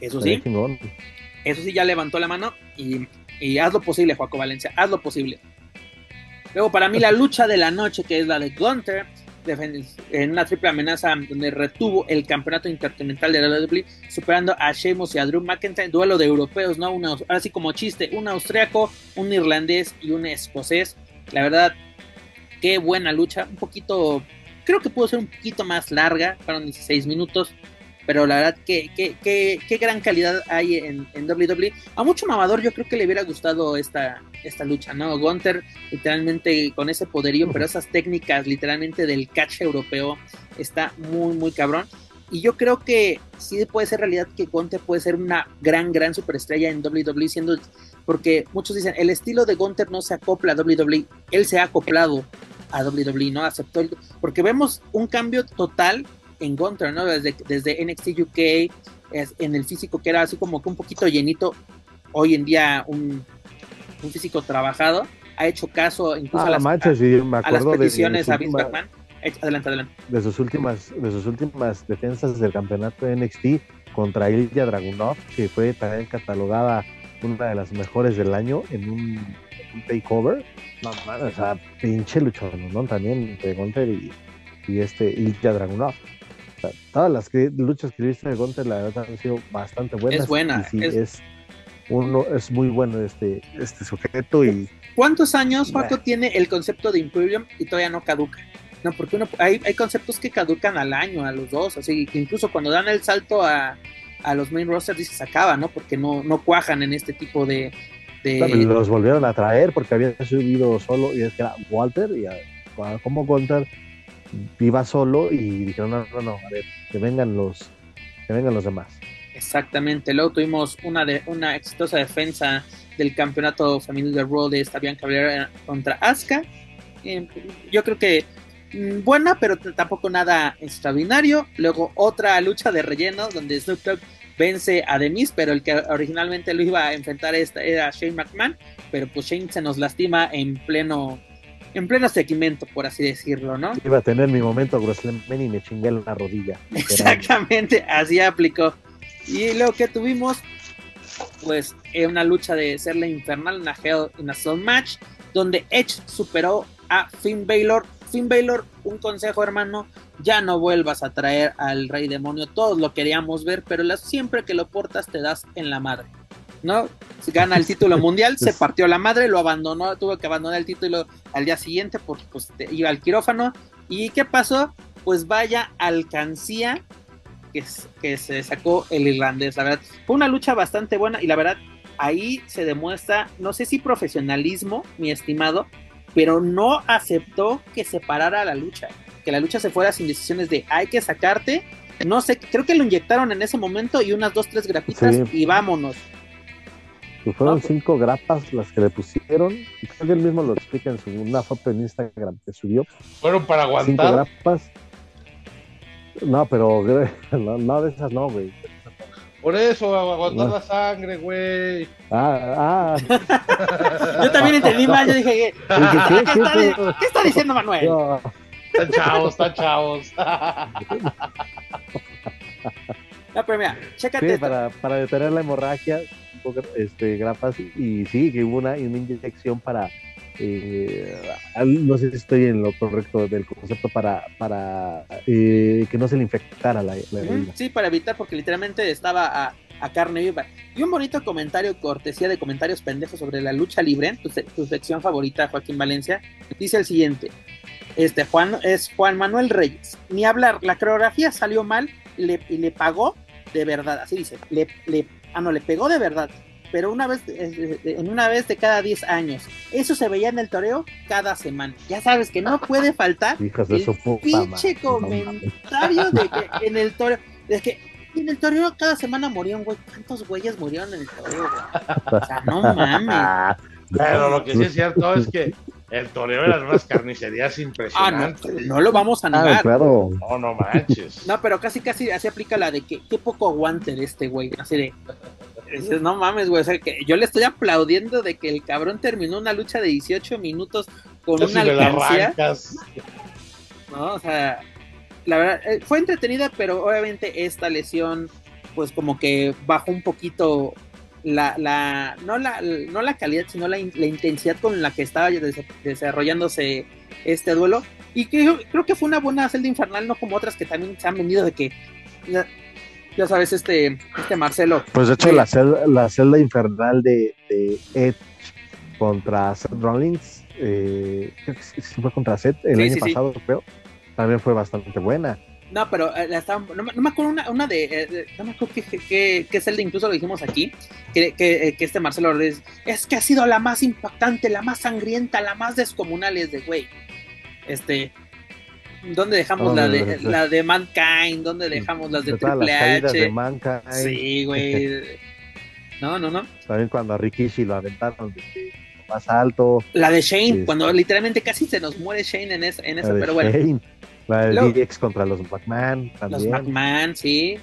Eso sí. Eso sí, ya levantó la mano y, haz lo posible, Juaco Valencia, haz lo posible. Luego, para mí, la lucha de la noche, que es la de Gunter, en una triple amenaza donde retuvo el campeonato intercontinental de la WWE, superando a Sheamus y a Drew McIntyre, duelo de europeos, ¿no? Una, así como chiste, un austriaco, un irlandés y un escocés. La verdad, qué buena lucha, un poquito, creo que pudo ser un poquito más larga, fueron 16 minutos, pero la verdad que qué gran calidad hay en, en, WWE. A mucho mamador yo creo que le hubiera gustado esta, esta lucha, ¿no? Gunter literalmente con ese poderío, pero esas técnicas literalmente del catch europeo está muy, muy cabrón. Y yo creo que sí puede ser realidad que Gunter puede ser una gran, gran superestrella en WWE, siendo, porque muchos dicen, el estilo de Gunter no se acopla a WWE, él se ha acoplado a WWE, ¿no? Aceptó, el, porque vemos un cambio total en Gunter, ¿no? Desde, desde NXT UK, es, en el físico que era así como que un poquito llenito, hoy en día un, un físico trabajado, ha hecho caso incluso
ah,
a, las,
mancha, sí,
a, las peticiones de, de a Vince McMahon. Adelante, adelante.
De sus últimas, de sus últimas defensas del campeonato de NXT contra Ilya Dragunov, que fue también catalogada una de las mejores del año en un, un takeover. No, man, o sea, pinche luchón, ¿no? También de Gunter y, y este Ilya Dragunov todas las luchas que viste de Gunter, la verdad, han sido bastante buenas.
Es buena.
es... uno, es muy bueno este, este sujeto. y
¿Cuántos años, Paco, tiene el concepto de Imperium y todavía no caduca? No, porque uno, hay, hay conceptos que caducan al año, a los dos, así que incluso cuando dan el salto a, a los main rosters, dice se acaba, ¿no? Porque no, no cuajan en este tipo de,
los volvieron a traer porque habían subido solo y es que era Walter y como Gunter iba solo y dijeron, no, no, no, a ver, que vengan los, que vengan los demás.
Exactamente, luego tuvimos una, de, una exitosa defensa del campeonato femenil de Raw de esta Bianca Belair contra Asuka. Eh, yo creo que mm, buena, pero tampoco nada extraordinario. Luego otra lucha de relleno donde Snoop Dogg vence a Demis, pero el que originalmente lo iba a enfrentar era Shane McMahon, pero pues Shane se nos lastima en pleno en pleno segmento, por así decirlo, ¿no?
Iba a tener mi momento WrestleMania y me chingué la rodilla. <laughs>
Exactamente, así aplicó. Y lo que tuvimos, pues, una lucha de ser la infernal, una Hell in a Soul match, donde Edge superó a Finn Baylor. Finn Baylor, un consejo, hermano, ya no vuelvas a traer al Rey Demonio. Todos lo queríamos ver, pero siempre que lo portas te das en la madre. ¿no? Gana el título <laughs> mundial, se partió la madre, lo abandonó, tuvo que abandonar el título al día siguiente porque pues, iba al quirófano. ¿Y qué pasó? Pues vaya alcancía que, que se sacó el irlandés, la verdad. Fue una lucha bastante buena y la verdad ahí se demuestra, no sé si profesionalismo, mi estimado, pero no aceptó que se parara la lucha, que la lucha se fuera sin decisiones de hay que sacarte. No sé, creo que lo inyectaron en ese momento y unas dos, tres grapitas y vámonos.
Fueron cinco grapas las que le pusieron. Y creo que él mismo lo explica en su, una foto en Instagram que subió.
Fueron para aguantar.
Cinco grapas. No, pero <laughs> no, de esas no, güey.
Por eso, aguantar
No.
la sangre, güey.
Ah, ah. <laughs>
Yo también entendí mal, yo dije, ¿qué,
¿qué, qué,
¿qué
qué,
está,
qué?
¿qué está diciendo Manuel?
No,
Están chavos, están chavos. <laughs>
No, pero mira, chécate
sí, para, para detener la hemorragia, poco, este, grapas, y sí, que hubo una, una inyección para, eh, no sé si estoy en lo correcto del concepto, para, para eh, que no se le infectara la, la herida.
Sí, para evitar, porque literalmente estaba a, a carne viva. Y un bonito comentario, cortesía de comentarios pendejos sobre la lucha libre, tu, tu sección favorita, Joaquín Valencia, dice el siguiente. Este Juan es Juan Manuel Reyes. Ni hablar, la coreografía salió mal le, y le pagó de verdad. Así dice. Le, le, ah, no, le pegó de verdad. Pero una vez, eh, eh, en una vez de cada 10 años. Eso se veía en el toreo cada semana. Ya sabes que no puede faltar
Hijos de
el
puta
pinche comentario de que en el toreo, de que en el toreo cada semana morían, güey. ¿Cuántos güeyes murieron en el toreo, güey? O sea, no mames. <laughs>
Pero lo que sí es cierto es que el toreo era unas carnicerías
Ah, no, no lo vamos a
ah,
negar.
claro.
No, no manches.
No, pero casi, casi así aplica la de que qué poco aguante de este güey. Así de. dices, no mames, güey. O sea, que yo le estoy aplaudiendo de que el cabrón terminó una lucha de 18 minutos con
Casi
una alcancía. ¿no? O sea, la verdad, eh, fue entretenida, pero obviamente esta lesión, pues como que bajó un poquito la, la, no la, no la calidad, sino la, in- la intensidad con la que estaba des- desarrollándose este duelo. Y creo, creo que fue una buena celda infernal, no como otras que también se han vendido de que, ya, ya sabes, este, este Marcelo.
Pues de hecho,
Sí.
la celda, la celda infernal de, de Edge contra Seth Rollins, eh, creo que sí, fue contra Seth el
Sí,
año
sí.
pasado, creo, también fue bastante buena.
No, pero eh, la no, me- no me acuerdo una, una de, eh, de- no me acuerdo qué, qué- qué celda, incluso lo dijimos aquí, que, que, eh, que este Marcelo Rodríguez, es que ha sido la más impactante, la más sangrienta, la más descomunal, es de, güey, este, ¿dónde dejamos
Oh,
la, de,
no, no.
la de Mankind? ¿Dónde dejamos las de
De
Triple
caídas de
H?
Mankind,
Sí, güey. <laughs> No, no, no.
también cuando a Rikishi lo aventaron lo más alto,
La de Shane,
Sí,
cuando literalmente casi se nos muere Shane en, esa, en esa,
de
pero bueno.
La de
Luego-
DX contra los
Los
también.
McMahon, sí.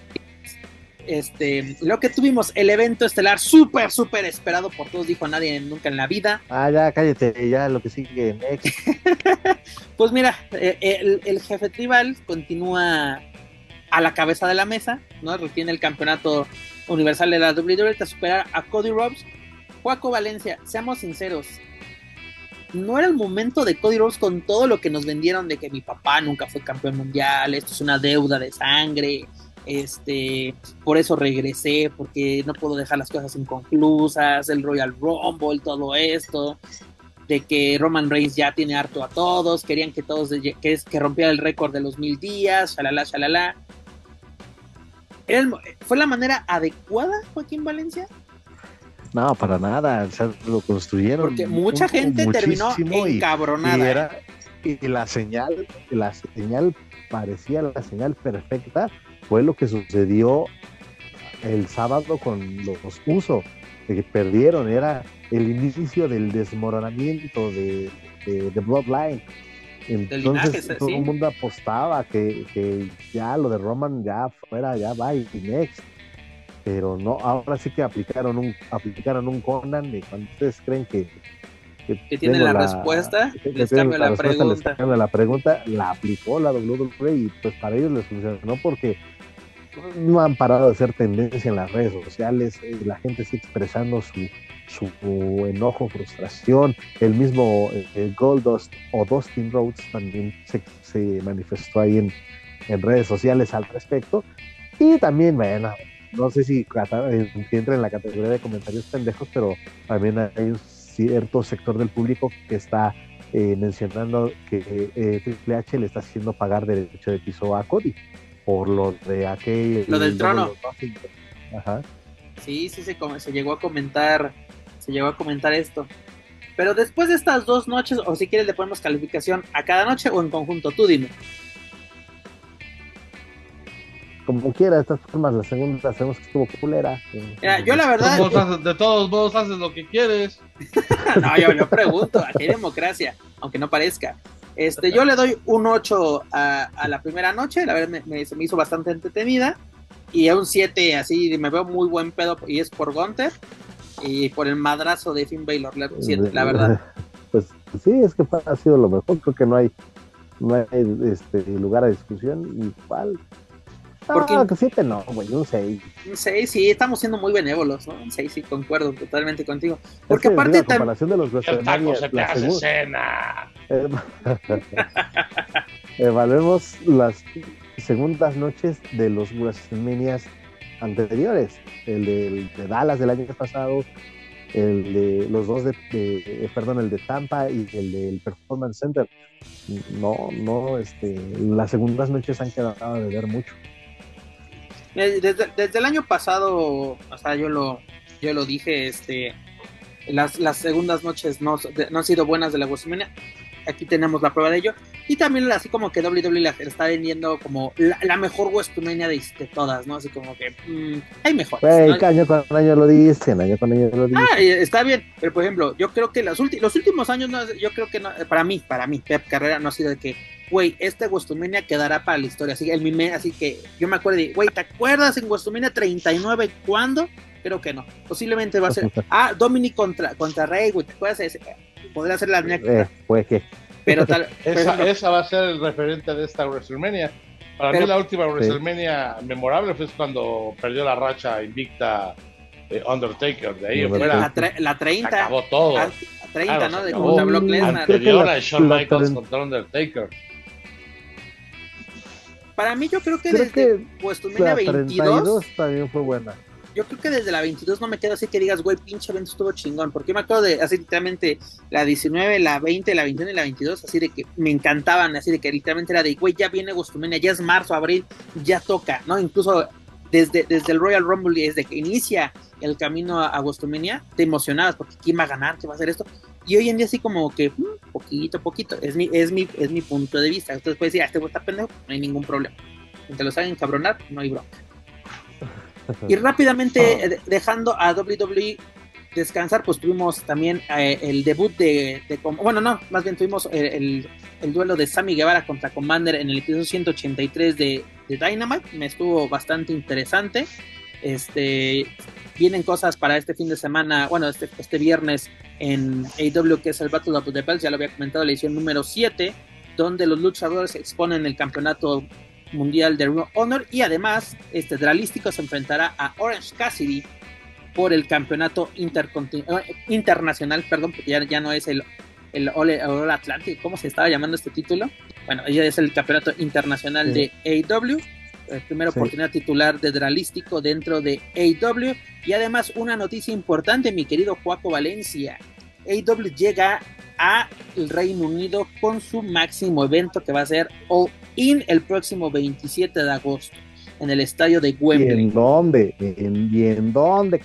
Este, lo que tuvimos, el evento estelar súper, súper esperado por todos, dijo nadie nunca en la vida.
Ah, ya, cállate, ya lo que sigue next. <laughs>
Pues mira, eh, el, el jefe tribal continúa a la cabeza de la mesa, ¿no? Retiene el campeonato universal de la WWE tras superar a Cody Rhodes. Juaco Valencia, seamos sinceros, no era el momento de Cody Rhodes con todo lo que nos vendieron de que mi papá nunca fue campeón mundial, esto es una deuda de sangre, este, por eso regresé, porque no puedo dejar las cosas inconclusas, el Royal Rumble, todo esto, de que Roman Reigns ya tiene harto a todos, querían que todos, que, rompiera el récord de los mil días, shalala, shalala. Era el ¿Fue la manera adecuada, Joaquín Valencia?
No, para nada, o sea, lo construyeron.
Porque mucha
un-
gente terminó
muchísimo y-
encabronada.
y,
¿eh?
era, y la señal, la señal parecía la señal perfecta, fue lo que sucedió el sábado con los usos, que perdieron, era el inicio del desmoronamiento de, de, de Bloodline. Entonces
linaje,
todo el mundo apostaba que, que ya lo de Roman ya fuera, ya va y next. Pero no, ahora sí que aplicaron un, aplicaron un Conan de cuando ustedes creen que,
Que tienen
tengo
la respuesta,
que
les
tienen
cambio la
respuesta, les
pregunta.
cambio la pregunta, la aplicó la WWE y pues para ellos les funcionó porque no han parado de ser tendencia en las redes sociales, eh, la gente sigue expresando su, su enojo, frustración, el mismo eh, Goldust o Dustin Rhodes también se, se manifestó ahí en, en redes sociales al respecto y también, bueno, no sé si, eh, si entra en la categoría de comentarios pendejos, pero también hay un cierto sector del público que está eh, mencionando que eh, Triple H le está haciendo pagar derecho de piso a Cody por lo de aquel
Lo del trono.
Ajá.
Sí, sí, se, se llegó a comentar, se llegó a comentar esto. Pero después de estas dos noches, o si quieres le ponemos calificación a cada noche o en conjunto, tú dime.
Como quiera, de estas formas, la segunda sabemos que estuvo culera.
Mira, yo la verdad,
modos haces- de todos modos haces lo que quieres. <laughs>
no, yo, yo pregunto, aquí hay democracia, aunque no parezca. Este, yo le doy un 8 a, a la primera noche, la verdad me, me- se me hizo bastante entretenida. Y a un 7 así me veo muy buen pedo y es por Gunter y por el madrazo de Finn Baylor, la, la verdad. <laughs>
Pues sí, es que ha sido lo mejor, creo que no hay no hay este, lugar a discusión. Igual, porque, ah, que 7 no, güey, un 6.
Un 6, sí, estamos siendo muy benévolos, ¿no? Un 6, sí, concuerdo totalmente contigo. Porque aparte.
La comparación de los WrestleMania.
La escena. <laughs>
Evaluemos las segundas noches de los WrestleMania anteriores. El de, de, Dallas del año pasado, el de los dos de, de, perdón, el de Tampa y el del Performance Center. No, no, este, las segundas noches han quedado de ver mucho.
Desde, desde, el año pasado, o sea, yo lo, yo lo dije, este, las, las segundas noches no, no han sido buenas de la WrestleMania. Aquí tenemos la prueba de ello. Y también así como que WWE la está vendiendo como la, mejor WrestleMania de, de, todas, ¿no? Así como que mmm, hay mejor.
año con año lo dicen, año con año lo dicen.
Ah, está bien, pero por ejemplo, yo creo que los, los últimos años, no, yo creo que no, para mí, para mí, Pep Carrera no ha sido de que güey, este WrestleMania quedará para la historia. Así, el mime, así que yo me acuerdo de, güey, ¿te acuerdas en WrestleMania 39 cuándo? Creo que no. Posiblemente va a ser, <laughs> ah, Dominic contra, contra Rey, güey, ¿te acuerdas? Ese? Podría ser la anécdota.
Eh, pues que.
Pero tal, <laughs>
esa, esa, va a ser el referente de esta WrestleMania. Para mí la última WrestleMania memorable fue cuando perdió la racha invicta de Undertaker. De ahí
fuera, la, la 30.
Acabó todo.
La, 30, ¿no? De contra Brock Lesnar.
Anterior a Shawn Michaels contra Undertaker.
Para mí yo creo que creo desde WrestleMania 22
también fue buena.
Yo creo que desde la 22 no me quedo así que digas, güey, pinche evento estuvo chingón. Porque me acuerdo de, así literalmente, la 19, la 20, la 21 y la 22, así de que me encantaban, así de que literalmente era de, güey, ya viene WrestleMania, ya es marzo, abril, ya toca, ¿no? Incluso desde, desde el Royal Rumble, desde que inicia el camino a, a te emocionabas porque quién va a ganar, qué va a hacer esto. Y hoy en día así como que, mm, poquito, poquito, es mi, es mi, es mi punto de vista. Entonces puedes decir, ah, este güey está pendejo, no hay ningún problema. te lo saben cabronar, no hay bronca. Y <laughs> rápidamente, eh, dejando a WWE descansar, pues tuvimos también eh, el debut de, Bueno, no, más bien tuvimos el, el, duelo de Sammy Guevara contra Commander en el episodio 183 de, de Dynamite. Me estuvo bastante interesante. Este, vienen cosas para este fin de semana, bueno, este, este viernes en AW, que es el Battle of the Bells, ya lo había comentado, la edición número 7, donde los luchadores exponen el campeonato mundial de Ring Honor y además este Dralístico se enfrentará a Orange Cassidy por el campeonato eh, internacional, perdón, porque ya, ya no es el, el All, Atlantic, ¿cómo se estaba llamando este título? Bueno, ya es el campeonato internacional de AW eh, primera oportunidad titular de Dralístico dentro de AW. Y además una noticia importante, mi querido Juaco Valencia. AW llega a el Reino Unido con su máximo evento que va a ser All In el próximo 27 de agosto en el estadio de Wembley.
¿Y en dónde? ¿En, en dónde,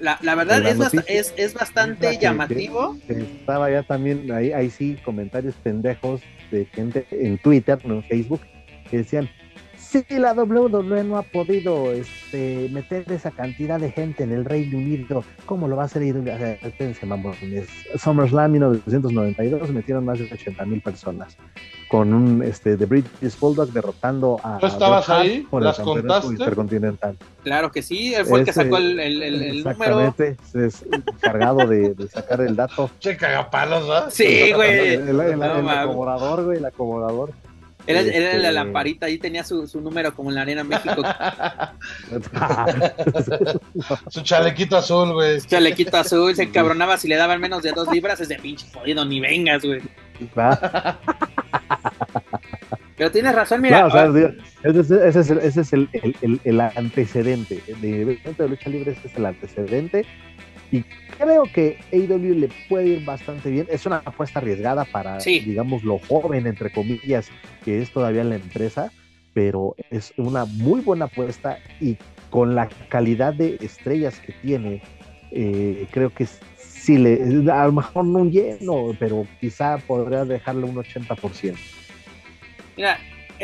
La, la, verdad es, es, es, bastante llamativo.
estaba ya también, ahí, ahí sí, comentarios pendejos de gente en Twitter, no en Facebook, que decían, Sí, la WWE no ha podido este, meter esa cantidad de gente en el Reino Unido. ¿Cómo lo va a hacer? Espérense, mamones. SummerSlam 1992 metieron más de 80 mil personas. Con un este, The British Bulldog derrotando a.
¿Tú estabas ahí? ¿Las contaste?
Intercontinental.
Claro que sí, él fue el que sacó el, el, el,
exactamente, es encargado de, de, sacar el dato.
Che, cagapalos, ¿no?
Sí, güey.
El, el acomodador, güey, el acomodador.
Era, era, la este, lamparita, ahí tenía su, su, número como en la Arena México. <laughs>
su chalequito azul, güey. Su
chalequito azul, se encabronaba si le daban menos de dos libras, es de pinche jodido, ni vengas, güey. Pero tienes razón, mira.
ese, es, el, ese es el, el, el, antecedente. De evento de lucha libre, ese es el antecedente. Y creo que AEW le puede ir bastante bien. Es una apuesta arriesgada para, digamos, lo joven, entre comillas, que es todavía la empresa, pero es una muy buena apuesta y con la calidad de estrellas que tiene, eh, creo que sí le, a lo mejor no un lleno, pero quizá podría dejarle un 80%.
Mira,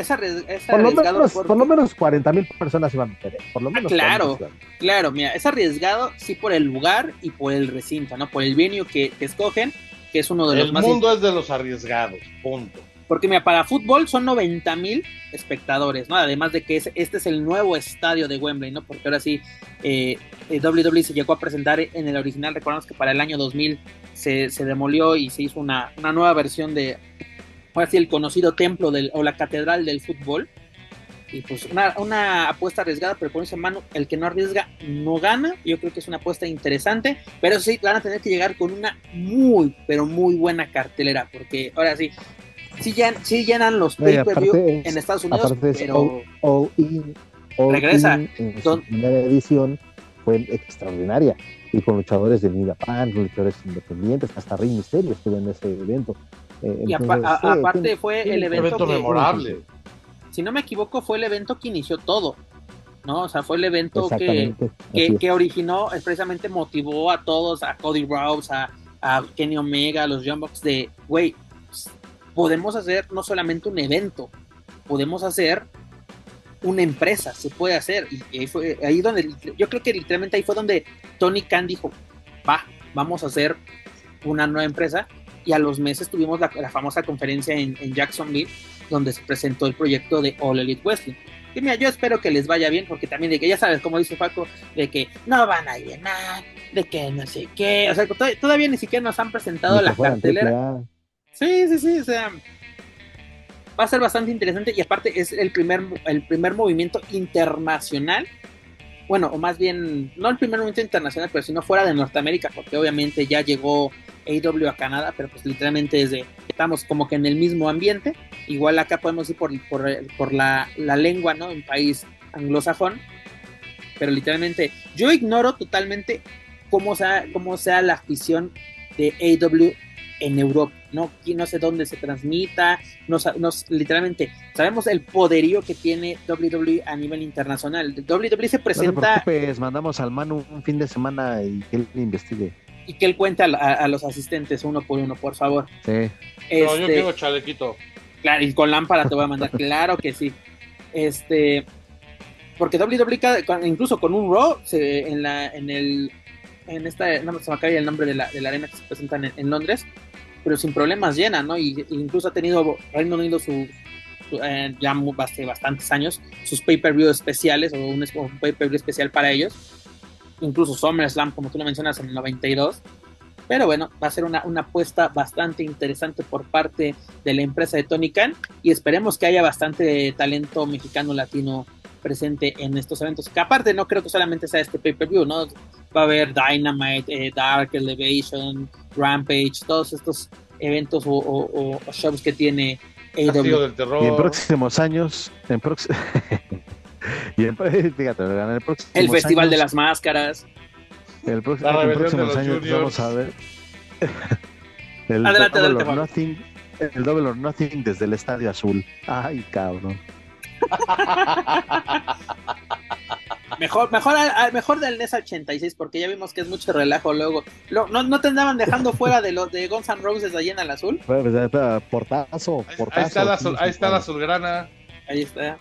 por, lo menos, por lo menos 40 mil personas iban a meter. ¿eh? Por lo menos
claro, claro, mira, es arriesgado sí por el lugar y por el recinto, ¿no? Por el venue que, escogen, que es uno de los más.
El mundo es de los arriesgados, punto.
Porque mira, para fútbol son 90 mil espectadores, ¿no? Además de que es, este es el nuevo estadio de Wembley, ¿no? Porque ahora sí, eh, eh WWE se llegó a presentar en el original, recordamos que para el año 2000 se, se demolió y se hizo una, una nueva versión de, ahora sí, el conocido templo del, o la catedral del fútbol. Y pues una, una apuesta arriesgada, pero con ese mano, el que no arriesga no gana. Yo creo que es una apuesta interesante, pero sí van a tener que llegar con una muy, pero muy buena cartelera, porque ahora sí, sí, sí llenan los pay-per-view en Estados Unidos, pero
all, in,
regresa.
en su primera edición fue extraordinaria y con luchadores de New Japan, luchadores independientes, hasta Rey Mysterio estuvo en ese evento.
Eh, y aparte fue el evento, memorable. Si no me equivoco, fue el evento que inició todo. ¿no? O sea, fue el evento que, que, originó, precisamente motivó a todos, a Cody Rhodes, a, a Kenny Omega, a los Young Bucks, de, güey, podemos hacer no solamente un evento, podemos hacer una empresa, se puede hacer. Y ahí fue ahí donde, yo creo que literalmente ahí fue donde Tony Khan dijo, va, vamos a hacer una nueva empresa. Y a los meses tuvimos la, famosa conferencia en, Jacksonville, donde se presentó el proyecto de All Elite Wrestling. Y mira, yo espero que les vaya bien, porque también de que ya sabes, como dice Paco, de que no van a llenar, de que no sé qué, o sea, todavía, ni siquiera nos han presentado la cartelera. Sí, sí, sí, o sea, va a ser bastante interesante y aparte es el primer, el primer movimiento internacional, bueno, o más bien, no el primer movimiento internacional, pero si no fuera de Norteamérica, porque obviamente ya llegó AW a Canadá, pero pues literalmente desde, estamos como que en el mismo ambiente, igual acá podemos ir por, por, la, la lengua, ¿no? Un país anglosajón, pero literalmente yo ignoro totalmente cómo sea, cómo sea la afición de AW en Europa, no, no sé dónde se transmita, no, literalmente sabemos el poderío que tiene WWE a nivel internacional. WWE se presenta.
No mandamos al Manu un fin de semana y que él investigue.
Y que él cuente a, los asistentes uno por uno, por favor.
Sí.
no, yo este, quiero chalequito.
Claro, y con lámpara te voy a mandar, <laughs> claro que sí. Este, porque WWE, incluso con un Raw, en la, en el, en esta, no se me acaba el nombre de la, de la arena que se presenta en Londres, pero sin problemas llena, ¿no? Y, incluso ha tenido Reino Unido su, eh, ya hace bastantes años sus pay-per-view especiales o un, pay-per-view especial para ellos. Incluso SummerSlam, como tú lo mencionas, en el 92. Pero bueno, va a ser una, una apuesta bastante interesante por parte de la empresa de Tony Khan y esperemos que haya bastante talento mexicano latino presente en estos eventos. Que aparte no creo que solamente sea este pay-per-view, ¿no? Va a haber Dynamite, eh, Dark Elevation, Rampage, todos estos eventos o, shows que tiene
AEW.
Y en próximos años, en <laughs> y <laughs> fíjate, el próximo
El Festival de las Máscaras.
El próximo, en próximos años vamos a ver <laughs> el
adelante,
Double or Nothing, el Double or Nothing desde el Estadio Azul. Ay, cabrón. <laughs>
Mejor, mejor, mejor del NES 86, porque ya vimos que es mucho relajo luego. no, no te andaban dejando fuera de los de Guns N' Roses allí en el azul.
Pues, portazo, portazo.
Ahí está la, ahí está la azulgrana.
Ahí está.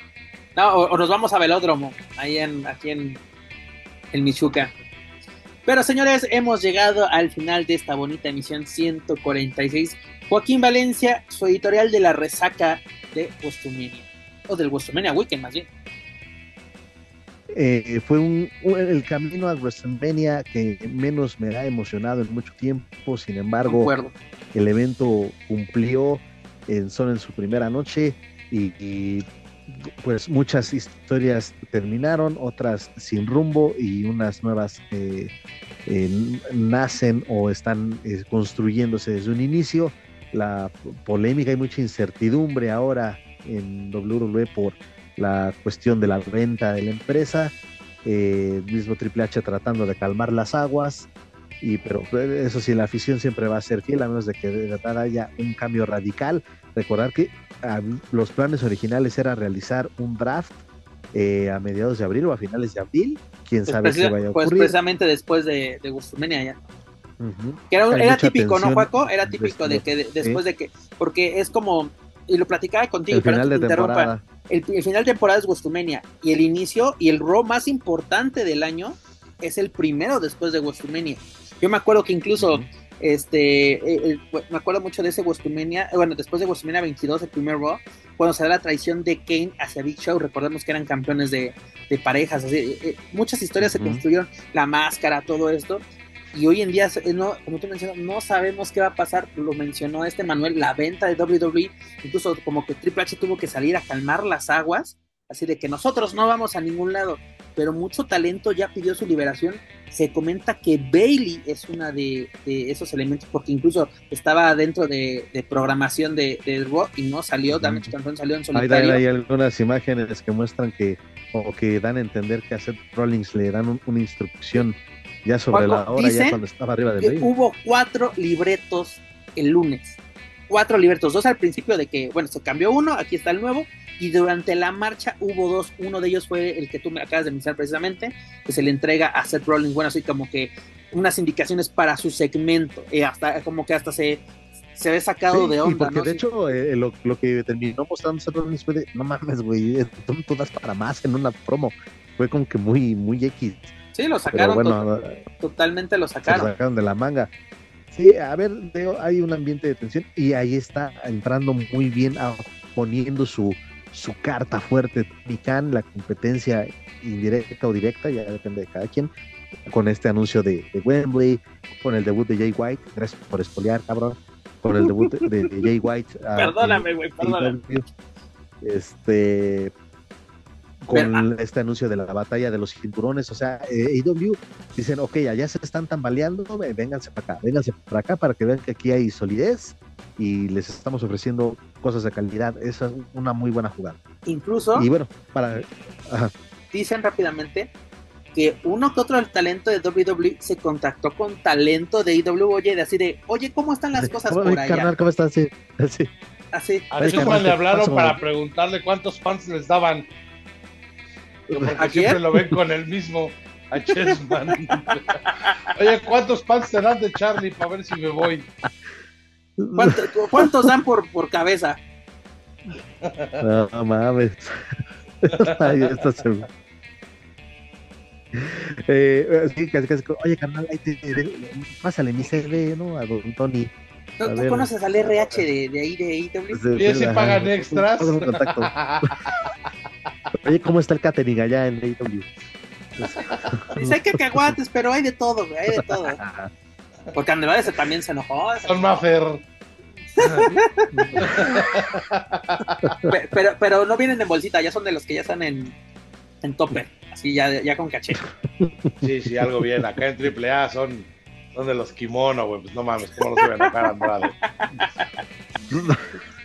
No, o, nos vamos a Velódromo, ahí en, aquí en, el Michuca. Pero señores, hemos llegado al final de esta bonita emisión 146. Joaquín Valencia, su editorial de la resaca de WrestleMania. O del WrestleMania Weekend, más bien.
Eh, fue un, el camino a WrestleMania que menos me ha emocionado en mucho tiempo. Sin embargo, el evento cumplió en, solo en su primera noche y, pues muchas historias terminaron, otras sin rumbo y unas nuevas eh, eh, nacen o están construyéndose desde un inicio. La polémica y mucha incertidumbre ahora en WWE por la cuestión de la venta de la empresa, eh, mismo Triple H tratando de calmar las aguas, y pero eso sí, la afición siempre va a ser fiel a menos de que de verdad haya un cambio radical. Recordar que los planes originales era realizar un draft eh, a mediados de abril o a finales de abril, quién pues sabe si vaya a pues ocurrir.
Pues precisamente después de, de ya. Que era, típico, ¿no, Juaco? Era típico de que después de que, porque es como, y lo platicaba contigo,
el final de temporada
el, final de temporada es WrestleMania y el inicio y el Raw más importante del año es el primero después de WrestleMania. Yo me acuerdo que incluso este, eh, eh, me acuerdo mucho de ese WrestleMania, bueno, después de WrestleMania 22, el primer Raw, cuando se da la traición de Kane hacia Big Show, recordemos que eran campeones de, de parejas, así, muchas historias se construyeron, la máscara, todo esto, y hoy en día, no, como tú mencionas, no sabemos qué va a pasar, lo mencionó este Manuel, la venta de WWE, incluso como que Triple H tuvo que salir a calmar las aguas, así de que nosotros no vamos a ningún lado, pero mucho talento ya pidió su liberación. Se comenta que Bailey es una de, esos elementos, porque incluso estaba dentro de, programación de, de Raw y no salió, Damage Control salió en solitario.
Hay, algunas imágenes que muestran que, o que dan a entender que a Seth Rollins le dan una instrucción ya sobre la hora, ya cuando estaba arriba de
Bailey. Hubo cuatro libretos el lunes. Cuatro libretos, dos al principio de que, bueno, se cambió uno, aquí está el nuevo, y durante la marcha hubo dos, uno de ellos fue el que tú me acabas de mencionar precisamente, que se le entrega a Seth Rollins, bueno, así como que unas indicaciones para su segmento, eh, hasta como que hasta se, se ve sacado de onda.
porque de hecho eh, lo, que terminó mostrando Seth Rollins fue de, no mames, güey, eh, tú, das para más en una promo, fue como que muy, muy X.
Sí, lo sacaron, bueno, totalmente lo sacaron.
Lo sacaron de la manga. Sí, a ver, hay un ambiente de tensión y ahí está entrando muy bien, poniendo su, su carta fuerte, Khan, la competencia indirecta o directa, ya depende de cada quien, con este anuncio de, Wembley, con el debut de Jay White, gracias por espolear, cabrón, con el debut de, Jay White. <laughs>
perdóname, güey, perdóname.
Este, con ah. este anuncio de la batalla de los cinturones, o sea, eh, AW dicen, ok, allá se están tambaleando, vénganse para acá, vénganse para acá para que vean que aquí hay solidez y les estamos ofreciendo cosas de calidad. Esa es una muy buena jugada.
Incluso.
Y bueno, para.
Dicen rápidamente que uno que otro del talento de WWE se contactó con talento de IW, oye, de así de, oye, ¿cómo están las cosas por allá?
Carnal, ¿cómo estás? Sí, <laughs>
así. Así.
A le hablaron para preguntarle cuántos fans les daban. Porque siempre lo ven con el mismo. A Chessman. Oye, ¿cuántos fans te dan de Charlie para ver si me voy?
¿Cuántos dan por, por cabeza?
No, mames. <laughs> Ahí está eh, sí, casi, casi, oye, carnal, ahí te, pásale mi CD, ¿no? A don Tony.
¿No, ¿Tú conoces al RH de, de ahí, de IW?
Pues, ¿Y si pagan extras? <laughs>
Oye, ¿cómo está el catering allá en IW?
Dice, hay cacahuates, pero hay de todo, hay de todo. Porque Andrade también se enojó.
Son Maffer.
pero, pero no vienen en bolsita, ya son de los que ya están en, en topper, así ya, ya con caché.
Sí, sí, algo bien. Acá en AAA son, son de los kimono, güey. Pues no mames, ¿cómo no se ven a Andrade? <laughs>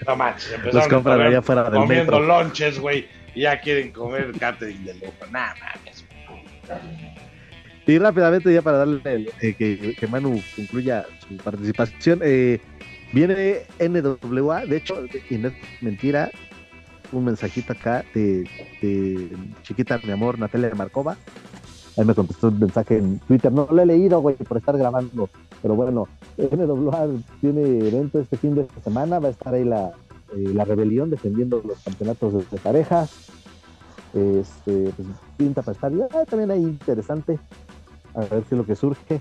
No manches,
los compran allá fuera del
comiendo lonches, güey, ya quieren comer catering de lujo. Nada, mames.
Y rápidamente, ya para darle eh, que, que, Manu concluya su participación, eh, viene NWA, de hecho, y no es mentira, un mensajito acá de, chiquita, mi amor, Natalia Marcova. Ahí me contestó un mensaje en Twitter, no lo he leído, güey, por estar grabando, pero bueno, NWA tiene evento este fin de semana, va a estar ahí la, la rebelión defendiendo los campeonatos de, parejas. Este, pues, pinta para estar ah, también ahí interesante a ver qué es lo que surge.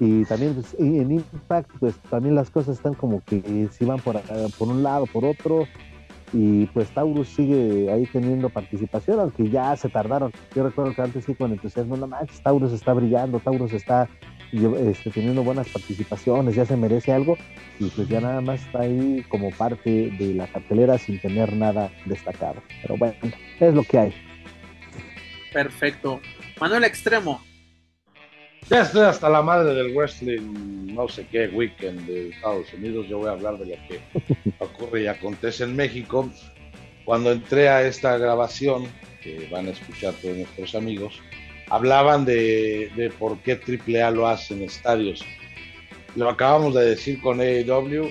Y también pues, en Impact, pues también las cosas están como que si van por, por un lado, por otro. Y pues Taurus sigue ahí teniendo participación, aunque ya se tardaron. Yo recuerdo que antes sí con entusiasmo, no manches, Taurus está brillando, Taurus está este, teniendo buenas participaciones, ya se merece algo. Y pues ya nada más está ahí como parte de la cartelera sin tener nada destacado. Pero bueno, es lo que hay.
Perfecto. Manuel Extremo,
ya estoy hasta la madre del wrestling, no sé qué, weekend de Estados Unidos. Yo voy a hablar de lo que <laughs> ocurre y acontece en México. Cuando entré a esta grabación, que van a escuchar todos nuestros amigos, hablaban de, de por qué AAA lo hace en estadios. Lo acabamos de decir con AEW,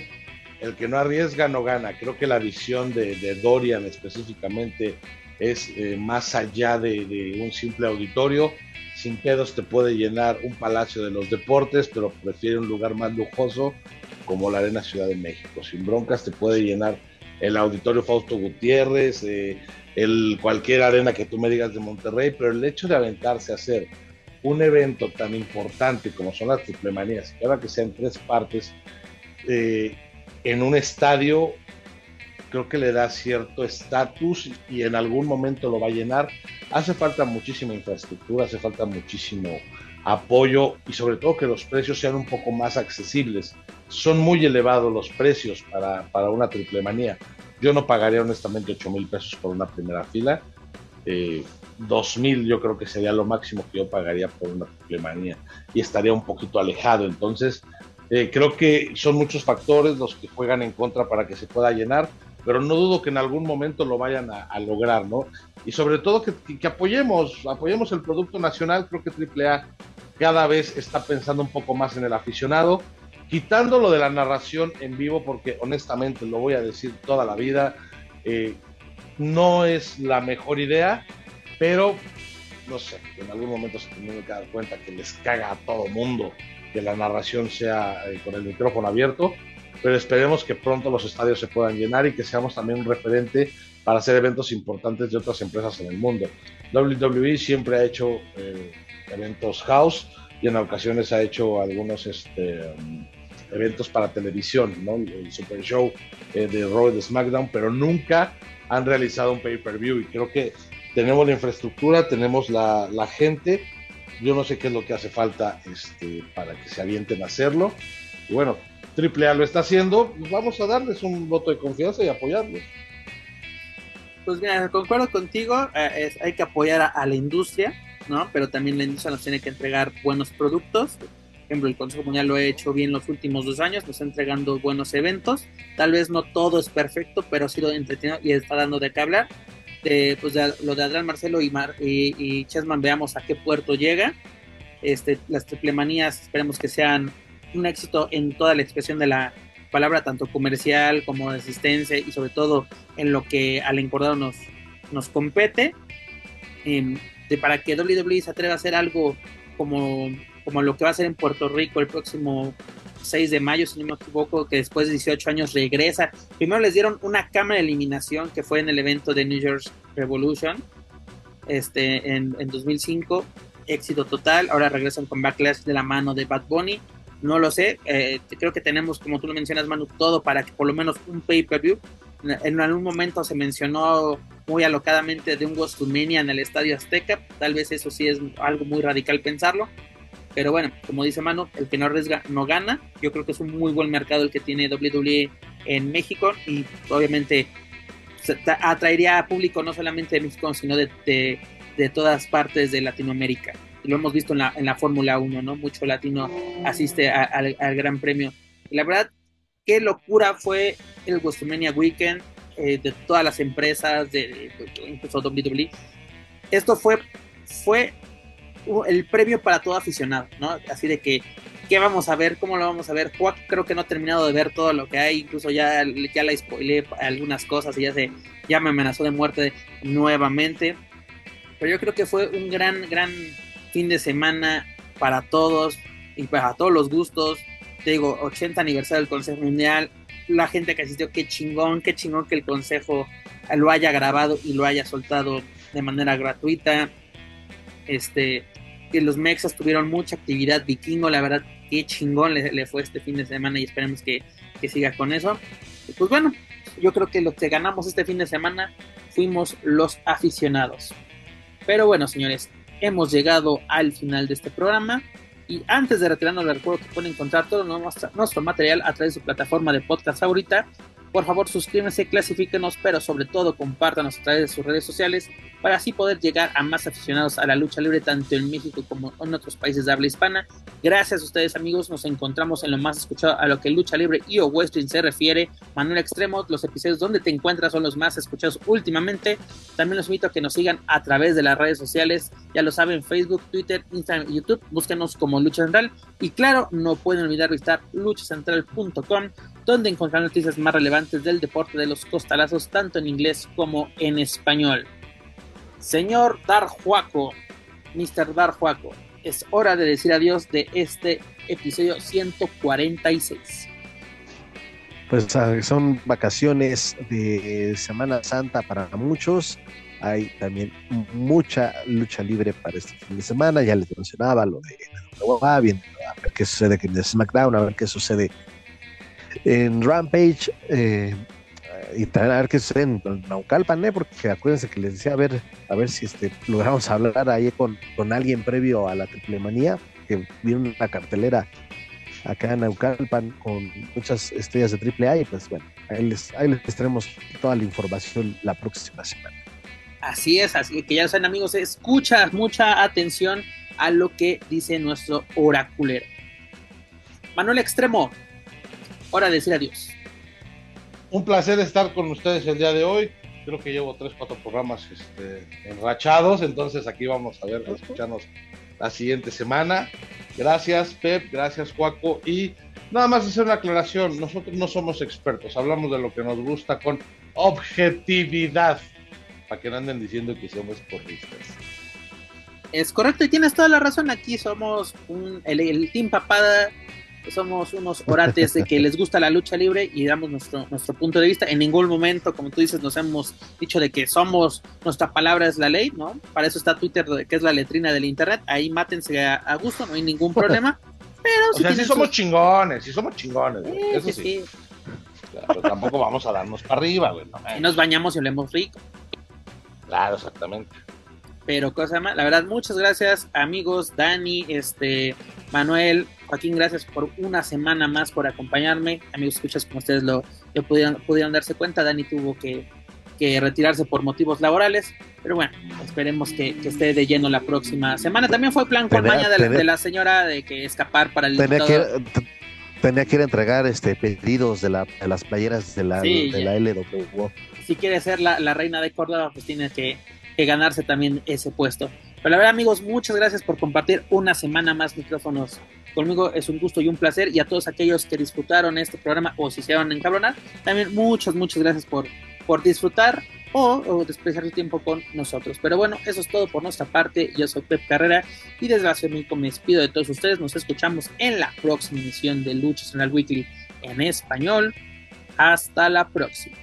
el que no arriesga no gana. Creo que la visión de, de Dorian específicamente es eh, más allá de, de un simple auditorio sin pedos te puede llenar un palacio de los deportes, pero prefiere un lugar más lujoso como la Arena Ciudad de México. Sin broncas te puede llenar el Auditorio Fausto Gutiérrez, eh, el, cualquier arena que tú me digas de Monterrey, pero el hecho de aventarse a hacer un evento tan importante como son las triple manías, que ahora que sean tres partes, eh, en un estadio, creo que le da cierto estatus y en algún momento lo va a llenar. Hace falta muchísima infraestructura, hace falta muchísimo apoyo y sobre todo que los precios sean un poco más accesibles. Son muy elevados los precios para, para una triple manía. Yo no pagaría honestamente 8 mil pesos por una primera fila. Eh, 2000 yo creo que sería lo máximo que yo pagaría por una manía y estaría un poquito alejado. Entonces, eh, creo que son muchos factores los que juegan en contra para que se pueda llenar, pero no dudo que en algún momento lo vayan a, lograr, ¿no? Y sobre todo que, que, apoyemos, apoyemos el producto nacional, creo que AAA cada vez está pensando un poco más en el aficionado, quitando lo de la narración en vivo, porque honestamente lo voy a decir toda la vida, eh, no es la mejor idea, pero no sé, en algún momento se tienen que dar cuenta que les caga a todo mundo que la narración sea eh, con el micrófono abierto, pero esperemos que pronto los estadios se puedan llenar y que seamos también un referente para hacer eventos importantes de otras empresas en el mundo. WWE siempre ha hecho eh, eventos house y en ocasiones ha hecho algunos este, eventos para televisión, ¿no? el Super Show eh, de Raw de SmackDown, pero nunca han realizado un pay-per-view y creo que tenemos la infraestructura, tenemos la, gente. Yo no sé qué es lo que hace falta este, para que se avienten a hacerlo. Y bueno, AAA lo está haciendo, pues vamos a darles un voto de confianza y apoyarlos.
Pues mira, concuerdo contigo, eh, hay que apoyar a, a, la industria, ¿no? Pero también la industria nos tiene que entregar buenos productos. Ejemplo, el Consejo Mundial lo ha hecho bien los últimos dos años, nos está entregando buenos eventos. Tal vez no todo es perfecto, pero ha sido entretenido y está dando de qué hablar de, pues de, lo de Adrián Marcelo y, Mar, y, y, Chessman, veamos a qué puerto llega. Este, las triplemanías esperemos que sean un éxito en toda la expresión de la palabra, tanto comercial como de asistencia y sobre todo en lo que al encordado nos, nos compete. Eh, de, para que WWE se atreva a hacer algo como, como lo que va a hacer en Puerto Rico el próximo 6 de mayo, si no me equivoco, que después de 18 años regresa. Primero les dieron una cámara de eliminación que fue en el evento de New Year's Revolution este, en, en 2005. Éxito total. Ahora regresan con Backlash de la mano de Bad Bunny. No lo sé. Eh, creo que tenemos, como tú lo mencionas, Manu, todo para que por lo menos un pay-per-view. En algún momento se mencionó muy alocadamente de un Gostumania en el Estadio Azteca. Tal vez eso sí es algo muy radical pensarlo. Pero bueno, como dice Mano, el que no arriesga no gana. Yo creo que es un muy buen mercado el que tiene WWE en México y obviamente atraería a público no solamente de México, sino de, de, de todas partes de Latinoamérica. Lo hemos visto en la, en la Fórmula 1, ¿no? Mucho latino asiste a, al Gran Premio. Y la verdad, qué locura fue el WrestleMania Weekend eh, de todas las empresas, de, de, incluso WWE. Esto fue, fue el premio para todo aficionado, ¿no? Así de que, ¿qué vamos a ver? ¿Cómo lo vamos a ver? Juan creo que no ha terminado de ver todo lo que hay, incluso ya, ya la spoilé algunas cosas y ya, se, ya me amenazó de muerte nuevamente. Pero yo creo que fue un gran, gran fin de semana para todos y para todos los gustos. Te digo, 80 aniversario del Consejo Mundial, la gente que asistió, qué chingón, qué chingón que el Consejo lo haya grabado y lo haya soltado de manera gratuita. Este, que los Mexas tuvieron mucha actividad vikingo, la verdad, qué chingón le, le fue este fin de semana y esperemos que, que, siga con eso. Pues bueno, yo creo que lo que ganamos este fin de semana fuimos los aficionados. Pero bueno, señores, hemos llegado al final de este programa. Y antes de retirarnos, les recuerdo que pueden encontrar todo nuestro, material a través de su plataforma de podcast favorita. Por favor, suscríbanse, clasifíquenos, pero sobre todo compártanos a través de sus redes sociales para así poder llegar a más aficionados a la lucha libre, tanto en México como en otros países de habla hispana. Gracias a ustedes, amigos. Nos encontramos en lo más escuchado a lo que lucha libre y o wrestling se refiere. Manuel Extremo, los episodios donde te encuentras son los más escuchados últimamente. También los invito a que nos sigan a través de las redes sociales. Ya lo saben, Facebook, Twitter, Instagram y YouTube. Búsquenos como Lucha Central. Y claro, no pueden olvidar visitar luchacentral.com donde encontrarán noticias más relevantes del deporte de los costalazos, tanto en inglés como en español. Señor Darjuaco, Mr. Darjuaco, es hora de decir adiós de este episodio 146.
Pues son vacaciones de Semana Santa para muchos. Hay también mucha lucha libre para este fin de semana. Ya les mencionaba lo de a ver qué sucede en SmackDown, a ver qué sucede en Rampage. Eh, y también a ver qué sucede en Naucalpan, ¿eh? porque acuérdense que les decía a ver, a ver si este, logramos hablar ahí con, con alguien previo a la triple manía, que viene una cartelera acá en Naucalpan con muchas estrellas de triple A y pues bueno, ahí les, ahí les traemos toda la información la próxima semana.
Así es, así que ya saben amigos, escucha mucha atención a lo que dice nuestro oraculero. Manuel Extremo, hora de decir adiós.
Un placer estar con ustedes el día de hoy. Creo que llevo tres, cuatro programas este, enrachados, entonces aquí vamos a ver, a escucharnos la siguiente semana. Gracias, Pep, gracias, Cuaco. Y nada más hacer una aclaración, nosotros no somos expertos, hablamos de lo que nos gusta con objetividad para que no anden diciendo que somos porristas.
Es correcto y tienes toda la razón. Aquí somos un, el, Team Papada, somos unos orates de que les gusta la lucha libre y damos nuestro, nuestro punto de vista. En ningún momento, como tú dices, nos hemos dicho de que somos, nuestra palabra es la ley, ¿no? Para eso está Twitter, que es la letrina del Internet. Ahí mátense a, gusto, no hay ningún <laughs> problema. Pero
o sea, sí somos chingones, sí somos chingones. eso sí. pero tampoco vamos a darnos para arriba, güey.
y nos bañamos y olemos rico.
Claro, exactamente.
Pero cosa más, la verdad, muchas gracias, amigos, Dani, este, Manuel, Joaquín, gracias por una semana más por acompañarme. Amigos, escuchas como ustedes lo, pudieron, pudieron, darse cuenta, Dani tuvo que, retirarse por motivos laborales, pero bueno, esperemos que, esté de lleno la próxima semana. También fue plan con maña de, la señora de que escapar para el
tenía que, tenía que ir a entregar este pedidos de, la, de las playeras de la, de la LW
si quiere ser la, reina de Córdoba, pues tiene que, ganarse también ese puesto. Pero la verdad, amigos, muchas gracias por compartir una semana más micrófonos conmigo. Es un gusto y un placer. Y a todos aquellos que disfrutaron este programa o se a encabronar, también muchas, muchas gracias por, por disfrutar o, o, despreciar su tiempo con nosotros. Pero bueno, eso es todo por nuestra parte. Yo soy Pep Carrera y desgraciadamente me despido de todos ustedes. Nos escuchamos en la próxima emisión de Luchas en el Weekly en español. Hasta la próxima.